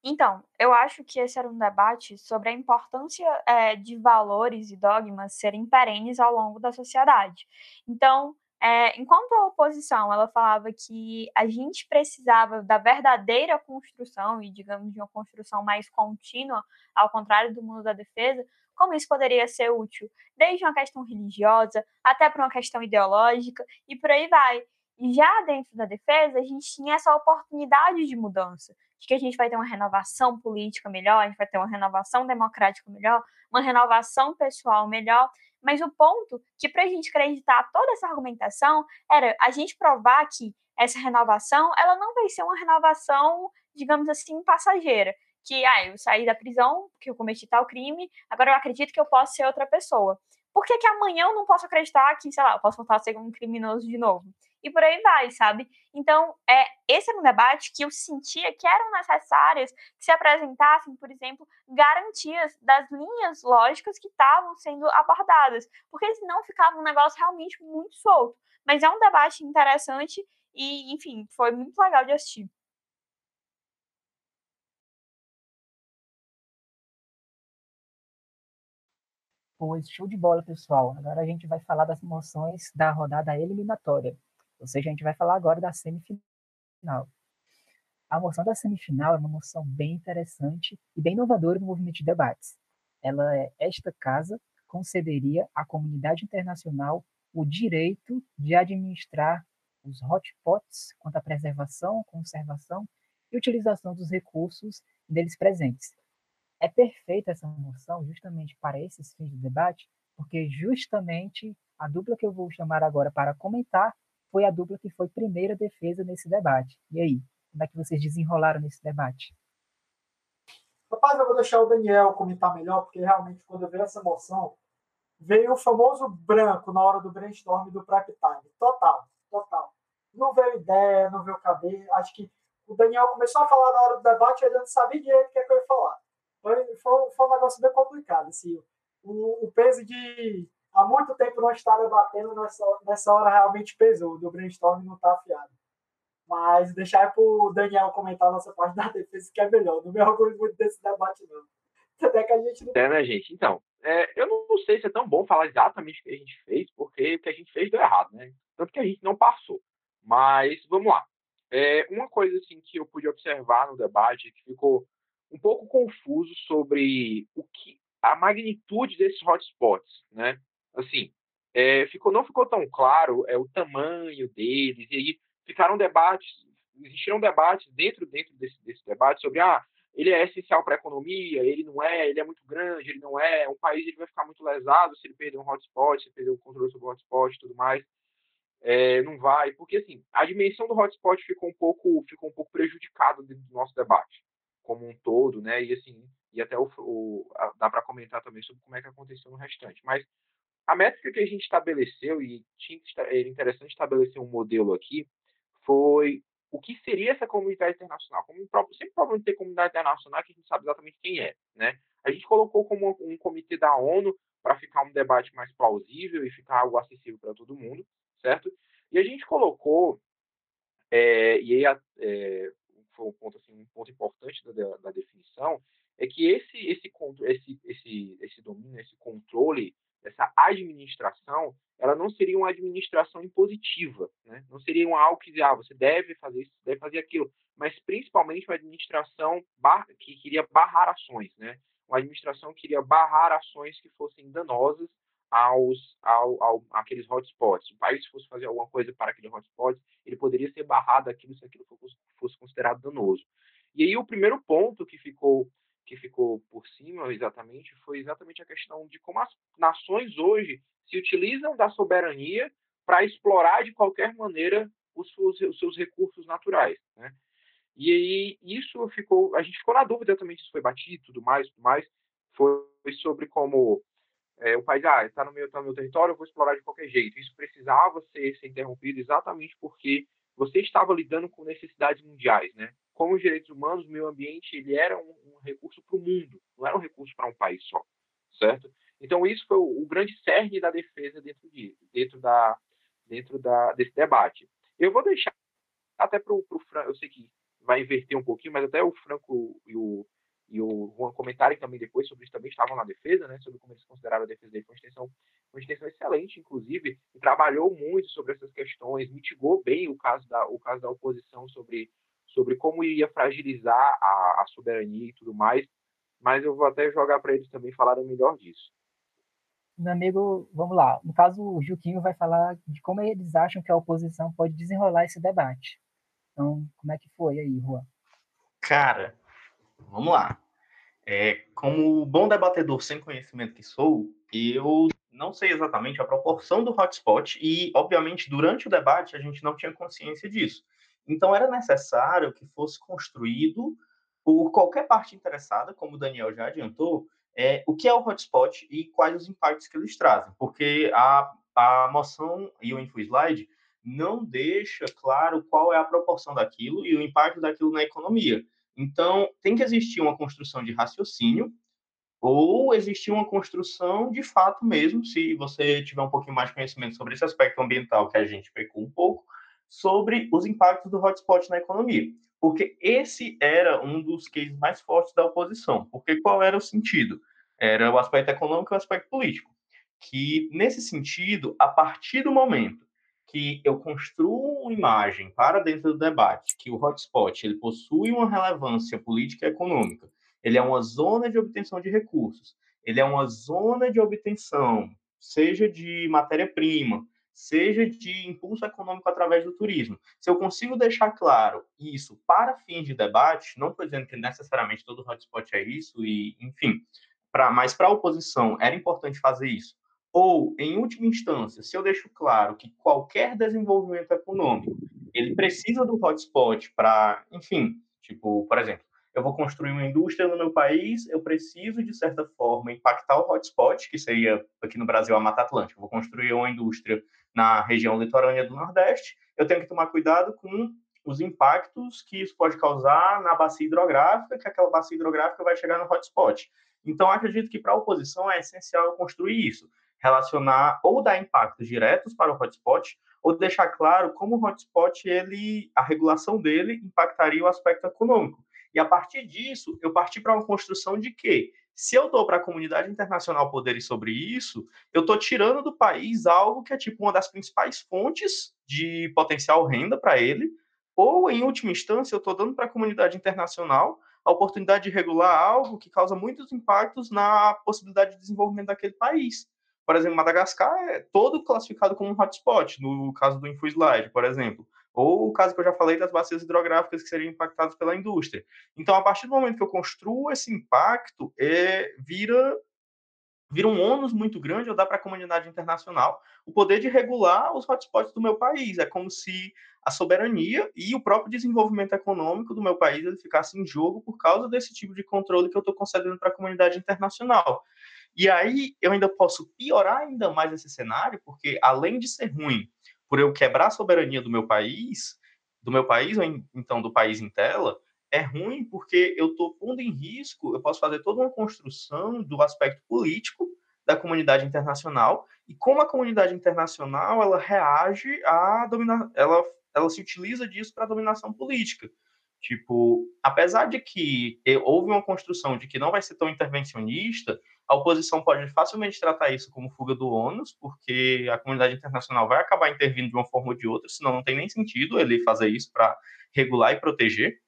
Então, eu acho que esse era um debate sobre a importância é, de valores e dogmas serem perenes ao longo da sociedade. Então, é, enquanto a oposição ela falava que a gente precisava da verdadeira construção e, digamos, de uma construção mais contínua, ao contrário do mundo da defesa, como isso poderia ser útil, desde uma questão religiosa até para uma questão ideológica e por aí vai. E já dentro da defesa, a gente tinha essa oportunidade de mudança, de que a gente vai ter uma renovação política melhor, a gente vai ter uma renovação democrática melhor, uma renovação pessoal melhor, mas o ponto que para a gente acreditar toda essa argumentação era a gente provar que essa renovação ela não vai ser uma renovação, digamos assim, passageira. Que, ah, eu saí da prisão porque eu cometi tal crime, agora eu acredito que eu posso ser outra pessoa. Por que, que amanhã eu não posso acreditar que, sei lá, eu posso voltar a ser um criminoso de novo? E por aí vai, sabe? Então, é, esse era um debate que eu sentia que eram necessárias que se apresentassem, por exemplo, garantias das linhas lógicas que estavam sendo abordadas, porque senão ficava um negócio realmente muito solto. Mas é um debate interessante e, enfim, foi muito legal de assistir. Pois, show de bola, pessoal. Agora a gente vai falar das moções da rodada eliminatória. Ou seja, a gente vai falar agora da semifinal. A moção da semifinal é uma moção bem interessante e bem inovadora no movimento de debates. Ela é esta casa concederia à comunidade internacional o direito de administrar os hotspots quanto à preservação, conservação e utilização dos recursos deles presentes. É perfeita essa moção justamente para esses fins de debate, porque justamente a dupla que eu vou chamar agora para comentar foi a dupla que foi primeira defesa nesse debate. E aí, como é que vocês desenrolaram nesse debate? Rapaz, eu vou deixar o Daniel comentar melhor, porque realmente quando eu vi essa moção, veio o famoso branco na hora do brainstorm do prep time. Total, total. Não veio ideia, não veio caber. Acho que o Daniel começou a falar na hora do debate ele não sabia direito o que, é que eu ia falar. Foi, foi, foi um negócio bem complicado. Assim, o, o peso de há muito tempo não está debatendo, nessa, nessa hora realmente pesou, do brainstorm não está afiado. Mas deixar para o Daniel comentar a nossa parte da defesa, que é melhor. Não me orgulho muito desse debate, não. Até que a gente não... É, né, gente? Então, é, eu não sei se é tão bom falar exatamente o que a gente fez, porque o que a gente fez deu errado, né? Tanto que a gente não passou. Mas, vamos lá. É, uma coisa assim que eu pude observar no debate que ficou um pouco confuso sobre o que a magnitude desses hotspots, né? É, não ficou tão claro é, o tamanho deles, e aí ficaram debates, existiram debates dentro, dentro desse, desse debate sobre, ah, ele é essencial para a economia, ele não é, ele é muito grande, ele não é, um país ele vai ficar muito lesado se ele perder um hotspot, se perder o controle sobre o hotspot e tudo mais, é, não vai, porque assim, a dimensão do hotspot ficou um pouco, ficou um pouco prejudicada do nosso debate, como um todo, né, e assim, e até o, o dá para comentar também sobre como é que aconteceu no restante, mas a métrica que a gente estabeleceu, e tinha era interessante estabelecer um modelo aqui, foi o que seria essa comunidade internacional. Como sempre problema de ter comunidade internacional que a gente sabe exatamente quem é, né? A gente colocou como um comitê da ONU para ficar um debate mais plausível e ficar algo acessível para todo mundo, certo? E a gente colocou, é, e aí é, foi um ponto, assim, um ponto importante da, da definição, é que esse, esse, esse, esse, esse domínio, esse controle essa administração, ela não seria uma administração impositiva, né? não seria um algo que ah, você deve fazer isso, deve fazer aquilo, mas principalmente uma administração que queria barrar ações, né? uma administração que queria barrar ações que fossem danosas aos ao, ao, aqueles hotspots. Se o país fosse fazer alguma coisa para aquele hotspot, ele poderia ser barrado aquilo se aquilo fosse considerado danoso. E aí o primeiro ponto que ficou que ficou por cima exatamente foi exatamente a questão de como as nações hoje se utilizam da soberania para explorar de qualquer maneira os seus, os seus recursos naturais, né? E aí isso ficou, a gente ficou na dúvida também se foi batido, tudo mais, tudo mais. Foi sobre como é, o país, ah, está no meu, tá no meu território, eu vou explorar de qualquer jeito. Isso precisava ser, ser interrompido exatamente porque você estava lidando com necessidades mundiais, né? Como os direitos humanos, o meio ambiente ele era um, um recurso para o mundo, não era um recurso para um país só, certo? Então isso foi o, o grande cerne da defesa dentro de, dentro da, dentro da desse debate. Eu vou deixar até para o Franco, eu sei que vai inverter um pouquinho, mas até o Franco e o e o Juan comentarem também depois sobre isso também estavam na defesa, né, sobre como eles consideraram a defesa dele, foi uma extensão, uma extensão excelente, inclusive, trabalhou muito sobre essas questões, mitigou bem o caso da, o caso da oposição sobre sobre como iria fragilizar a, a soberania e tudo mais, mas eu vou até jogar para eles também falarem melhor disso. Meu amigo, vamos lá. No caso, o Juquinho vai falar de como eles acham que a oposição pode desenrolar esse debate. Então, como é que foi aí, Juan? Cara, vamos lá. É, como bom debatedor sem conhecimento que sou, eu não sei exatamente a proporção do hotspot e, obviamente, durante o debate a gente não tinha consciência disso. Então, era necessário que fosse construído por qualquer parte interessada, como o Daniel já adiantou, é, o que é o hotspot e quais os impactos que eles trazem, porque a, a moção e o InfoSlide não deixa claro qual é a proporção daquilo e o impacto daquilo na economia. Então, tem que existir uma construção de raciocínio ou existir uma construção de fato mesmo, se você tiver um pouquinho mais de conhecimento sobre esse aspecto ambiental que a gente pecou um pouco, sobre os impactos do hotspot na economia. Porque esse era um dos cases mais fortes da oposição. Porque qual era o sentido? Era o aspecto econômico e o aspecto político. Que, nesse sentido, a partir do momento que eu construo uma imagem para dentro do debate que o hotspot ele possui uma relevância política e econômica, ele é uma zona de obtenção de recursos, ele é uma zona de obtenção, seja de matéria-prima, seja de impulso econômico através do turismo. Se eu consigo deixar claro isso para fins de debate, não estou dizendo que necessariamente todo hotspot é isso, e enfim, pra, mas para a oposição era importante fazer isso. Ou, em última instância, se eu deixo claro que qualquer desenvolvimento econômico ele precisa do hotspot para, enfim, tipo, por exemplo, eu vou construir uma indústria no meu país, eu preciso, de certa forma, impactar o hotspot, que seria aqui no Brasil a Mata Atlântica. Eu vou construir uma indústria na região litorânea do Nordeste, eu tenho que tomar cuidado com os impactos que isso pode causar na bacia hidrográfica, que aquela bacia hidrográfica vai chegar no hotspot. Então, acredito que para a oposição é essencial construir isso. relacionar ou dar impactos diretos para o hotspot ou deixar claro como o hotspot ele a regulação dele impactaria o aspecto econômico. E a partir disso, eu parti para uma construção de que se eu dou para a comunidade internacional poderes sobre isso, eu estou tirando do país algo que é tipo uma das principais fontes de potencial renda para ele, ou em última instância, eu estou dando para a comunidade internacional a oportunidade de regular algo que causa muitos impactos na possibilidade de desenvolvimento daquele país. Por exemplo, Madagascar é todo classificado como um hotspot, no caso do InfoSlide, por exemplo. Ou o caso que eu já falei das bacias hidrográficas que seriam impactadas pela indústria. Então, a partir do momento que eu construo esse impacto, é, vira, vira um ônus muito grande eu dar para a comunidade internacional o poder de regular os hotspots do meu país. É como se a soberania e o próprio desenvolvimento econômico do meu país ele ficasse em jogo por causa desse tipo de controle que eu estou concedendo para a comunidade internacional. E aí eu ainda posso piorar ainda mais esse cenário, porque além de ser ruim por eu quebrar a soberania do meu país, do meu país ou então do país em tela, é ruim porque eu estou pondo em risco, eu posso fazer toda uma construção do aspecto político da comunidade internacional e como a comunidade internacional ela reage a dominar, ela ela se utiliza disso para dominação política. Tipo, apesar de que houve uma construção de que não vai ser tão intervencionista, a oposição pode facilmente tratar isso como fuga do ônus, porque a comunidade internacional vai acabar intervindo de uma forma ou de outra, senão não tem nem sentido ele fazer isso para regular e proteger.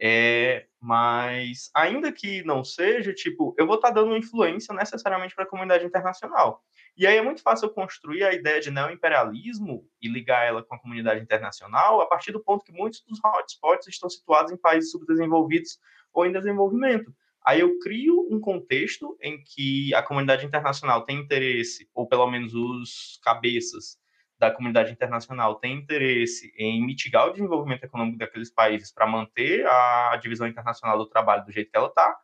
É, mas, ainda que não seja, tipo, eu vou estar tá dando influência necessariamente para a comunidade internacional. E aí é muito fácil construir a ideia de neoimperialismo e ligar ela com a comunidade internacional a partir do ponto que muitos dos hotspots estão situados em países subdesenvolvidos ou em desenvolvimento. Aí eu crio um contexto em que a comunidade internacional tem interesse, ou pelo menos os cabeças da comunidade internacional têm interesse em mitigar o desenvolvimento econômico daqueles países para manter a divisão internacional do trabalho do jeito que ela está.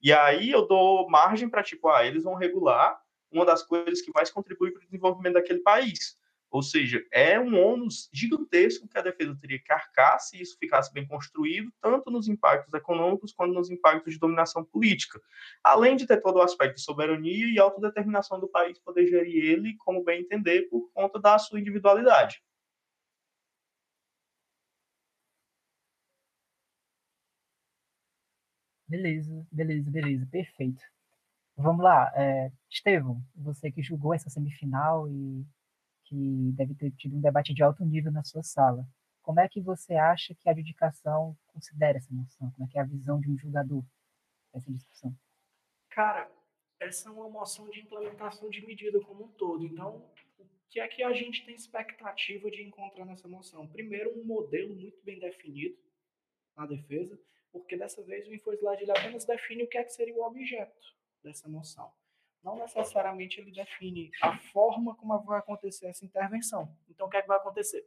E aí eu dou margem para, tipo, ah, eles vão regular uma das coisas que mais contribui para o desenvolvimento daquele país. Ou seja, é um ônus gigantesco que a defesa teria que arcar se isso ficasse bem construído, tanto nos impactos econômicos quanto nos impactos de dominação política. Além de ter todo o aspecto de soberania e autodeterminação do país poder gerir ele como bem entender por conta da sua individualidade. Beleza, beleza, beleza, perfeito. Vamos lá, é, Estevão, você que julgou essa semifinal e que deve ter tido um debate de alto nível na sua sala. Como é que você acha que a adjudicação considera essa moção? Como é que é a visão de um julgador dessa discussão? Cara, essa é uma moção de implementação de medida como um todo. Então, o que é que a gente tem expectativa de encontrar nessa moção? Primeiro, um modelo muito bem definido na defesa, porque dessa vez o InfoSlide apenas define o que é que seria o objeto dessa moção. Não necessariamente ele define a forma como vai acontecer essa intervenção. Então, o que é que vai acontecer?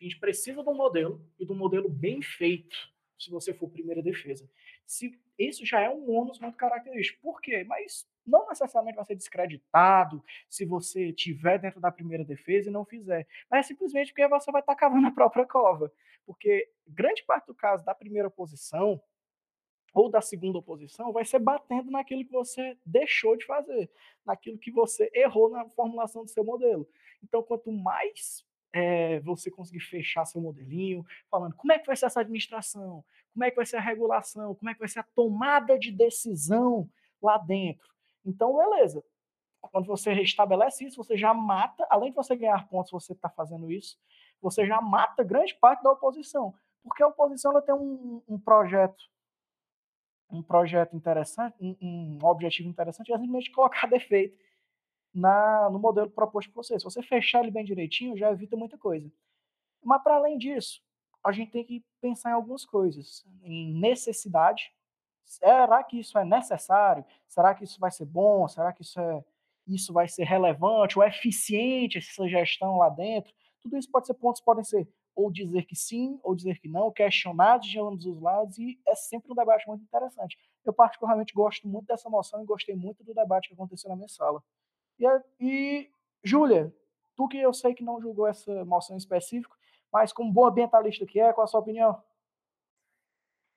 A gente precisa de um modelo e de um modelo bem feito, se você for primeira defesa. Se isso já é um ônus muito característico. Por quê? Mas não necessariamente vai ser descreditado se você tiver dentro da primeira defesa e não fizer. Mas é simplesmente porque você vai estar cavando a própria cova. Porque grande parte do caso da primeira posição, ou da segunda oposição vai ser batendo naquilo que você deixou de fazer, naquilo que você errou na formulação do seu modelo. Então, quanto mais é, você conseguir fechar seu modelinho, falando como é que vai ser essa administração, como é que vai ser a regulação, como é que vai ser a tomada de decisão lá dentro. Então, beleza. Quando você restabelece isso, você já mata, além de você ganhar pontos, você está fazendo isso, você já mata grande parte da oposição. Porque a oposição ela tem um, um projeto um projeto interessante, um, um objetivo interessante, é simplesmente colocar defeito na, no modelo proposto por você. Se você fechar ele bem direitinho, já evita muita coisa. Mas, para além disso, a gente tem que pensar em algumas coisas. Em necessidade. Será que isso é necessário? Será que isso vai ser bom? Será que isso, é, isso vai ser relevante ou eficiente, essa gestão lá dentro? Tudo isso pode ser pontos, podem ser ou dizer que sim, ou dizer que não, questionados de ambos os lados, e é sempre um debate muito interessante. Eu, particularmente, gosto muito dessa moção e gostei muito do debate que aconteceu na minha sala. E, e Júlia, tu que eu sei que não julgou essa moção em específico, mas como boa ambientalista que é, qual a sua opinião?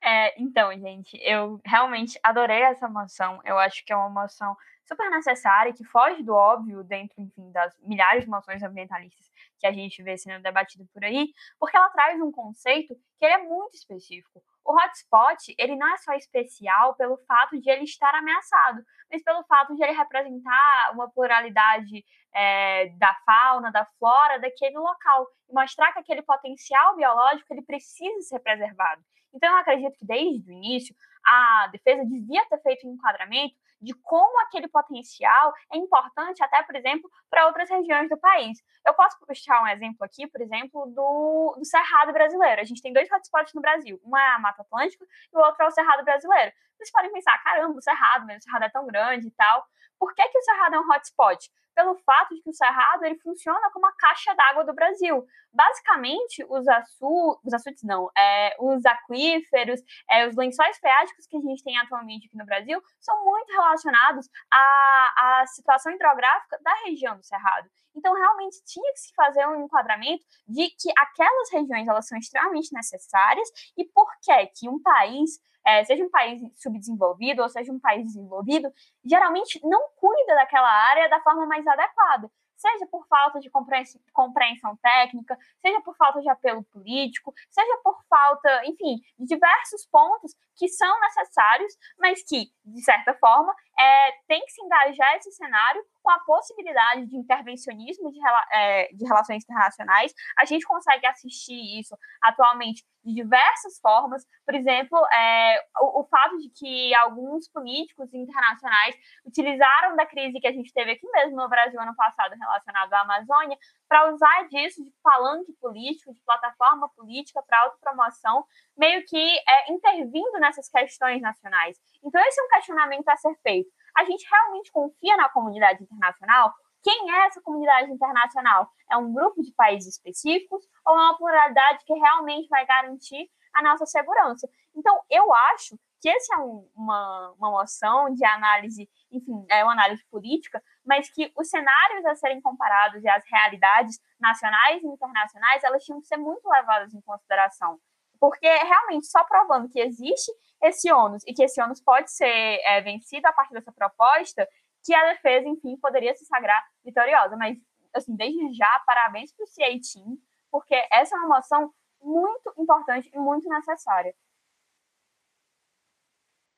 É, então, gente, eu realmente adorei essa moção. Eu acho que é uma moção super necessária, que foge do óbvio dentro, enfim, das milhares de moções ambientalistas que a gente vê sendo debatido por aí, porque ela traz um conceito que ele é muito específico. O hotspot, ele não é só especial pelo fato de ele estar ameaçado, mas pelo fato de ele representar uma pluralidade é, da fauna, da flora daquele local e mostrar que aquele potencial biológico ele precisa ser preservado. Então, eu acredito que desde o início a defesa devia ter feito um enquadramento de como aquele potencial é importante, até, por exemplo, para outras regiões do país. Eu posso puxar um exemplo aqui, por exemplo, do, do Cerrado brasileiro. A gente tem dois hotspots no Brasil, uma é a Mata Atlântica e o outro é o Cerrado brasileiro. Vocês podem pensar, caramba, o Cerrado, mas o Cerrado é tão grande e tal. Por que, que o Cerrado é um hotspot? pelo fato de que o Cerrado ele funciona como a caixa d'água do Brasil. Basicamente, os, açu, os açudes não, é, os aquíferos, é, os lençóis freáticos que a gente tem atualmente aqui no Brasil são muito relacionados à, à situação hidrográfica da região do Cerrado. Então, realmente tinha que se fazer um enquadramento de que aquelas regiões elas são extremamente necessárias e por que que um país é, seja um país subdesenvolvido ou seja um país desenvolvido, geralmente não cuida daquela área da forma mais adequada seja por falta de compreensão técnica, seja por falta de apelo político, seja por falta, enfim, de diversos pontos que são necessários, mas que, de certa forma, é, tem que se engajar esse cenário com a possibilidade de intervencionismo de, é, de relações internacionais. A gente consegue assistir isso atualmente de diversas formas. Por exemplo, é, o, o, fato de que alguns políticos internacionais utilizaram da crise que a gente teve aqui mesmo no Brasil ano passado relacionado à Amazônia para usar disso de palanque político, de plataforma política para autopromoção, meio que é, intervindo nessas questões nacionais. Então, esse é um questionamento a ser feito. A gente realmente confia na comunidade internacional? Quem é essa comunidade internacional? É um grupo de países específicos ou é uma pluralidade que realmente vai garantir a nossa segurança? Então, eu acho que essa é um, uma, uma moção de análise, enfim, é uma análise política, mas que os cenários a serem comparados e as realidades nacionais e internacionais, elas tinham que ser muito levadas em consideração. Porque realmente só provando que existe esse ônus e que esse ônus pode ser é, vencido a partir dessa proposta, que a defesa, enfim, poderia se sagrar vitoriosa. Mas, assim, desde já, parabéns para o CA Team, porque essa é uma moção muito importante e muito necessária.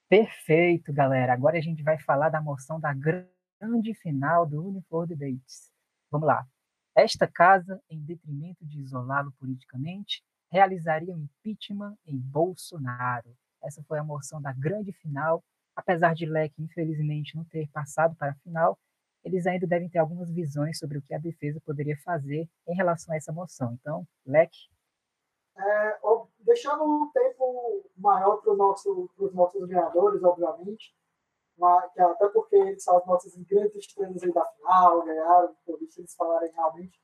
Perfeito, galera. Agora a gente vai falar da moção da grande final do Unifor Debates. Vamos lá. Esta casa, em detrimento de isolá-lo politicamente, realizaria um impeachment em Bolsonaro. Essa foi a moção da grande final. Apesar de Leque, infelizmente, não ter passado para a final, eles ainda devem ter algumas visões sobre o que a defesa poderia fazer em relação a essa moção. Então, Leque. É, deixando um tempo maior para os nossos ganhadores, obviamente, mas, até porque eles são as nossas grandes estrelas da final, ganharam, por isso eles falarem realmente.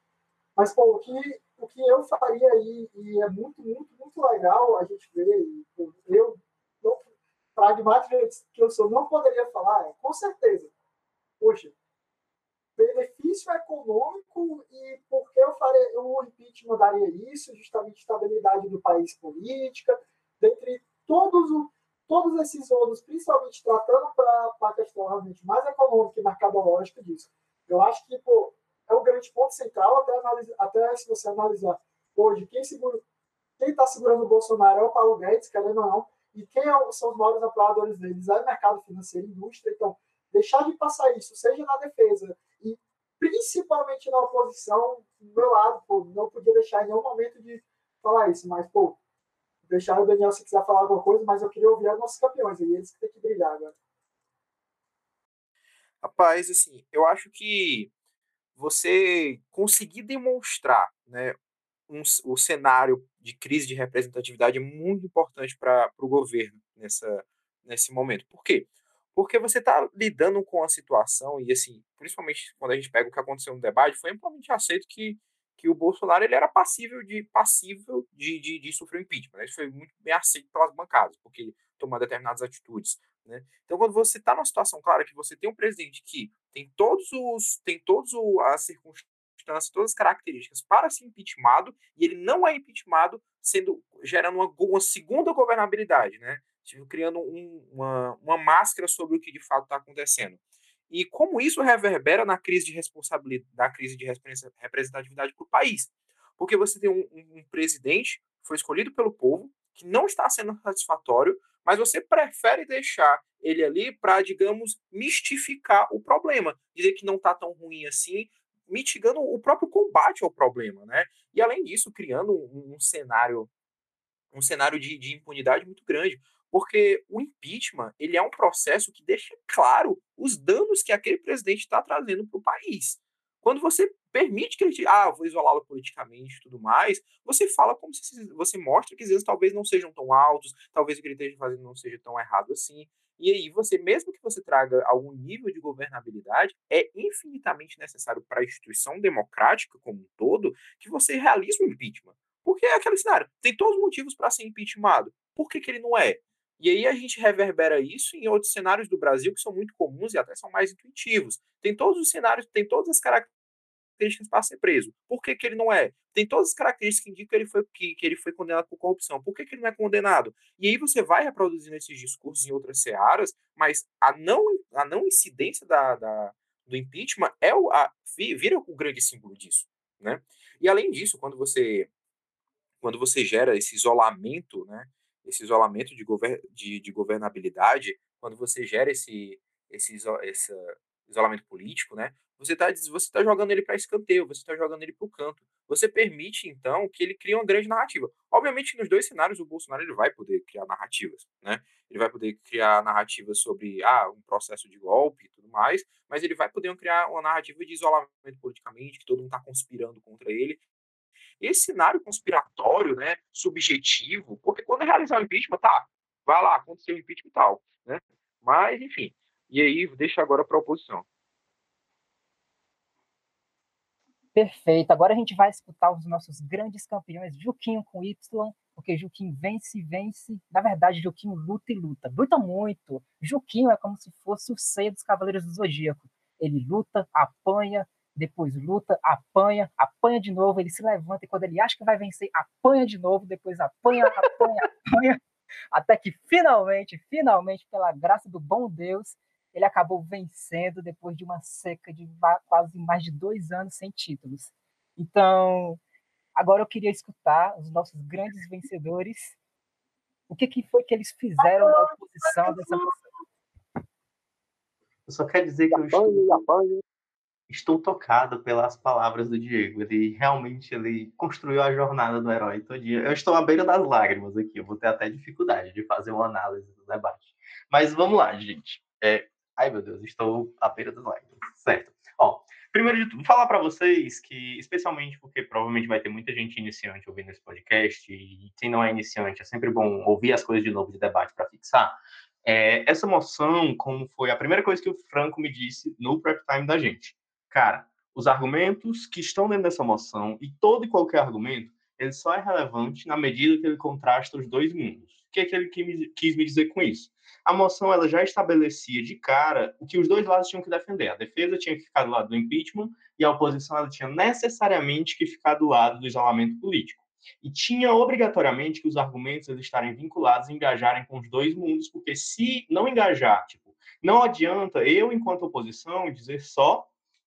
Mas, pô, o que, o que eu faria aí, e é muito, muito, muito legal a gente ver, e, eu, pragmático que eu sou, não poderia falar, é, com certeza, poxa, benefício econômico e por que eu faria, o impeachment daria isso, justamente estabilidade do país política, dentre todos, todos esses outros, principalmente tratando para a questão realmente mais econômica e mercadológica disso. Eu acho que pô, é o grande ponto central, até, até se você analisar hoje, quem segura quem está segurando o Bolsonaro é o Paulo Guedes, querendo ou não, e quem é, são os maiores apoiadores deles é o mercado financeiro, indústria. Então, deixar de passar isso, seja na defesa e principalmente na oposição, do meu lado, pô, não podia deixar em nenhum momento de falar isso, mas, pô, deixar o Daniel se quiser falar alguma coisa, mas eu queria ouvir os nossos campeões, e eles que têm que brilhar agora. Rapaz, assim, eu acho que você conseguir demonstrar né, um, o cenário de crise de representatividade é muito importante para o governo nessa, nesse momento. Por quê? Porque você está lidando com a situação, e assim, principalmente quando a gente pega o que aconteceu no debate, foi amplamente aceito que, que o Bolsonaro ele era passível de passível de, de, de sofrer impeachment. Né? Isso foi muito bem aceito pelas bancadas, porque ele tomou determinadas atitudes. Né? Então, quando você está numa situação clara que você tem um presidente que tem todos os tem todas as circunstâncias, todas as características para ser impeachmentado, e ele não é impeachmentado, sendo gerando uma, uma segunda governabilidade, né? criando um, uma, uma máscara sobre o que de fato está acontecendo. E como isso reverbera na crise de responsabilidade, da crise de representatividade para o país. Porque você tem um, um, um presidente que foi escolhido pelo povo, que não está sendo satisfatório, mas você prefere deixar ele ali para, digamos, mistificar o problema, dizer que não está tão ruim assim, mitigando o próprio combate ao problema, né? E além disso, criando um, um cenário um cenário de, de impunidade muito grande, porque o impeachment ele é um processo que deixa claro os danos que aquele presidente está trazendo para o país. Quando você permite que ele, ah, vou isolá-lo politicamente e tudo mais, você fala como se você mostra que às vezes talvez não sejam tão altos, talvez o que ele esteja fazendo não seja tão errado assim. E aí você, mesmo que você traga algum nível de governabilidade, é infinitamente necessário para a instituição democrática como um todo que você realize o impeachment. Porque é aquele cenário, tem todos os motivos para ser impeachmentado. Por que, que ele não é? E aí a gente reverbera isso em outros cenários do Brasil que são muito comuns e até são mais intuitivos. Tem todos os cenários, tem todas as características para ser preso. Por que, que ele não é? Tem todas as características que indicam que ele foi, que, que ele foi condenado por corrupção. Por que, que ele não é condenado? E aí você vai reproduzindo esses discursos em outras searas, mas a não, a não incidência da, da do impeachment é o, a, vira o grande símbolo disso. Né? E além disso, quando você, quando você gera esse isolamento, né, esse isolamento de, gover de, de governabilidade, quando você gera esse, esse, esse isolamento político, né, você está você tá jogando ele para escanteio, você está jogando ele para o canto. Você permite, então, que ele crie uma grande narrativa. Obviamente, nos dois cenários, o Bolsonaro ele vai poder criar narrativas, né? Ele vai poder criar narrativas sobre ah, um processo de golpe e tudo mais, mas ele vai poder criar uma narrativa de isolamento politicamente, que todo mundo está conspirando contra ele, esse cenário conspiratório, né, subjetivo, porque quando é realizar o impeachment, tá, vai lá, aconteceu o impeachment e tal, né? Mas, enfim, e aí deixa agora para a oposição. Perfeito. Agora a gente vai escutar os nossos grandes campeões, Juquinho com Y, porque Juquinho vence, vence. Na verdade, Juquinho luta e luta. Luta muito. Juquinho é como se fosse o seio dos Cavaleiros do Zodíaco. Ele luta, apanha, depois luta, apanha, apanha de novo, ele se levanta e quando ele acha que vai vencer, apanha de novo, depois apanha, apanha, apanha, até que finalmente, finalmente, pela graça do bom Deus, ele acabou vencendo depois de uma seca de quase mais de dois anos sem títulos. Então, agora eu queria escutar os nossos grandes vencedores. O que, que foi que eles fizeram na oposição dessa moção? Eu só quero dizer que eu estou estou tocado pelas palavras do Diego. Ele realmente ele construiu a jornada do herói todinha. Eu estou à beira das lágrimas aqui. Eu vou ter até dificuldade de fazer uma análise do debate. Mas vamos lá, gente. É... Ai, meu Deus, estou à beira das lágrimas. Certo. Ó, primeiro de tudo, falar para vocês que, especialmente porque provavelmente vai ter muita gente iniciante ouvindo esse podcast, e quem não é iniciante, é sempre bom ouvir as coisas de novo de debate para fixar. É, essa moção, como foi a primeira coisa que o Franco me disse no prep time da gente cara, os argumentos que estão dentro dessa moção e todo e qualquer argumento, ele só é relevante na medida que ele contrasta os dois mundos. O que é que ele quis me dizer com isso? A moção ela já estabelecia de cara o que os dois lados tinham que defender. A defesa tinha que ficar do lado do impeachment e a oposição ela tinha necessariamente que ficar do lado do isolamento político. E tinha obrigatoriamente que os argumentos eles estarem vinculados e engajarem com os dois mundos, porque se não engajar, tipo, não adianta eu, enquanto oposição, dizer só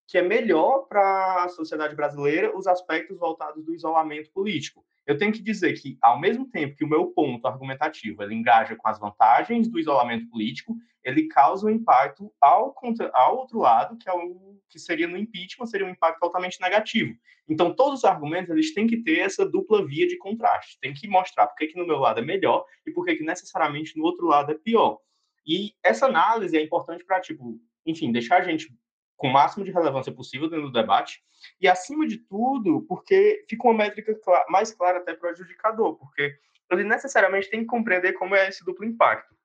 que é melhor para a sociedade brasileira os aspectos voltados do isolamento político. Eu tenho que dizer que, ao mesmo tempo que o meu ponto argumentativo ele engaja com as vantagens do isolamento político, ele causa um impacto ao, ao outro lado, que, é o, que seria no impeachment, seria um impacto altamente negativo. Então, todos os argumentos eles têm que ter essa dupla via de contraste. Tem que mostrar por que, que no meu lado é melhor e por que, que necessariamente no outro lado é pior. E essa análise é importante para, tipo, enfim, deixar a gente com o máximo de relevância possível dentro do debate, e, acima de tudo, porque fica uma métrica mais clara até para o adjudicador, porque ele necessariamente tem que compreender como é esse duplo impacto.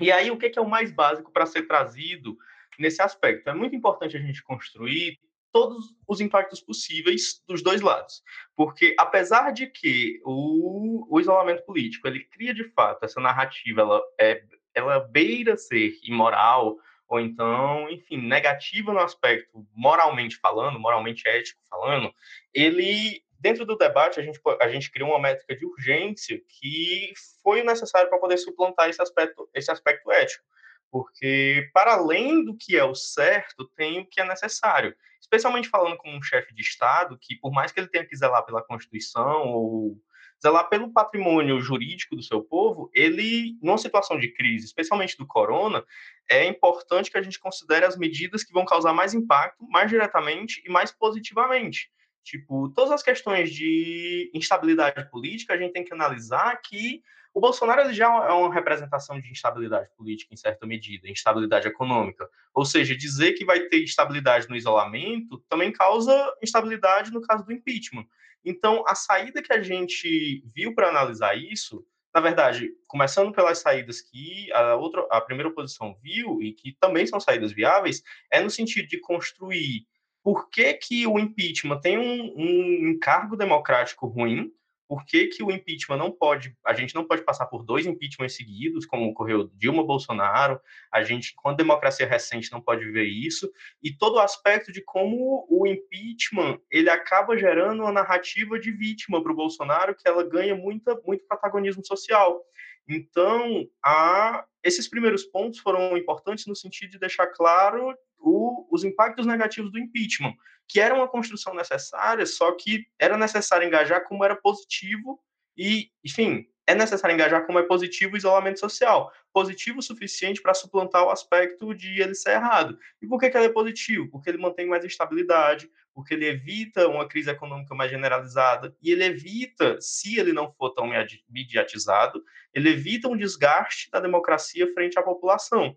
E aí, o que é o mais básico para ser trazido nesse aspecto? É muito importante a gente construir todos os impactos possíveis dos dois lados. Porque, apesar de que o, o isolamento político ele cria, de fato, essa narrativa, ela, é, ela beira ser imoral, ou então, enfim, negativa no aspecto moralmente falando, moralmente ético falando, ele dentro do debate, a gente, a gente criou uma métrica de urgência que foi necessário para poder suplantar esse aspecto, esse aspecto ético. Porque, para além do que é o certo, tem o que é necessário. Especialmente falando com um chefe de Estado, que, por mais que ele tenha que zelar pela Constituição ou zelar pelo patrimônio jurídico do seu povo, ele, numa situação de crise, especialmente do corona, é importante que a gente considere as medidas que vão causar mais impacto, mais diretamente e mais positivamente. Tipo, todas as questões de instabilidade política, a gente tem que analisar que o Bolsonaro ele já é uma representação de instabilidade política, em certa medida, instabilidade econômica. Ou seja, dizer que vai ter instabilidade no isolamento também causa instabilidade no caso do impeachment. Então, a saída que a gente viu para analisar isso, na verdade, começando pelas saídas que a, outra, a primeira oposição viu, e que também são saídas viáveis, é no sentido de construir por que, que o impeachment tem um, um encargo democrático ruim, por que, que o impeachment não pode, a gente não pode passar por dois impeachments seguidos, como ocorreu Dilma Bolsonaro, a gente, com a democracia recente, não pode ver isso, e todo o aspecto de como o impeachment, ele acaba gerando uma narrativa de vítima para o Bolsonaro, que ela ganha muita, muito protagonismo social. Então, a, esses primeiros pontos foram importantes no sentido de deixar claro o, os impactos negativos do impeachment, que era uma construção necessária, só que era necessário engajar como era positivo e, enfim, é necessário engajar como é positivo o isolamento social. Positivo o suficiente para suplantar o aspecto de ele ser errado. E por que, que ele é positivo? Porque ele mantém mais estabilidade, porque ele evita uma crise econômica mais generalizada, e ele evita, se ele não for tão mediatizado, ele evita um desgaste da democracia frente à população.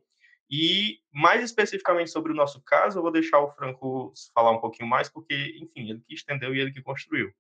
E mais especificamente sobre o nosso caso, eu vou deixar o Franco falar um pouquinho mais, porque, enfim, ele que estendeu e ele que construiu.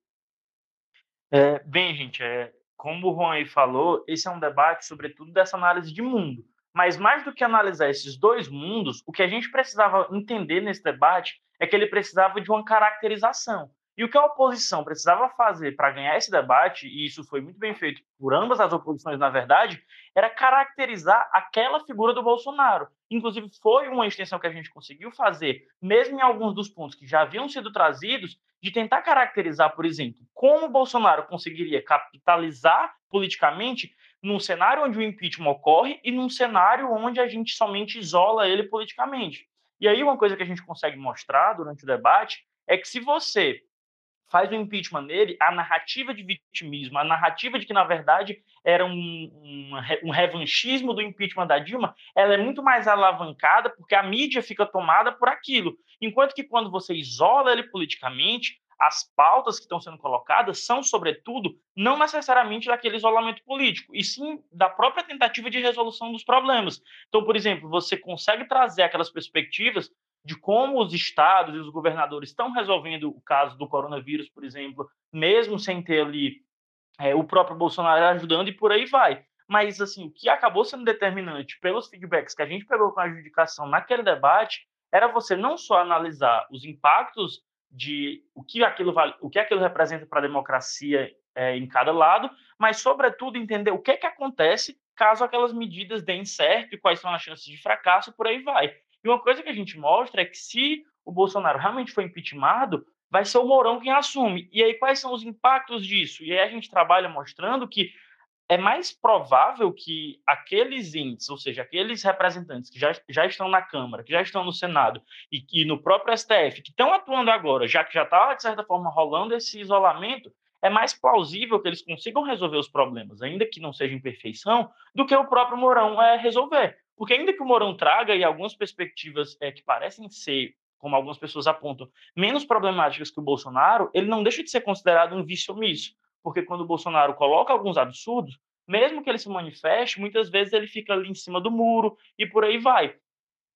É, bem, gente, é, como o Juan aí falou, esse é um debate, sobretudo, dessa análise de mundo. Mas mais do que analisar esses dois mundos, o que a gente precisava entender nesse debate é que ele precisava de uma caracterização. E o que a oposição precisava fazer para ganhar esse debate, e isso foi muito bem feito por ambas as oposições, na verdade, era caracterizar aquela figura do Bolsonaro. Inclusive, foi uma extensão que a gente conseguiu fazer, mesmo em alguns dos pontos que já haviam sido trazidos, de tentar caracterizar, por exemplo, como o Bolsonaro conseguiria capitalizar politicamente num cenário onde o impeachment ocorre e num cenário onde a gente somente isola ele politicamente. E aí, uma coisa que a gente consegue mostrar durante o debate é que se você faz o impeachment nele, a narrativa de vitimismo, a narrativa de que, na verdade, era um, um, um, revanchismo do impeachment da Dilma, ela é muito mais alavancada porque a mídia fica tomada por aquilo. Enquanto que quando você isola ele politicamente, as pautas que estão sendo colocadas são, sobretudo, não necessariamente daquele isolamento político, e sim da própria tentativa de resolução dos problemas. Então, por exemplo, você consegue trazer aquelas perspectivas de como os estados e os governadores estão resolvendo o caso do coronavírus, por exemplo, mesmo sem ter ali é, o próprio Bolsonaro ajudando e por aí vai. Mas, assim, o que acabou sendo determinante pelos feedbacks que a gente pegou com a adjudicação naquele debate era você não só analisar os impactos de o que aquilo, vale, o que aquilo representa para a democracia é, em cada lado, mas, sobretudo, entender o que, é que acontece caso aquelas medidas deem certo e quais são as chances de fracasso, por aí vai. E uma coisa que a gente mostra é que se o Bolsonaro realmente for impeachmentado, vai ser o Mourão quem assume. E aí, quais são os impactos disso? E aí a gente trabalha mostrando que é mais provável que aqueles índices, ou seja, aqueles representantes que já, já estão na Câmara, que já estão no Senado e que no próprio STF, que estão atuando agora, já que já está, de certa forma, rolando esse isolamento, é mais plausível que eles consigam resolver os problemas, ainda que não seja em perfeição, do que o próprio Mourão é, resolver. Porque ainda que o Mourão traga e algumas perspectivas é, que parecem ser, como algumas pessoas apontam, menos problemáticas que o Bolsonaro, ele não deixa de ser considerado um vício omisso. Porque quando o Bolsonaro coloca alguns absurdos, mesmo que ele se manifeste, muitas vezes ele fica ali em cima do muro e por aí vai.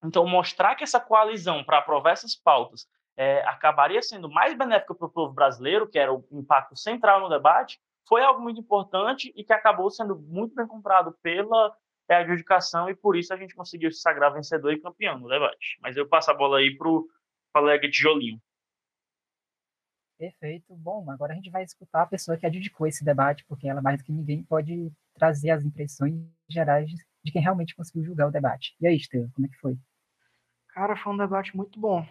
Então, mostrar que essa coalizão para aprovar essas pautas é, acabaria sendo mais benéfica para o povo brasileiro, que era o impacto central no debate, foi algo muito importante e que acabou sendo muito bem comprado pela é a adjudicação e por isso a gente conseguiu se sagrar vencedor e campeão no debate. Mas eu passo a bola aí para o colega Tijolinho. Perfeito. Bom, agora a gente vai escutar a pessoa que adjudicou esse debate, porque ela mais do que ninguém pode trazer as impressões gerais de quem realmente conseguiu julgar o debate. E aí, Estevam, como é que foi? Cara, foi um debate muito bom.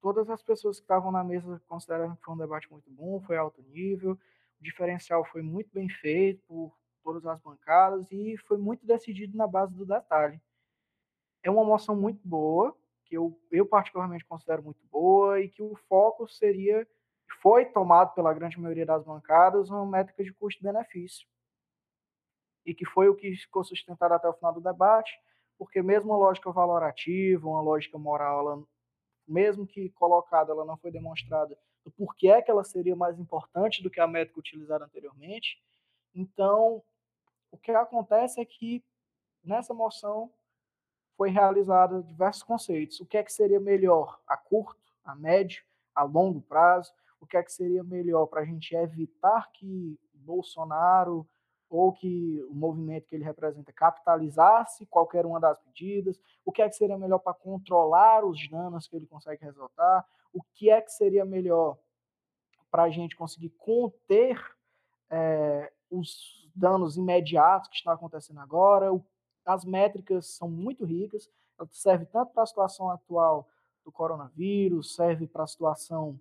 todas as pessoas que estavam na mesa consideraram que foi um debate muito bom, foi alto nível, o diferencial foi muito bem feito por todas as bancadas e foi muito decidido na base do detalhe. É uma moção muito boa, que eu, eu particularmente considero muito boa e que o foco seria, foi tomado pela grande maioria das bancadas, uma métrica de custo-benefício. E que foi o que ficou sustentado até o final do debate, porque mesmo a lógica valorativa, uma lógica moral, ela, mesmo que colocada, ela não foi demonstrada do porquê é que ela seria mais importante do que a métrica utilizada anteriormente. Então, o que acontece é que nessa moção foi realizada diversos conceitos. O que é que seria melhor a curto, a médio, a longo prazo? O que é que seria melhor para a gente evitar que Bolsonaro ou que o movimento que ele representa capitalizasse qualquer uma das medidas? O que é que seria melhor para controlar os danos que ele consegue resultar? O que é que seria melhor para a gente conseguir conter é, os danos imediatos que estão acontecendo agora? As métricas são muito ricas, ela serve tanto para a situação atual do coronavírus, serve para a situação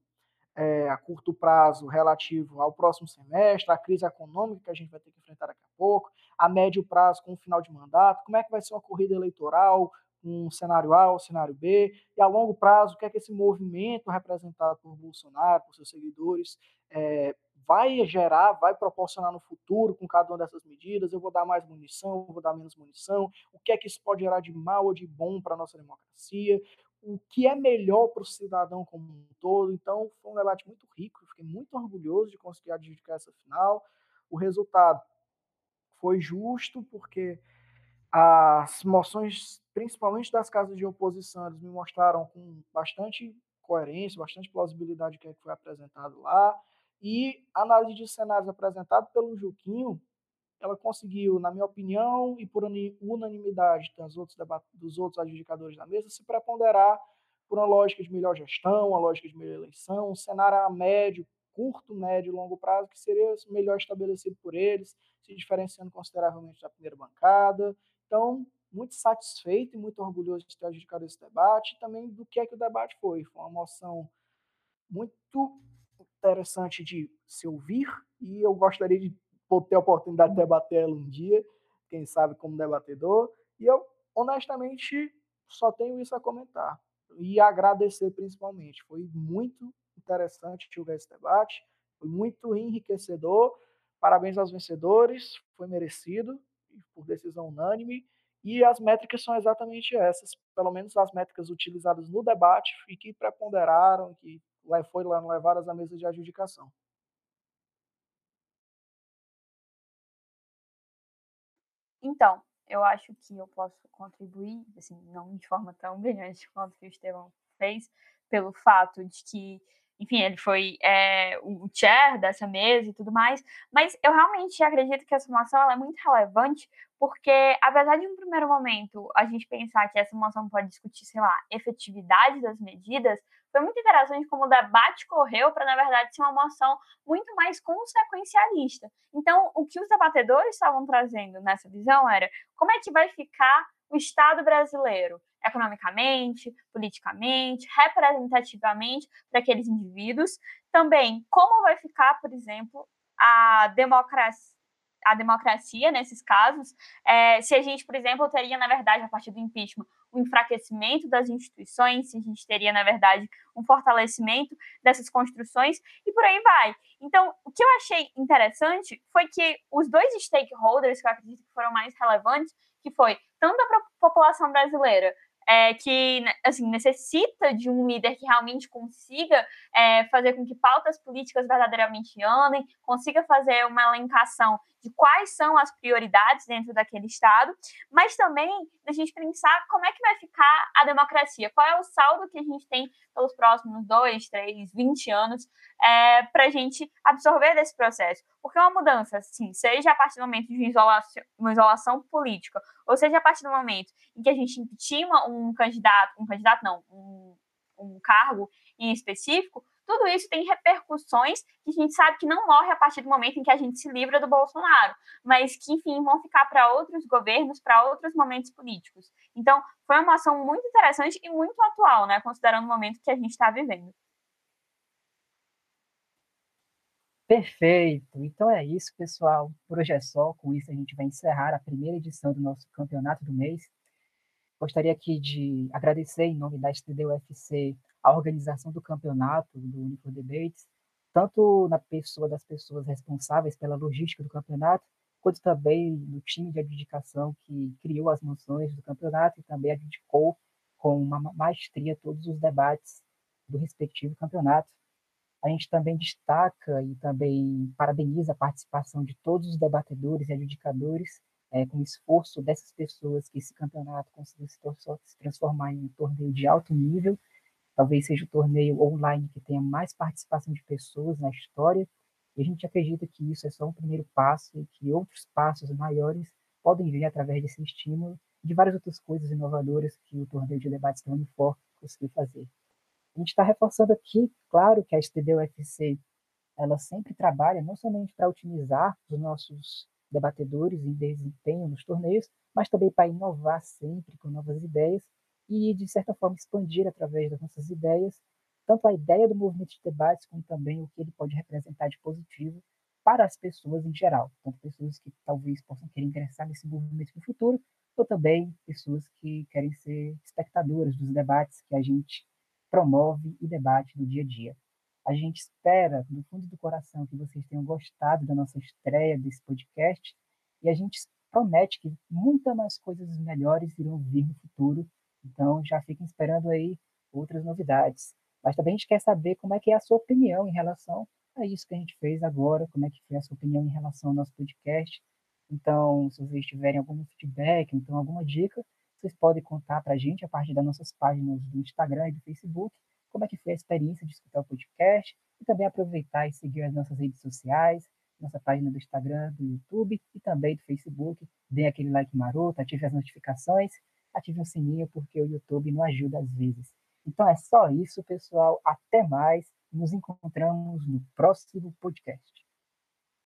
é, a curto prazo relativo ao próximo semestre, a crise econômica que a gente vai ter que enfrentar daqui a pouco, a médio prazo com o final de mandato, como é que vai ser uma corrida eleitoral, um cenário A ou cenário B, e a longo prazo, o que é que esse movimento representado por Bolsonaro, por seus seguidores, é, vai gerar, vai proporcionar no futuro com cada uma dessas medidas. Eu vou dar mais munição, vou dar menos munição. O que é que isso pode gerar de mal ou de bom para a nossa democracia? O que é melhor para o cidadão como um todo? Então, foi um debate muito rico. Fiquei muito orgulhoso de conseguir adjudicar essa final. O resultado foi justo, porque as moções, principalmente das casas de oposição, eles me mostraram com bastante coerência, bastante plausibilidade o que, é foi apresentado lá. E a análise de cenários apresentada pelo Juquinho, ela conseguiu, na minha opinião, e por unanimidade dos outros, dos outros adjudicadores da mesa, se preponderar por uma lógica de melhor gestão, uma lógica de melhor eleição, um cenário a médio, curto, médio e longo prazo que seria melhor estabelecido por eles, se diferenciando consideravelmente da primeira bancada. Então, muito satisfeito e muito orgulhoso de ter adjudicado esse debate e também do que é que o debate foi. Foi uma moção muito interessante de se ouvir e eu gostaria de ter a oportunidade de debater ela um dia, quem sabe como debatedor. E eu, honestamente, só tenho isso a comentar e agradecer principalmente. Foi muito interessante julgar esse debate, foi muito enriquecedor. Parabéns aos vencedores, foi merecido por decisão unânime. E as métricas são exatamente essas, pelo menos as métricas utilizadas no debate e que preponderaram, que foi levadas à mesa de adjudicação. Então, eu acho que eu posso contribuir, assim, não de forma tão brilhante quanto o Estevão fez, pelo fato de que, enfim, ele foi é, o chair dessa mesa e tudo mais, mas eu realmente acredito que essa moção é muito relevante, porque apesar de, um primeiro momento, a gente pensar que essa moção pode discutir, sei lá, efetividade das medidas, foi muito interessante como o debate correu para, na verdade, ser uma moção muito mais consequencialista. Então, o que os debatedores estavam trazendo nessa visão era como é que vai ficar o Estado brasileiro economicamente, politicamente, representativamente para aqueles indivíduos. Também, como vai ficar, por exemplo, a democracia a democracia nesses casos, é, se a gente, por exemplo, teria, na verdade, a partir do impeachment, um enfraquecimento das instituições, se a gente teria, na verdade, um fortalecimento dessas construções e por aí vai. Então, o que eu achei interessante foi que os dois stakeholders que eu acredito que foram mais relevantes, que foi tanto a população brasileira é, que né, assim, necessita de um líder que realmente consiga é, fazer com que pautas políticas verdadeiramente andem, consiga fazer uma elencação de quais são as prioridades dentro daquele Estado, mas também a gente pensar como é que vai ficar a democracia, qual é o saldo que a gente tem pelos próximos dois, três, vinte anos é, para a gente absorver desse processo. Porque uma mudança, sim, seja a partir do momento de isolação, uma isolação política, ou seja a partir do momento em que a gente impeachment um candidato, um candidato não, um, um cargo em específico, tudo isso tem repercussões que a gente sabe que não morre a partir do momento em que a gente se livra do Bolsonaro, mas que, enfim, vão ficar para outros governos, para outros momentos políticos. Então, foi uma ação muito interessante e muito atual, né, considerando o momento que a gente está vivendo. Perfeito. Então é isso, pessoal. Por hoje é só. Com isso, a gente vai encerrar a primeira edição do nosso campeonato do mês. Gostaria aqui de agradecer, em nome da STD UFC, a organização do campeonato do Unifor Debates, tanto na pessoa das pessoas responsáveis pela logística do campeonato, quanto também no time de adjudicação que criou as moções do campeonato e também adjudicou com uma maestria todos os debates do respectivo campeonato. A gente também destaca e também parabeniza a participação de todos os debatedores e adjudicadores, é, com o esforço dessas pessoas que esse campeonato conseguiu se, se transformar em um torneio de alto nível. Talvez seja o torneio online que tenha mais participação de pessoas na história. E a gente acredita que isso é só um primeiro passo e que outros passos maiores podem vir através desse estímulo e de várias outras coisas inovadoras que o torneio de debates da Unifor conseguiu fazer. A gente está reforçando aqui, claro, que a STD UFC ela sempre trabalha não somente para otimizar os nossos debatedores em desempenho nos torneios, mas também para inovar sempre com novas ideias e, de certa forma, expandir através das nossas ideias tanto a ideia do movimento de debates, como também o que ele pode representar de positivo para as pessoas em geral, tanto pessoas que talvez possam querer ingressar nesse movimento no futuro, ou também pessoas que querem ser espectadoras dos debates que a gente promove e debate no dia a dia. A gente espera, do fundo do coração, que vocês tenham gostado da nossa estreia desse podcast e a gente promete que muitas mais coisas melhores irão vir no futuro. Então, já fiquem esperando aí outras novidades. Mas também a gente quer saber como é que é a sua opinião em relação a isso que a gente fez agora, como é que foi a sua opinião em relação ao nosso podcast. Então, se vocês tiverem algum feedback, então alguma dica, vocês podem contar para a gente a partir das nossas páginas do Instagram e do Facebook, como é que foi a experiência de escutar o podcast e também aproveitar e seguir as nossas redes sociais, nossa página do Instagram, do YouTube e também do Facebook. Dê aquele like maroto, ative as notificações, ative o sininho porque o YouTube não ajuda às vezes. Então é só isso, pessoal. Até mais. Nos encontramos no próximo podcast.